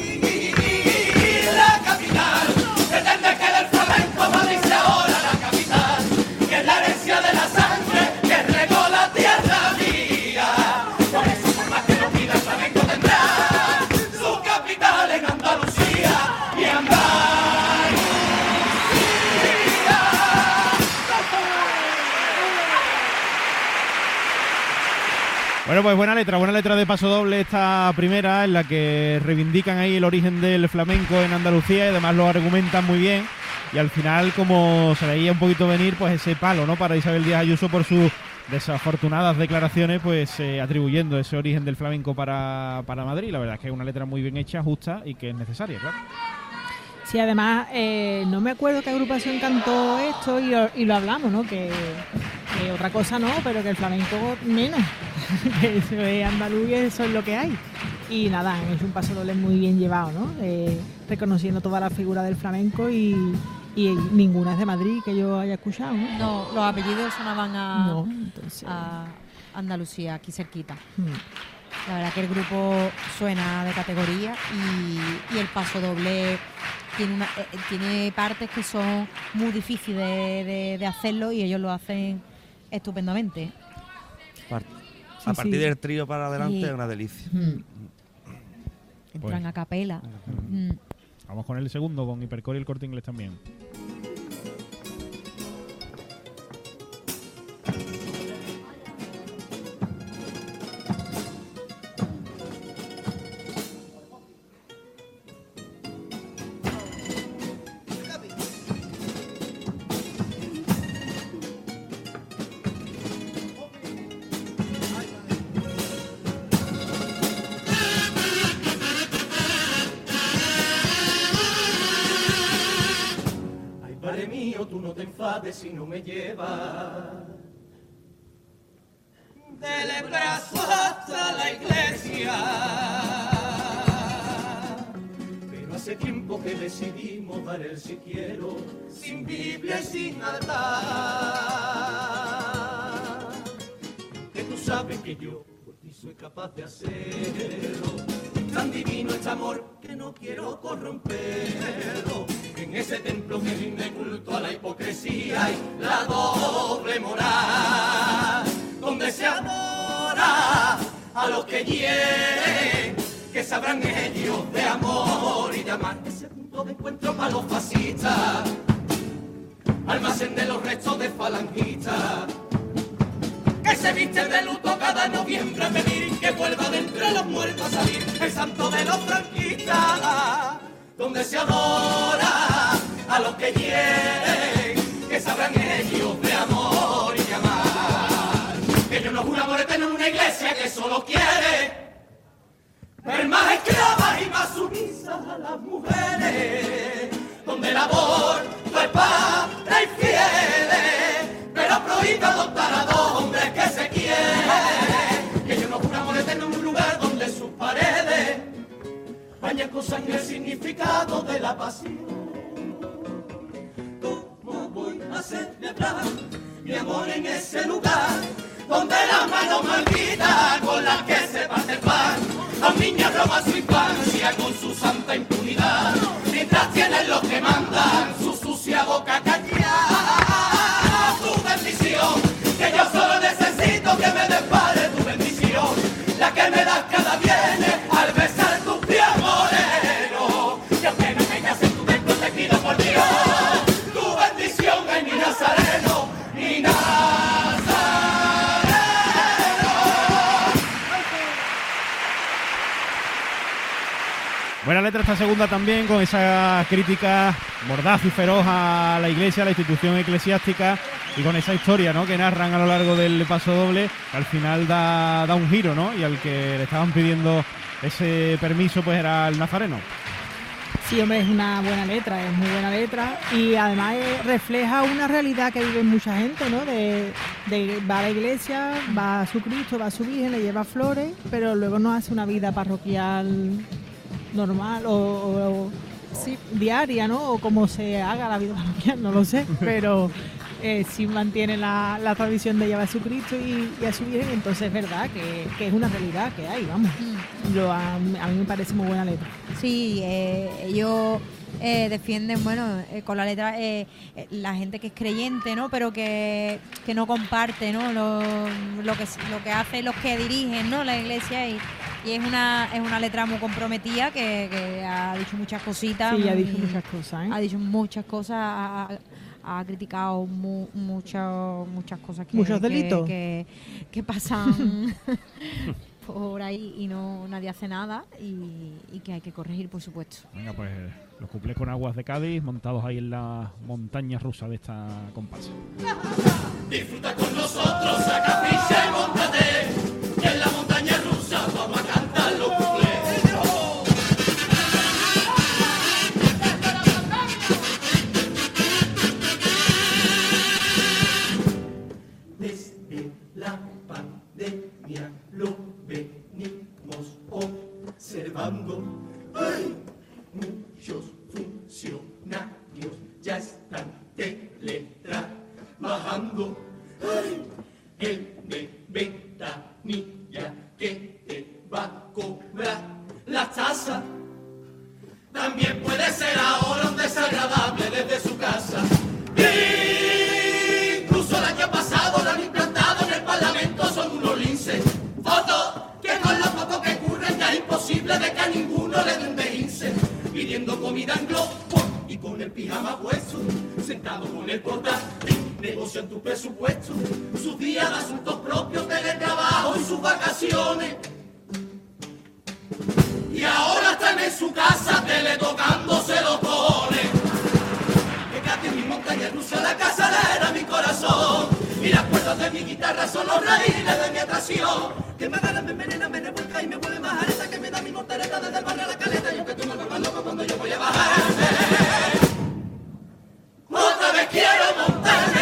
Bueno, pues buena letra, buena letra de paso doble esta primera, en la que reivindican ahí el origen del flamenco en Andalucía y además lo argumentan muy bien. Y al final, como se veía un poquito venir, pues ese palo, ¿no? Para Isabel Díaz Ayuso por sus desafortunadas declaraciones, pues eh, atribuyendo ese origen del flamenco para, para Madrid. La verdad es que es una letra muy bien hecha, justa y que es necesaria, claro. Sí, además, eh, no me acuerdo qué agrupación cantó esto y, y lo hablamos, ¿no? Que, que otra cosa no, pero que el flamenco menos. que [laughs] eso es andaluz y eso es lo que hay. Y nada, es un paso doble muy bien llevado, ¿no? Eh, reconociendo toda la figura del flamenco y, y ninguna es de Madrid que yo haya escuchado, ¿no? No, los apellidos sonaban a, No, entonces- a Andalucía, aquí cerquita. Hmm. La verdad que el grupo suena de categoría y, y el paso doble tiene, una- eh, tiene partes que son muy difíciles de, de- de hacerlo y ellos lo hacen estupendamente. Sí, a partir sí. del trío para adelante Sí. es una delicia. Pues- Entran a capela. Mm. Vamos con el segundo, con Hipercore y el corte inglés también. Si no me llevas. Del brazo hasta la iglesia. Pero hace tiempo que decidimos dar el si quiero, sin Biblia y sin altar. Que tú sabes que yo por ti soy capaz de hacerlo. Tan divino este amor que no quiero corromperlo. En ese templo que a los que hieren, que sabrán ellos de amor y de amar. Ese punto de encuentro para los fascistas. Almacén de los restos de falangistas que se viste de luto cada noviembre a pedir que vuelva de entre los muertos a salir el santo de los franquistas, donde se adora a los que hieren, que sabrán ellos de amor. Que yo no juro amor eterno en una iglesia que solo quiere ver más esclavas y más sumisas a las mujeres, donde el aborto es para infieles, pero prohíbe adoptar a dos hombres que se quieren. Que yo no juro amor eterno en un lugar donde sus paredes bañan con sangre el significado de la pasión. ¿Cómo voy a celebrar mi amor en ese lugar donde la mano maldita con la que se parte el pan. Los niños roban su infancia con su santa impunidad. Mientras tienen los que mandan su sucia boca callada tu bendición que yo solo necesito que me despare tu bendición la que me das Buena letra esta segunda también, con esa crítica mordaz y feroz a la iglesia, a la institución eclesiástica y con esa historia ¿no? que narran a lo largo del paso doble, que al final da, da un giro, ¿no? Y al que le estaban pidiendo ese permiso, pues era el nazareno. Sí, hombre, es una buena letra, es muy buena letra y además eh, refleja una realidad que vive mucha gente, ¿no? De, de va a la iglesia, va a su Cristo, va a su Virgen, le lleva flores, pero luego no hace una vida parroquial normal o, o- o, sí, diaria, ¿no? O como se haga la vida [laughs] parroquial, no lo sé, pero eh, sí mantiene la, la tradición de llevar a su Cristo y, y a su Virgen, entonces es verdad que, que es una realidad que hay, vamos. Yo, a, a mí me parece muy buena letra. Sí, eh, ellos eh, defienden, bueno, eh, con la letra, la gente que es creyente, ¿no? Pero que, que no comparte, ¿no? Lo, lo que lo que hacen los que dirigen, ¿no? La iglesia y, y es una es una letra muy comprometida que, que ha dicho muchas cositas. Sí, ha dicho muchas cosas, ¿eh? Ha dicho muchas cosas, ha, criticado mu- mucho- muchas cosas que, Muchos que- delitos. que, que pasan [laughs] por ahí y no nadie hace nada y, y que hay que corregir, por supuesto. Venga, pues los cuplés con aguas de Cádiz, montados ahí en la montaña rusa de esta comparsa. Disfruta con nosotros, saca ficha y montate. En la montaña rusa vamos a Desde la pandemia lo venimos observando. Muchos funcionarios ya están teletrabajando. ¡Ay! El de ventanilla que te cobrar la tasa. También puede ser ahora un desagradable desde su casa. Incluso el año pasado lo han implantado en el Parlamento, son unos linces. Fotos que con lo poco que ocurren ya es imposible de que a ninguno le den de ince. Pidiendo comida en globo y con el pijama puesto, sentado con el portátil, negocian tu presupuesto, sus días de asuntos propios, teletrabajo y sus vacaciones. Y ahora están en su casa teletocándose los cojones. Que casi mi montaña rusa la casa era mi corazón. Y las cuerdas de mi guitarra son los raíles de mi atracción. Que me agarra, me envenena, me revuelca y me vuelve más areta. Que me da mi mortereta desde el a la caleta. Y aunque tú me vuelvas loco cuando yo voy a bajarme. Otra vez quiero montarme,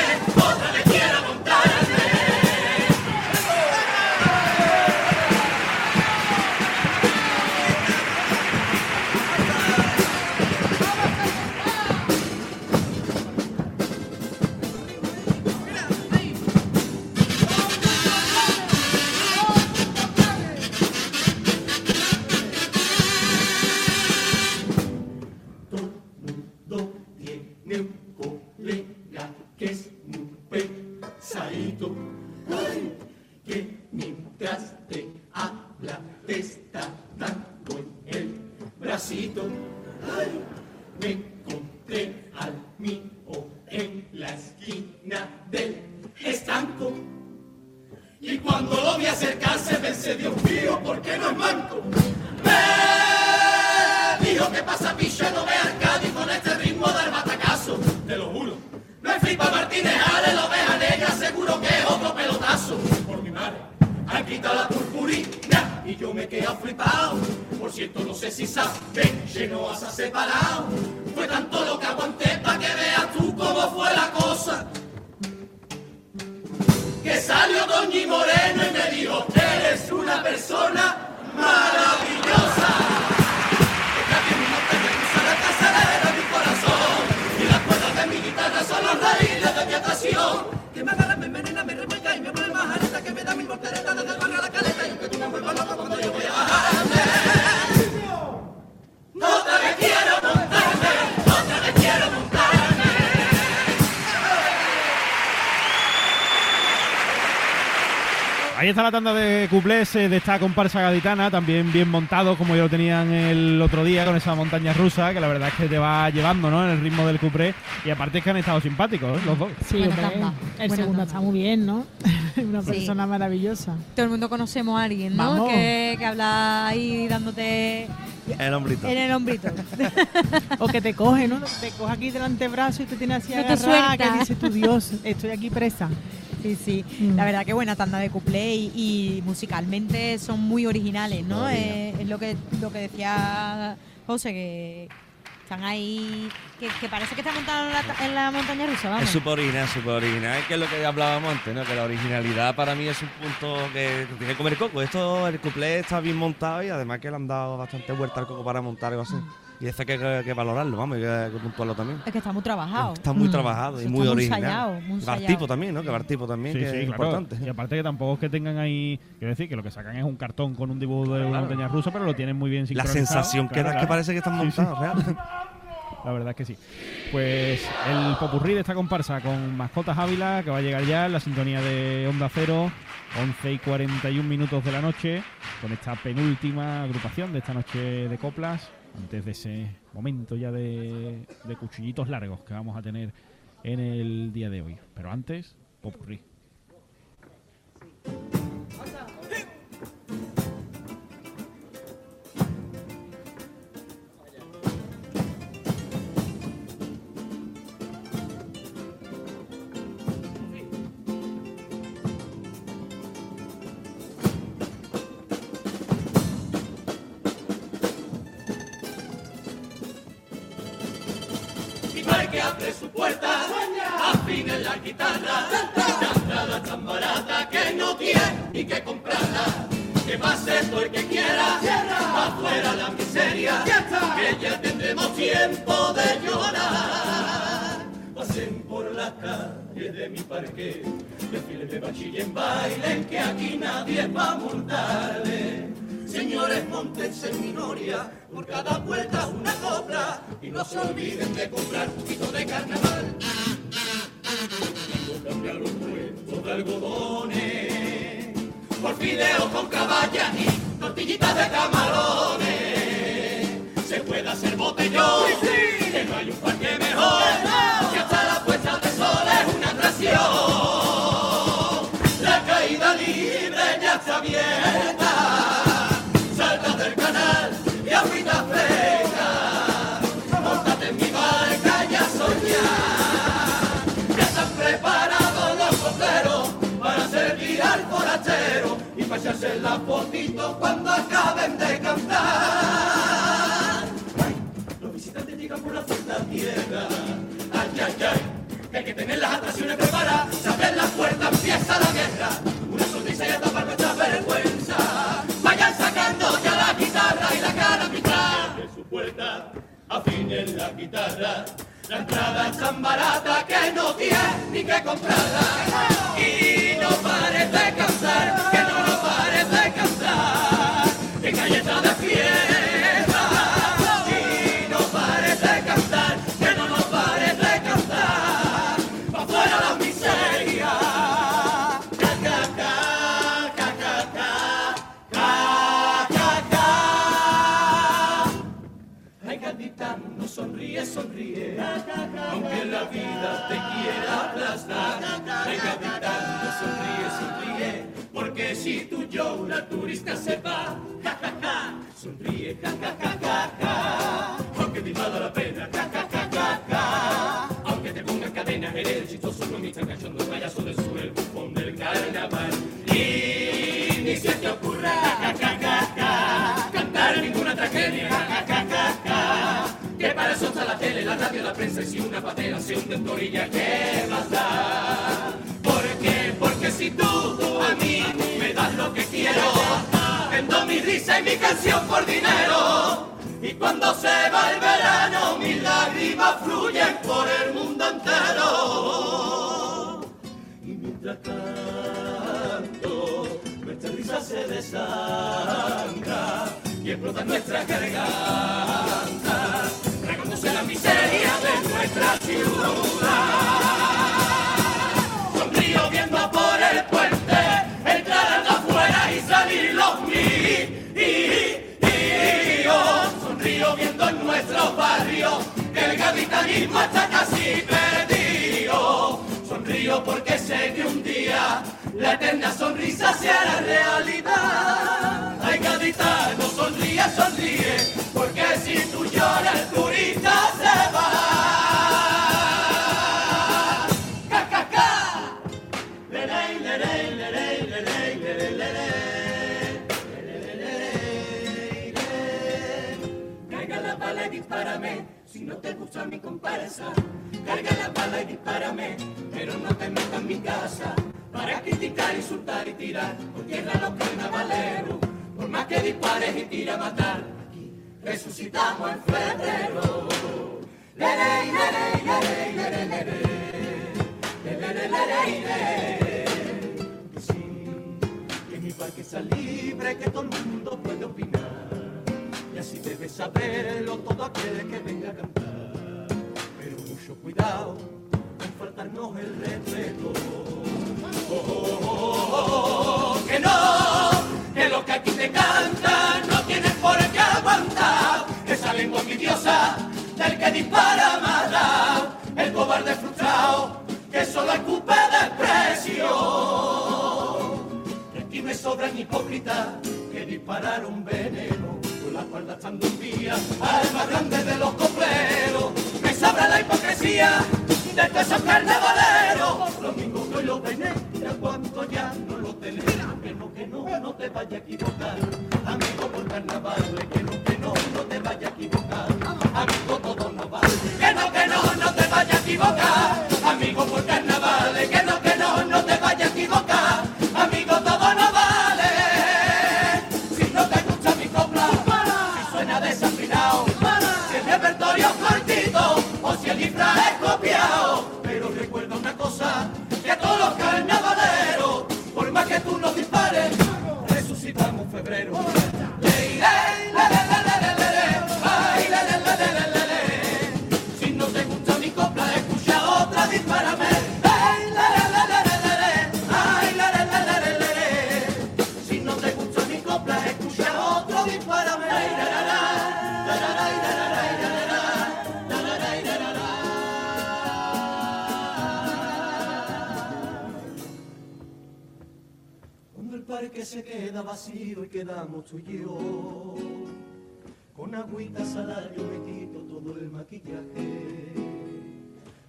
la tanda de cuplés eh, de esta comparsa gaditana, también bien montado como ya lo tenían el otro día con esa montaña rusa, que la verdad es que te va llevando ¿no? en el ritmo del cuplé. Y aparte es que han estado simpáticos ¿eh? los dos. Sí, Buena hombre, tanda, el buena segundo tanda. está muy bien, ¿no? [laughs] Una Sí. persona maravillosa. Todo el mundo conocemos a alguien, ¿no? Vamos. Que, que habla ahí dándote El hombrito. en el hombrito. [laughs] O que te coge, ¿no? Te coge aquí del antebrazo y te tiene así No agarrada, que dice tu Dios, estoy aquí presa. Sí, sí. Mm. La verdad que buena tanda de cuplé y, y musicalmente son muy originales, ¿no? Eh, es lo que, lo que decía José, que están ahí, que, que parece que están montados en la, en la montaña rusa, vamos. Es súper original, súper original. Es que es lo que hablábamos antes, ¿no? Que la originalidad para mí es un punto que tiene que comer coco. Esto, el cuplé está bien montado y además que le han dado bastante vuelta al coco para montar algo así. Y eso hay que, que- que valorarlo, vamos, y que, hay que puntuarlo también. Es que está muy trabajado. Está muy Mm. trabajado y Está muy muy original. ensayado, muy ensayado. Bartipo también, ¿no? Que Bartipo también, Sí, que sí, es claro. importante. Y aparte que tampoco es que tengan ahí, quiero decir, que lo que sacan es un cartón con un dibujo de una montaña rusa, pero lo tienen muy bien La sincronizado. sensación que Claro, da es que parece que están Sí, sí. montados, real. La verdad es que sí. Pues el popurrí de esta comparsa con Mascotas Ávila, que va a llegar ya en la sintonía de Onda Cero, 11 y 41 minutos de la noche, con esta penúltima agrupación de esta noche de coplas, antes de ese momento ya de, de cuchillitos largos que vamos a tener en el día de hoy. Pero antes, popurrí. Abre su puerta, afine la guitarra, la entrada tan barata que no tiene ni que comprarla. Que pase todo el que quiera, afuera la miseria, que ya tendremos tiempo de llorar. Pasen por la calle de mi parque, desfiles de bachiller bailen, que aquí nadie va a multarle. Señores, montense en minoria, por cada vuelta una copla, y no se olviden de comprar un poquito de carnaval. Cuando cambia los puestos de algodones, por fideos con caballa y tortillitas de camarones, se puede hacer botellón, que no hay un parque mejor, que hasta la puesta de sol es una atracción. La caída libre ya está abierta, echarse la fotito cuando acaben de cantar. Los visitantes llegan por la puerta tierra. Ay, ay, ay, que hay que tener las atracciones preparadas. Se abren las puertas, empieza la guerra. Una sonrisa y a tapar nuestra vergüenza. Vayan sacando ya la guitarra y la cara mitad. De su puerta, afinen la guitarra. La entrada es tan barata que no tiene ni que comprarla. Y no pares de cantar, la vida te quiera aplastar. Ay, gatita, no sonríe, sonríe, porque si tú lloras, turista se va. Ja, ja, ja, sonríe, ja, ja, ja, ja, ja, aunque te valga la pena, ja, ja, ja, ja, ja. Aunque te pongan cadena, eres chistoso, no me cachondo, el payaso del sur, el bufón del carnaval. Y ni se te ocurra, ja, ja, ja, ja, Que para eso está la tele, la radio, la prensa y si una patera se hunde en ¿qué más da? ¿Por qué? Porque si tú a mí me das lo que quiero, vendo mi risa y mi canción por dinero. Y cuando se va el verano, mis lágrimas fluyen por el mundo entero. Y mientras tanto, nuestra risa se desangra y explota nuestra garganta, nuestra ciudad. Con río viendo por el puente, entrar afuera y salir los míos. Sonrío viendo en nuestro barrio que el capitalismo está casi perdido. Sonrío porque sé que un día la eterna sonrisa será realidad. Ay, gaditano, sonríe, sonríe, porque si tú lloras, tú no te gusta mi comparsa, carga la bala y dispárame. Pero no te metas en mi casa para criticar, insultar y tirar por tierra los carnavaleros. Por más que dispares y tira a matar, aquí resucitamos en febrero. Lere, lere, lere, lere, lere. Lere, lere, lere, lere. Que sí, que mi parque libre, que todo el mundo puede opinar. Así debe saberlo todo aquel que venga a cantar. Pero mucho cuidado con faltarnos el respeto. Oh, que no, que lo que aquí te canta no tienes por qué aguantar. Esa lengua envidiosa del que dispara mata. El cobarde frustrado que solo escupe desprecio. Y aquí me sobran hipócritas que dispararon veneno la estando un día al grande de los copleros. Me sobra la hipocresía de todos esos carnavaleros. Lo mismo que hoy lo venéis, ya cuánto ya no lo tenéis. Que no, que no, no te vaya a equivocar. Amigo por carnaval, que no, que no, no te vaya a equivocar. Amigo todo no vale. Que no, que no, no te vaya a equivocar. Se queda vacío y quedamos tú y con agüita salada yo me quito todo el maquillaje.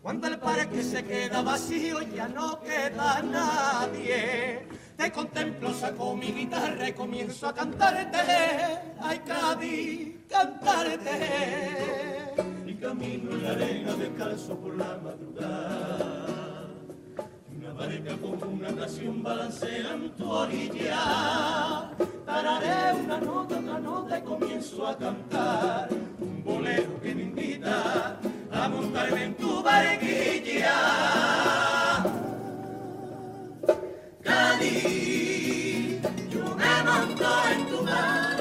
Cuando el parque se queda vacío ya no queda nadie, te contemplo, saco mi guitarra y comienzo a cantarte, ay Cádiz, cantarte. Y camino en la arena descalzo por la madrugada. Barca con una nación balancea en tu orilla. Tararé una nota, otra nota y comienzo a cantar. Un bolero que me invita a montarme en tu barquilla. Yo me monto en tu barca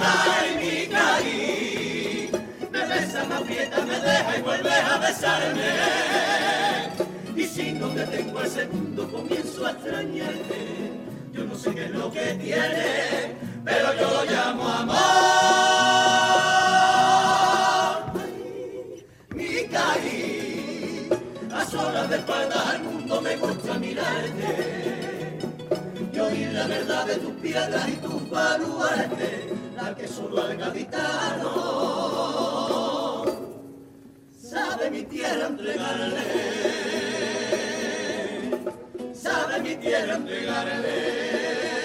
ay, mi cariz. Me besa, me aprieta, me deja y vuelve a besarme. Y si no te tengo al segundo, comienzo a extrañarte. Yo no sé qué es lo que tiene, pero yo lo llamo amor. Ay, mi cariz, a solas de espalda al mundo me gusta mirarte. Oír la verdad de tus piedras y tus baluartes, la que solo al gaditano sabe mi tierra entregarle, sabe mi tierra entregarle.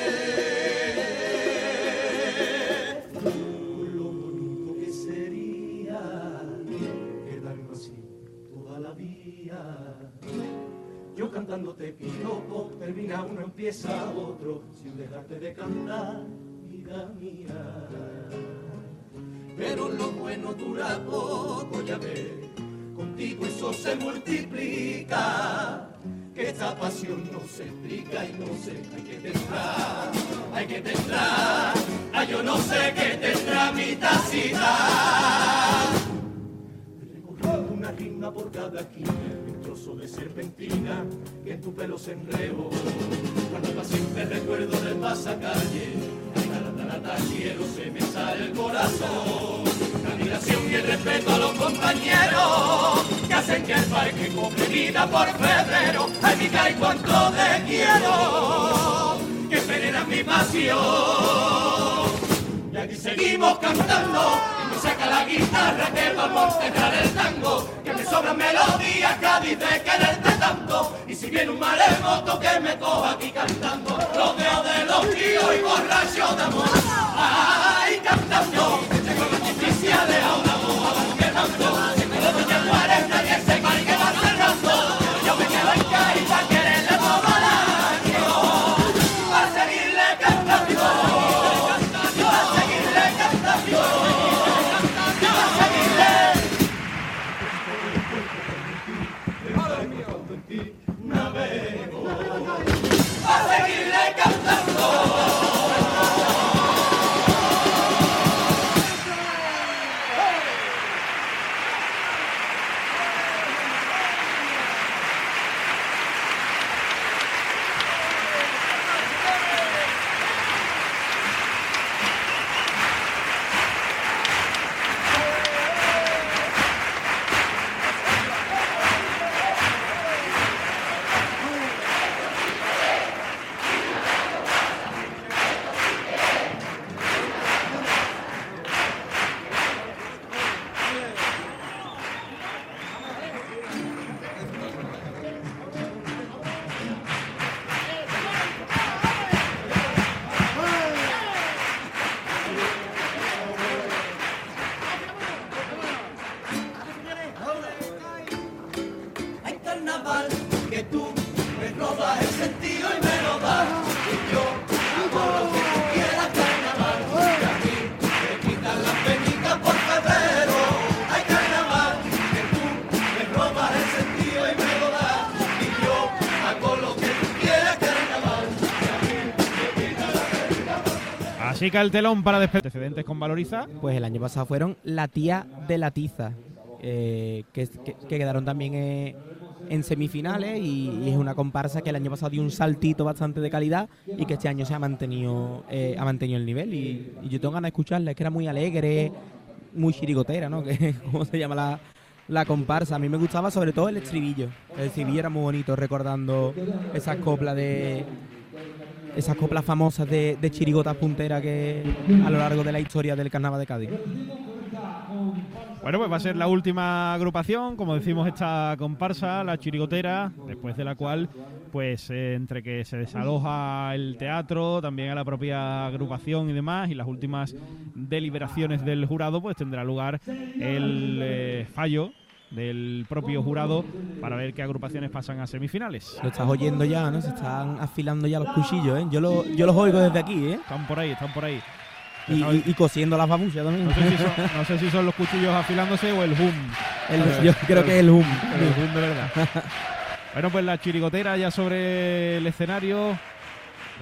Yo cantándote piropo, termina uno, empieza otro, sin dejarte de cantar, vida mía. Pero lo bueno dura poco, ya ves, contigo eso se multiplica. Que esta pasión no se explica y no sé, hay que tendrá, hay que tendrá, ay yo no sé qué tendrá mi tacita. Recorriendo una rima por cada un trozo de serpentina que en tu pelo se enredo. Cuando paciente recuerdo del pasacalle, ay tarataratalliero se me sale el corazón. La admiración y el respeto a los compañeros que hacen que el parque cobre vida por febrero. Ay, mi cae cuánto te quiero, que venera mi pasión. Y aquí seguimos cantando, y saca la guitarra que vamos a enterrar el tango, que me sobran melodías, Cádiz de quererte tanto, y si viene un maremoto que me coja aquí cantando, los dedos de los tíos y borracho de amor, ay, cantando, tengo los oficiales a una que el telón para despedir. Antecedentes con Valoriza. Pues el año pasado fueron La Tía de la Tiza, eh, que, que- que quedaron también eh, en semifinales y, es una comparsa que el año pasado dio un saltito bastante de calidad y que este año se ha mantenido eh, ha mantenido el nivel y, yo tengo ganas de escucharla, es que era muy alegre, muy chirigotera, ¿no? [laughs] Que cómo se llama la, la comparsa. A mí me gustaba sobre todo el estribillo. El estribillo era muy bonito recordando esas coplas de esas coplas famosas de, de chirigotas punteras que a lo largo de la historia del carnaval de Cádiz. Bueno, pues va a ser la última agrupación, como decimos, esta comparsa, la chirigotera, después de la cual, pues eh, entre que se desaloja el teatro, también a la propia agrupación y demás, y las últimas deliberaciones del jurado, pues tendrá lugar el eh, fallo del propio jurado para ver qué agrupaciones pasan a semifinales. Lo estás oyendo ya, ¿no? Se están afilando ya los cuchillos, ¿eh? Yo, lo, yo los oigo desde aquí, ¿eh? Están por ahí, están por ahí. Y, y- y cosiendo las babuchas también. No sé, si son, no sé si son los cuchillos afilándose o el hum. El- yo creo que es el hum. El hum de verdad. bueno, pues la chirigotera ya sobre el escenario.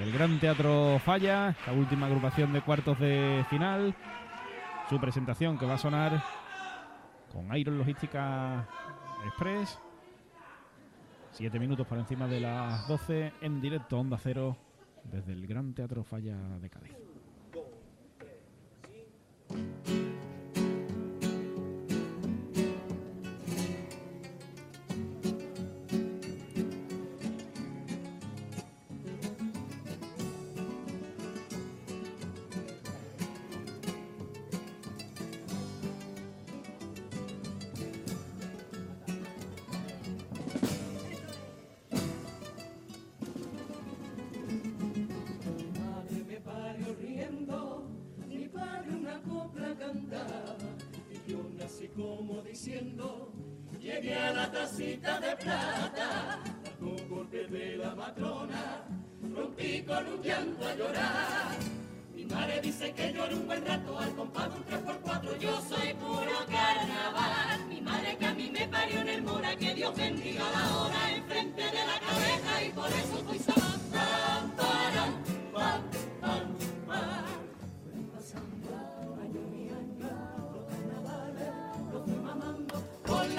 El Gran Teatro Falla, la última agrupación de cuartos de final. Su presentación que va a sonar con Iron Logística Express. Siete minutos por encima de las 12 en directo Onda Cero desde el Gran Teatro Falla de Cádiz. La tacita de plata, con golpe de la matrona, rompí con un llanto a llorar. Mi madre dice que lloré un buen rato al compás un 3x4, yo soy puro carnaval. Mi madre que a mí me parió en el Mora, que Dios bendiga la hora enfrente de la cabeza y por eso pam, pam, pam.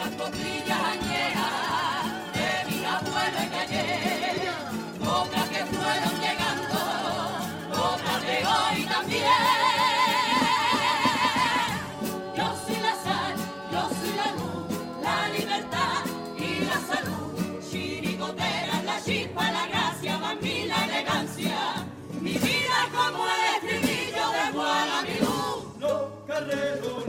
Las costillas añejas de mi abuelo en ayer. Otras que fueron llegando, otras de hoy también. Yo soy la sal, yo soy la luz, la libertad y la salud. Chirigotera, la chispa, la gracia, mami, la elegancia. Mi vida como el estribillo de Guadalupe. No carrero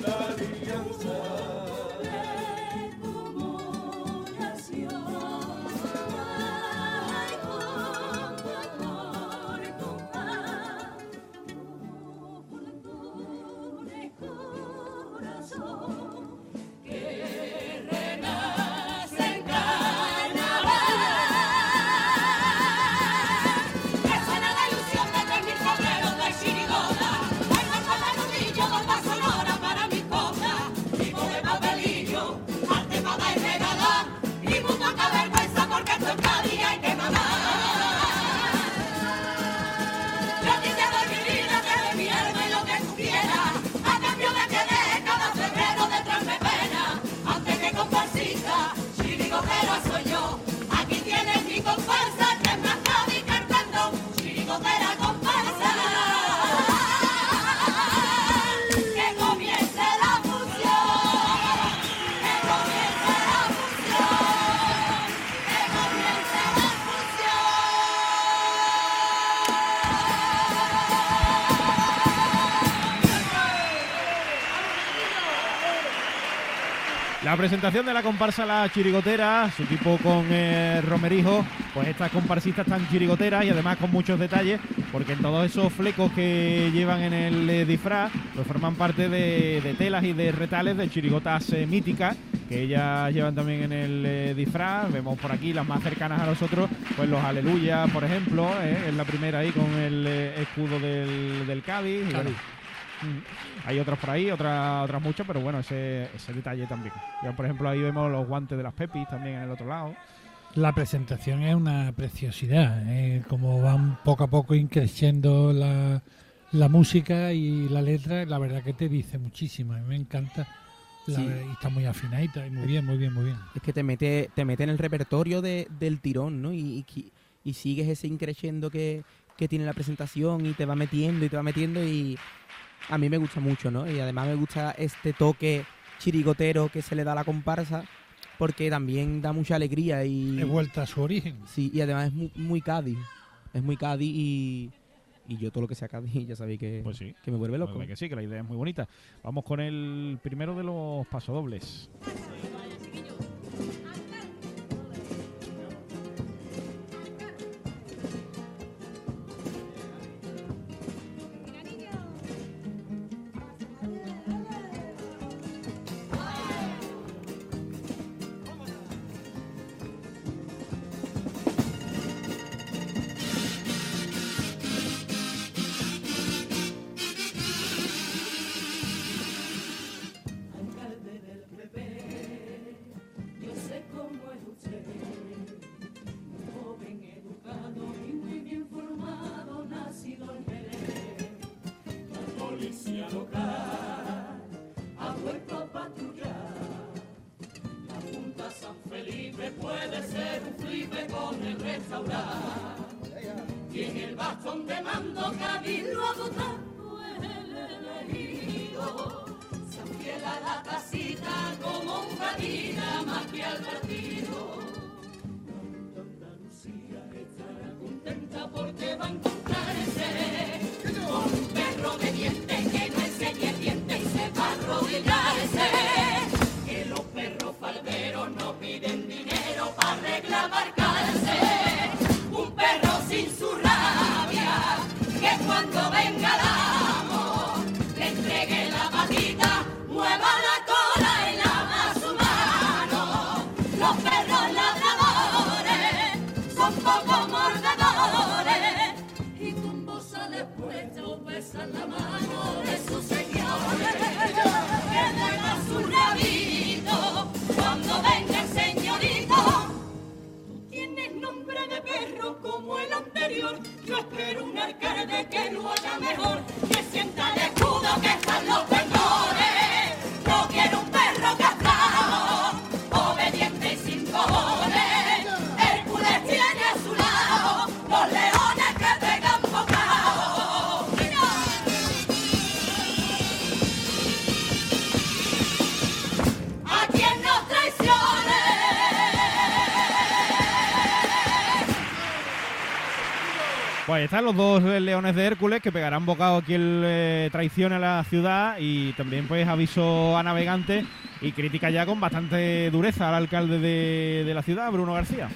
La presentación de la comparsa La Chirigotera, su tipo con eh, Romerijo, pues estas comparsistas tan chirigoteras y además con muchos detalles, porque en todos esos flecos que llevan en el eh, disfraz, pues forman parte de, telas y de retales de chirigotas eh, míticas que ellas llevan también en el disfraz. Vemos por aquí las más cercanas a nosotros, pues los Aleluya, por ejemplo, es la primera ahí con el escudo del, del Cádiz. [laughs] Hay otras por ahí, otras otras muchas, pero bueno, ese, ese detalle también. Ya, por ejemplo, ahí vemos los guantes de las Pepis también en el otro lado. La presentación es una preciosidad, ¿eh? como van poco a poco increciendo la, la música y la letra, la verdad que te dice muchísimo, a mí me encanta. La Sí. verdad, y está muy afinadita, y muy bien, muy bien, muy bien. Es que te mete, te mete en el repertorio de- del tirón, ¿no? Y, y, y sigues ese increciendo que, que tiene la presentación y te va metiendo y te va metiendo y a mí me gusta mucho, ¿no? Y además me gusta este toque chirigotero que se le da a la comparsa porque también da mucha alegría y... De vuelta a su origen. Sí, y además es muy, muy Cádiz. Es muy Cádiz y, y yo todo lo que sea Cádiz ya sabéis que, Pues sí. que me vuelve loco. que sí, que la idea es muy bonita. Vamos con el primero de los pasodobles. Ahí están los dos eh, leones de Hércules que pegarán bocado a quien eh, traicione a la ciudad y también pues aviso a navegantes y crítica ya con bastante dureza al alcalde de, de la ciudad, Bruno García.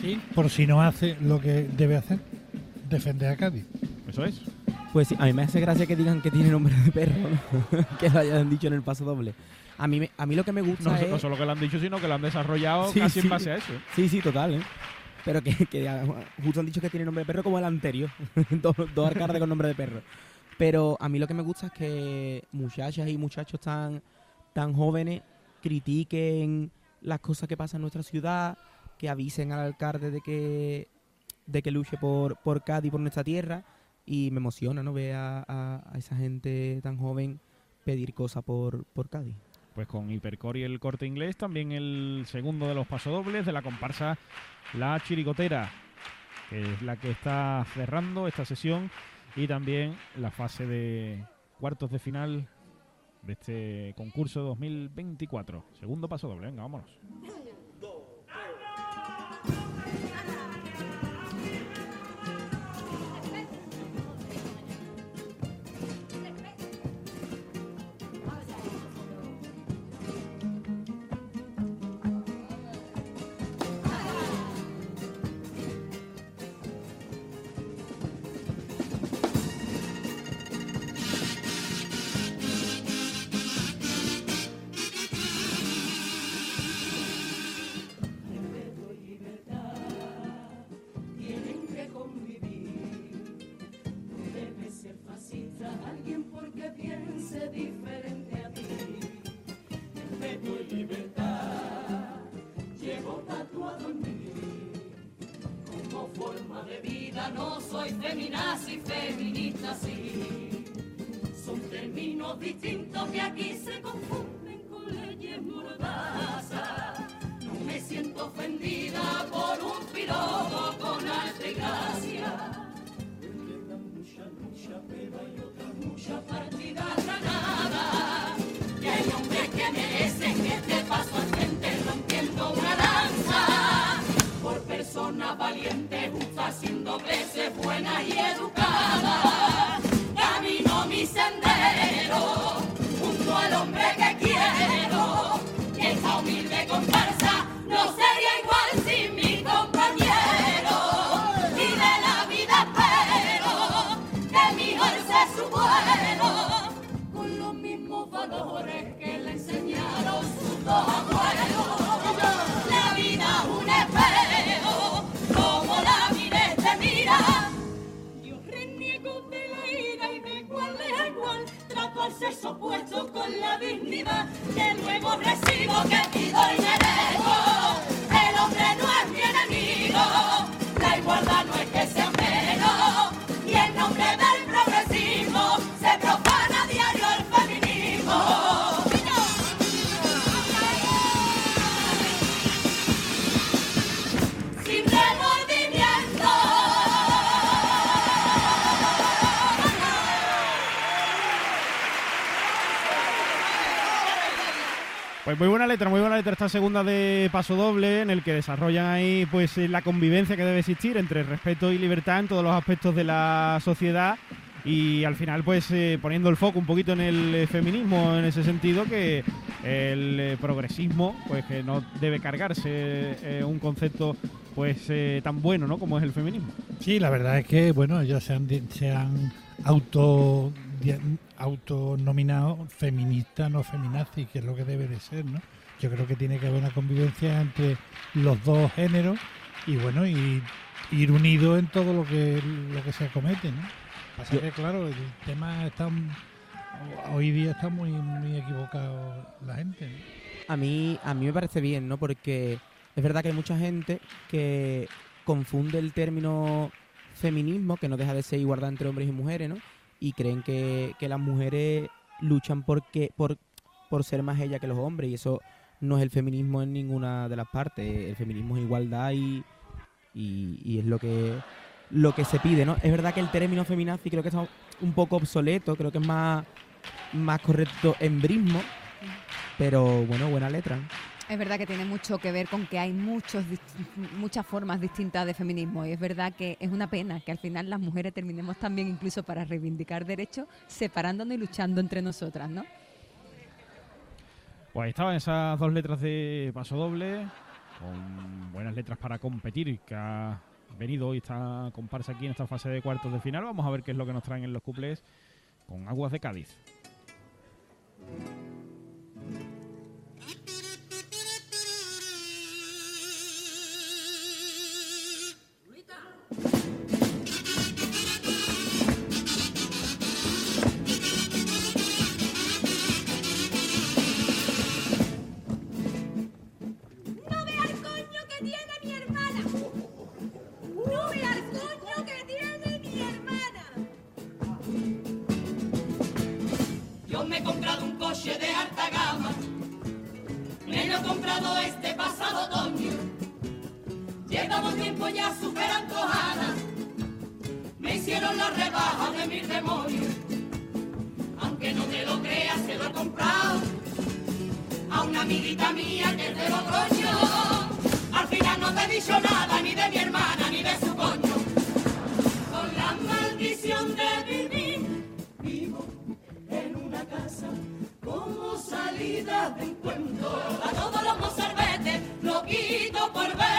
Sí. Por si no hace lo que debe hacer, defender a Cádiz. Eso es. Pues sí, a mí me hace gracia que digan que tiene nombre de perro, ¿no? [laughs] que lo hayan dicho en el paso doble. A mí, me- a mí lo que me gusta No, es... no solo que lo han dicho, sino que lo han desarrollado Sí, casi sí. en base a eso. Sí, sí, total, ¿eh? Pero que, justo han dicho que tiene nombre de perro como el anterior. [laughs] dos, alcaldes con nombre de perro. Pero a mí lo que me gusta es que muchachas y muchachos tan, tan jóvenes critiquen las cosas que pasan en nuestra ciudad, que avisen al alcalde de que, de que luche por, por Cádiz, por nuestra tierra. Y me emociona, ¿no? Ver a, a- a esa gente tan joven pedir cosas por, por Cádiz. Pues con Hipercore y el corte inglés, también el segundo de los pasodobles de la comparsa La Chirigotera, que es la que está cerrando esta sesión y también la fase de cuartos de final de este concurso 2024. Segundo pasodoble, venga, vámonos. Segunda de Paso Doble, en el que desarrollan ahí pues eh, la convivencia que debe existir entre respeto y libertad en todos los aspectos de la sociedad y al final pues eh, poniendo el foco un poquito en el eh, feminismo en ese sentido que el progresismo pues que no debe cargarse un concepto pues tan bueno ¿no? como es el feminismo. Sí, la verdad es que, bueno, ellos se han, se han auto autonominado feminista, no feminazi, que es lo que debe de ser, ¿no? Yo creo que tiene que haber una convivencia entre los dos géneros y, bueno, y ir unidos en todo lo que lo que se acomete, ¿no? Pasa Yo- que, claro, el tema está... Hoy día está muy, muy equivocado la gente, ¿no? A mí, a mí me parece bien, ¿no? Porque es verdad que hay mucha gente que confunde el término feminismo, que no deja de ser igualdad entre hombres y mujeres, ¿no? Y creen que, que las mujeres luchan porque, por, por ser más ellas que los hombres, y eso no es el feminismo en ninguna de las partes. El feminismo es igualdad y, y, es lo que lo que se pide, ¿no? Es verdad que el término feminazi creo que está un poco obsoleto, creo que es más, más correcto embrismo, pero bueno, buena letra. Es verdad que tiene mucho que ver con que hay muchos, muchas formas distintas de feminismo y es verdad que es una pena que al final las mujeres terminemos también incluso para reivindicar derechos separándonos y luchando entre nosotras, ¿no? Pues ahí estaban esas dos letras de paso doble, con buenas letras para competir, que ha venido hoy esta comparsa aquí en esta fase de cuartos de final. Vamos a ver qué es lo que nos traen en los cuplés con Aguas de Cádiz. No Llevamos tiempo ya súper antojada. Me hicieron la rebaja de mis demonios. Aunque no te lo creas, se lo he comprado a una amiguita mía que es de Logroño. Al final no te he dicho nada ni de mi hermana ni de su coño. Con la maldición de vivir, vivo en una casa como salida de encuentro. A todos los mozalbetes lo quito por verte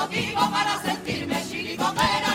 motivo para sentirme chirigotera,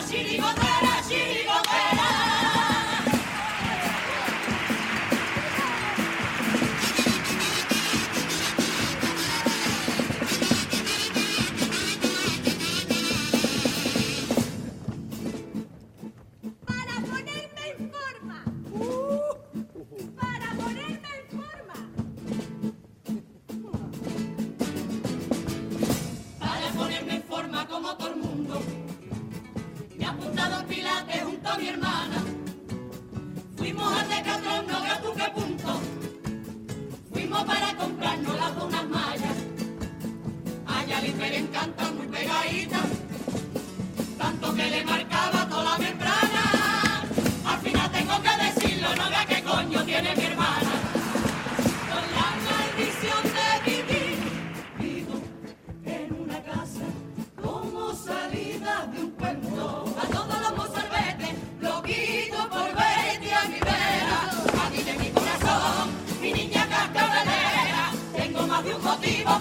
Fuimos para comprarnos las unas mallas. A Yalice le encantan muy pegaditas. Tanto que le marcaba toda la membrana.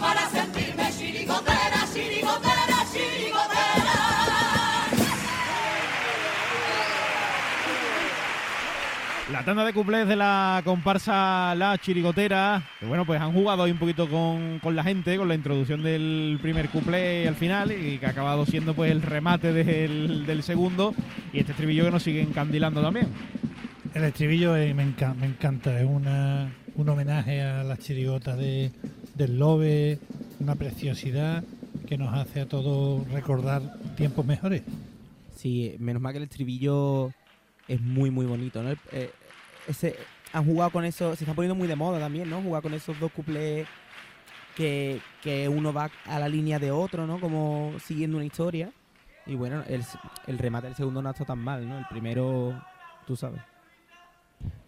Para sentirme chirigotera, chirigotera, chirigotera. La tanda de cuplés de la comparsa La Chirigotera, que bueno, pues han jugado ahí un poquito con, con la gente, con la introducción del primer cuplé al final, y que ha acabado siendo pues el remate del, del segundo, y este estribillo que nos sigue encandilando también. El estribillo eh, me, enca- me encanta, es una, un homenaje a las chirigotas de, del Lobe, una preciosidad que nos hace a todos recordar tiempos mejores. Sí, menos mal que el estribillo es muy, muy bonito, ¿no? Eh, ese, han jugado con eso, se está poniendo muy de moda también, ¿no? Jugar con esos dos cuplés que, que uno va a la línea de otro, ¿no? Como siguiendo una historia. Y bueno, el, el remate del segundo no ha estado tan mal, ¿no? El primero, tú sabes.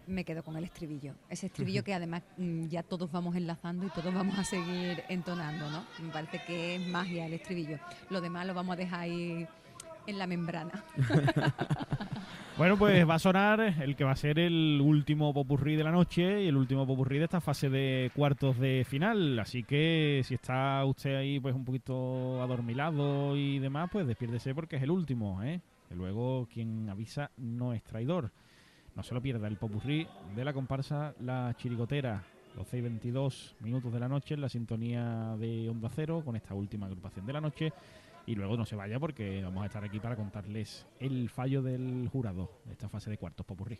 Me quedo con el estribillo. Ese estribillo que además mm, ya todos vamos enlazando y todos vamos a seguir entonando, ¿no? Me parece que es magia el estribillo. Lo demás lo vamos a dejar ahí en la membrana. [laughs] Bueno, pues va a sonar el que va a ser el último popurrí de la noche y el último popurrí de esta fase de cuartos de final. Así que si está usted ahí pues un poquito adormilado y demás, pues despiérdese porque es el último, ¿eh? Que luego quien avisa no es traidor. No se lo pierda el popurrí de la comparsa La Chirigotera. 12 y 22 minutos de la noche en la sintonía de Onda Cero con esta última agrupación de la noche. Y luego no se vaya porque vamos a estar aquí para contarles el fallo del jurado de esta fase de cuartos popurrí.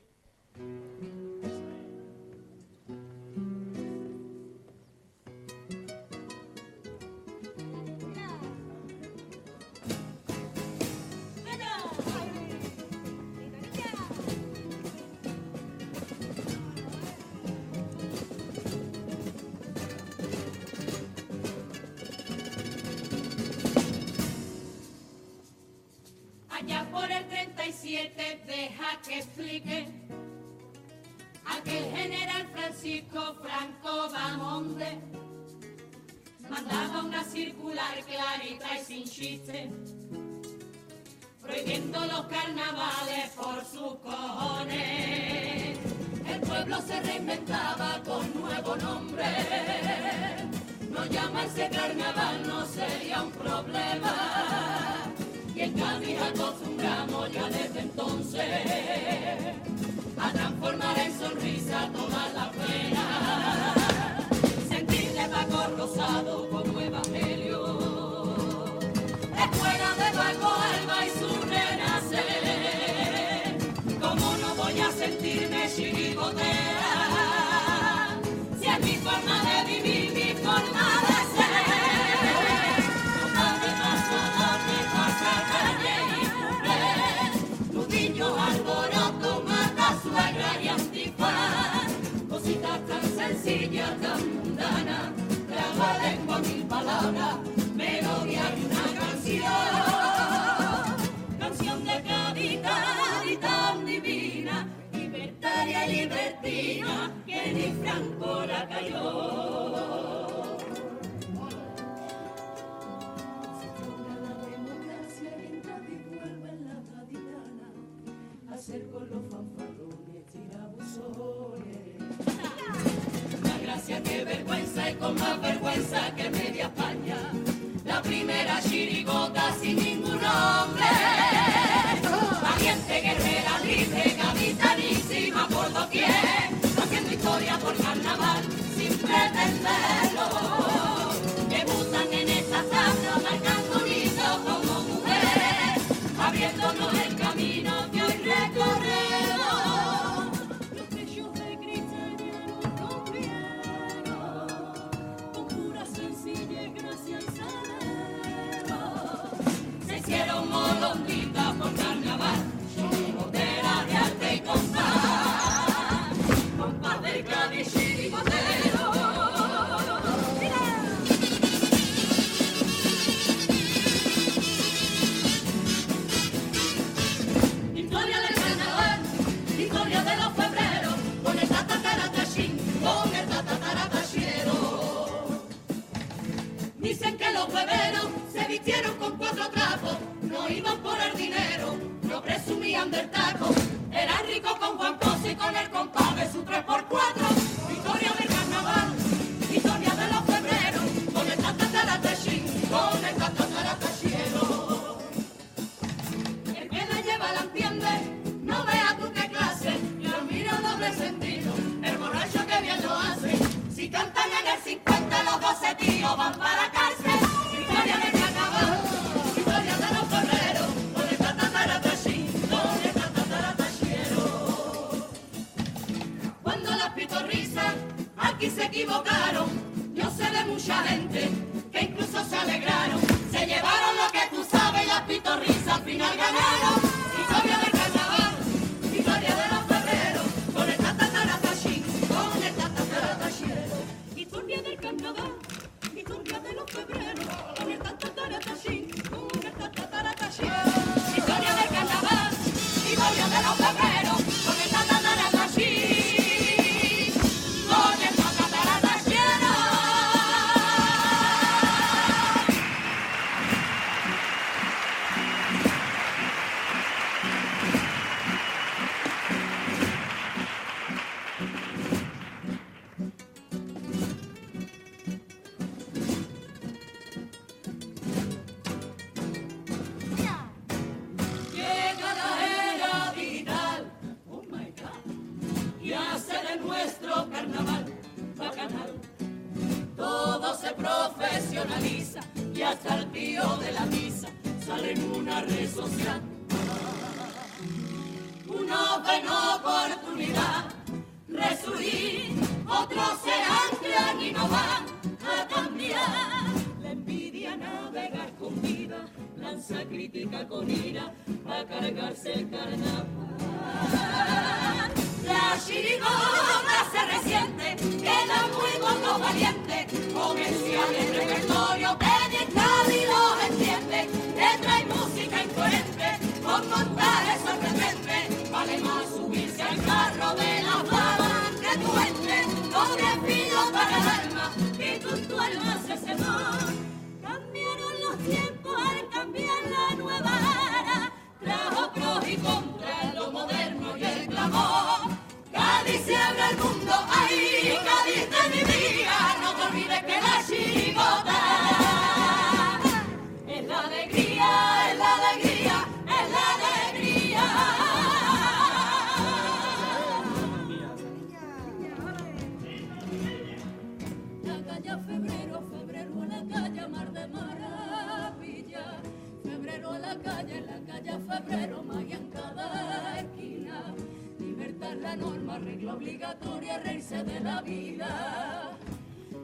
obligatoria a reírse de la vida.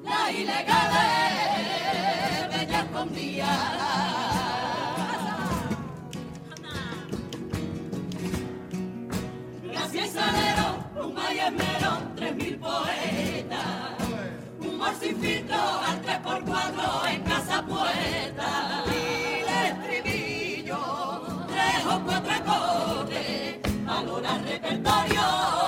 La ilegal es bella escondida. Gracias salero, un mayemero, tres mil poetas, un sin filtro al tres por cuatro en casa puerta. Y el estribillo, tres o cuatro acordes, valora repertorio.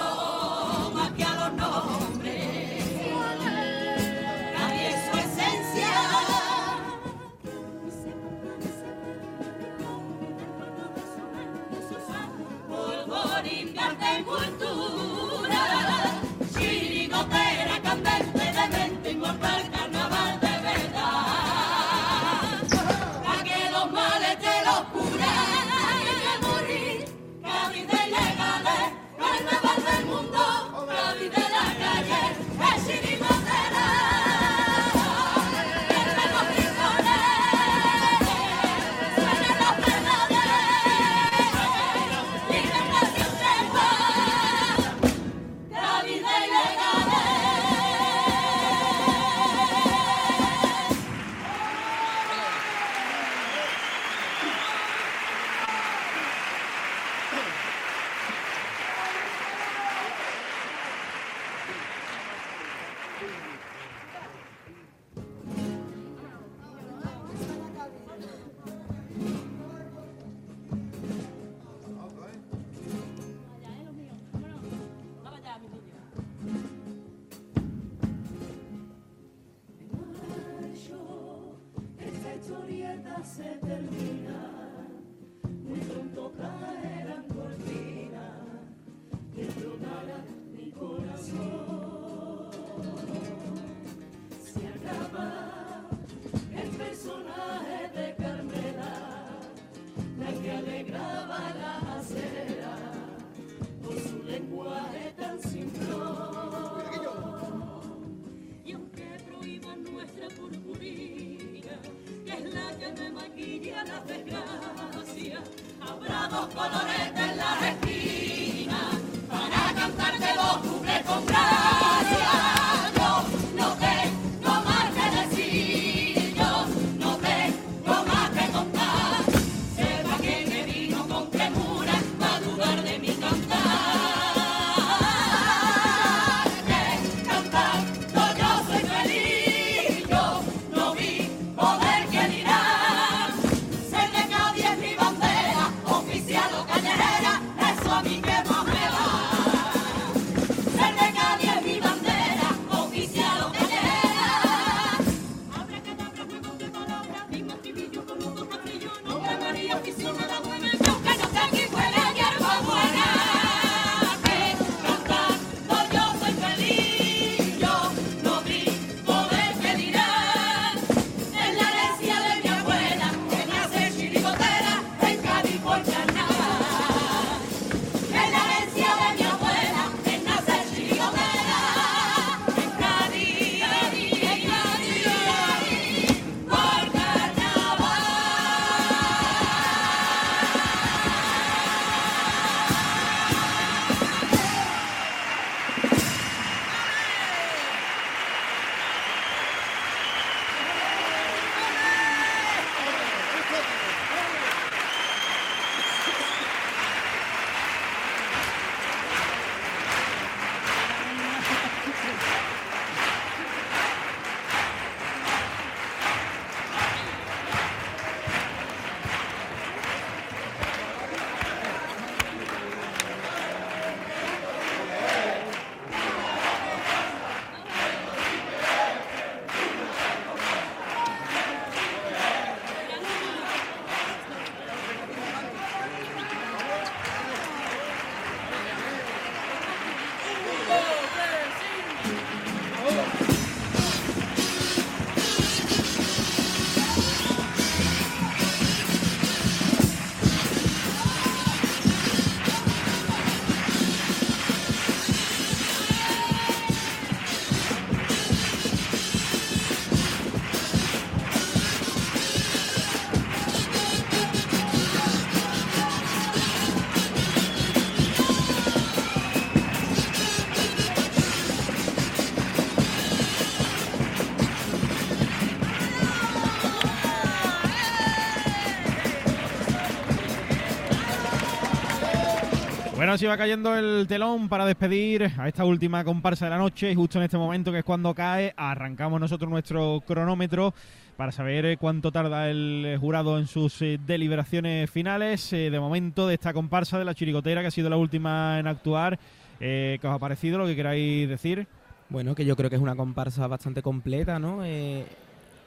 Bueno, así va cayendo el telón para despedir a esta última comparsa de la noche y justo en este momento que es cuando cae, arrancamos nosotros nuestro cronómetro para saber eh, cuánto tarda el eh, jurado en sus eh, deliberaciones finales. De momento, de esta comparsa de la chirigotera, que ha sido la última en actuar, ¿qué os ha parecido? Lo que queráis decir. Bueno, que yo creo que es una comparsa bastante completa, ¿no? Eh,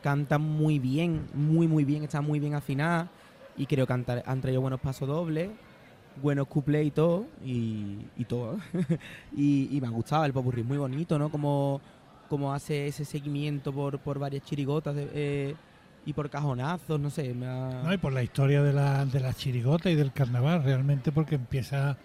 canta muy bien, muy, muy bien, está muy bien afinada y creo que han, han traído buenos pasos dobles, buenos cuplés y todo, y, todo. [laughs] y, y me ha gustado, el popurrí muy bonito, ¿no? Como, como hace ese seguimiento por, por varias chirigotas de- eh, y por cajonazos, no sé, me ha... No, y por la historia de la, de la chirigota y del carnaval, realmente porque empieza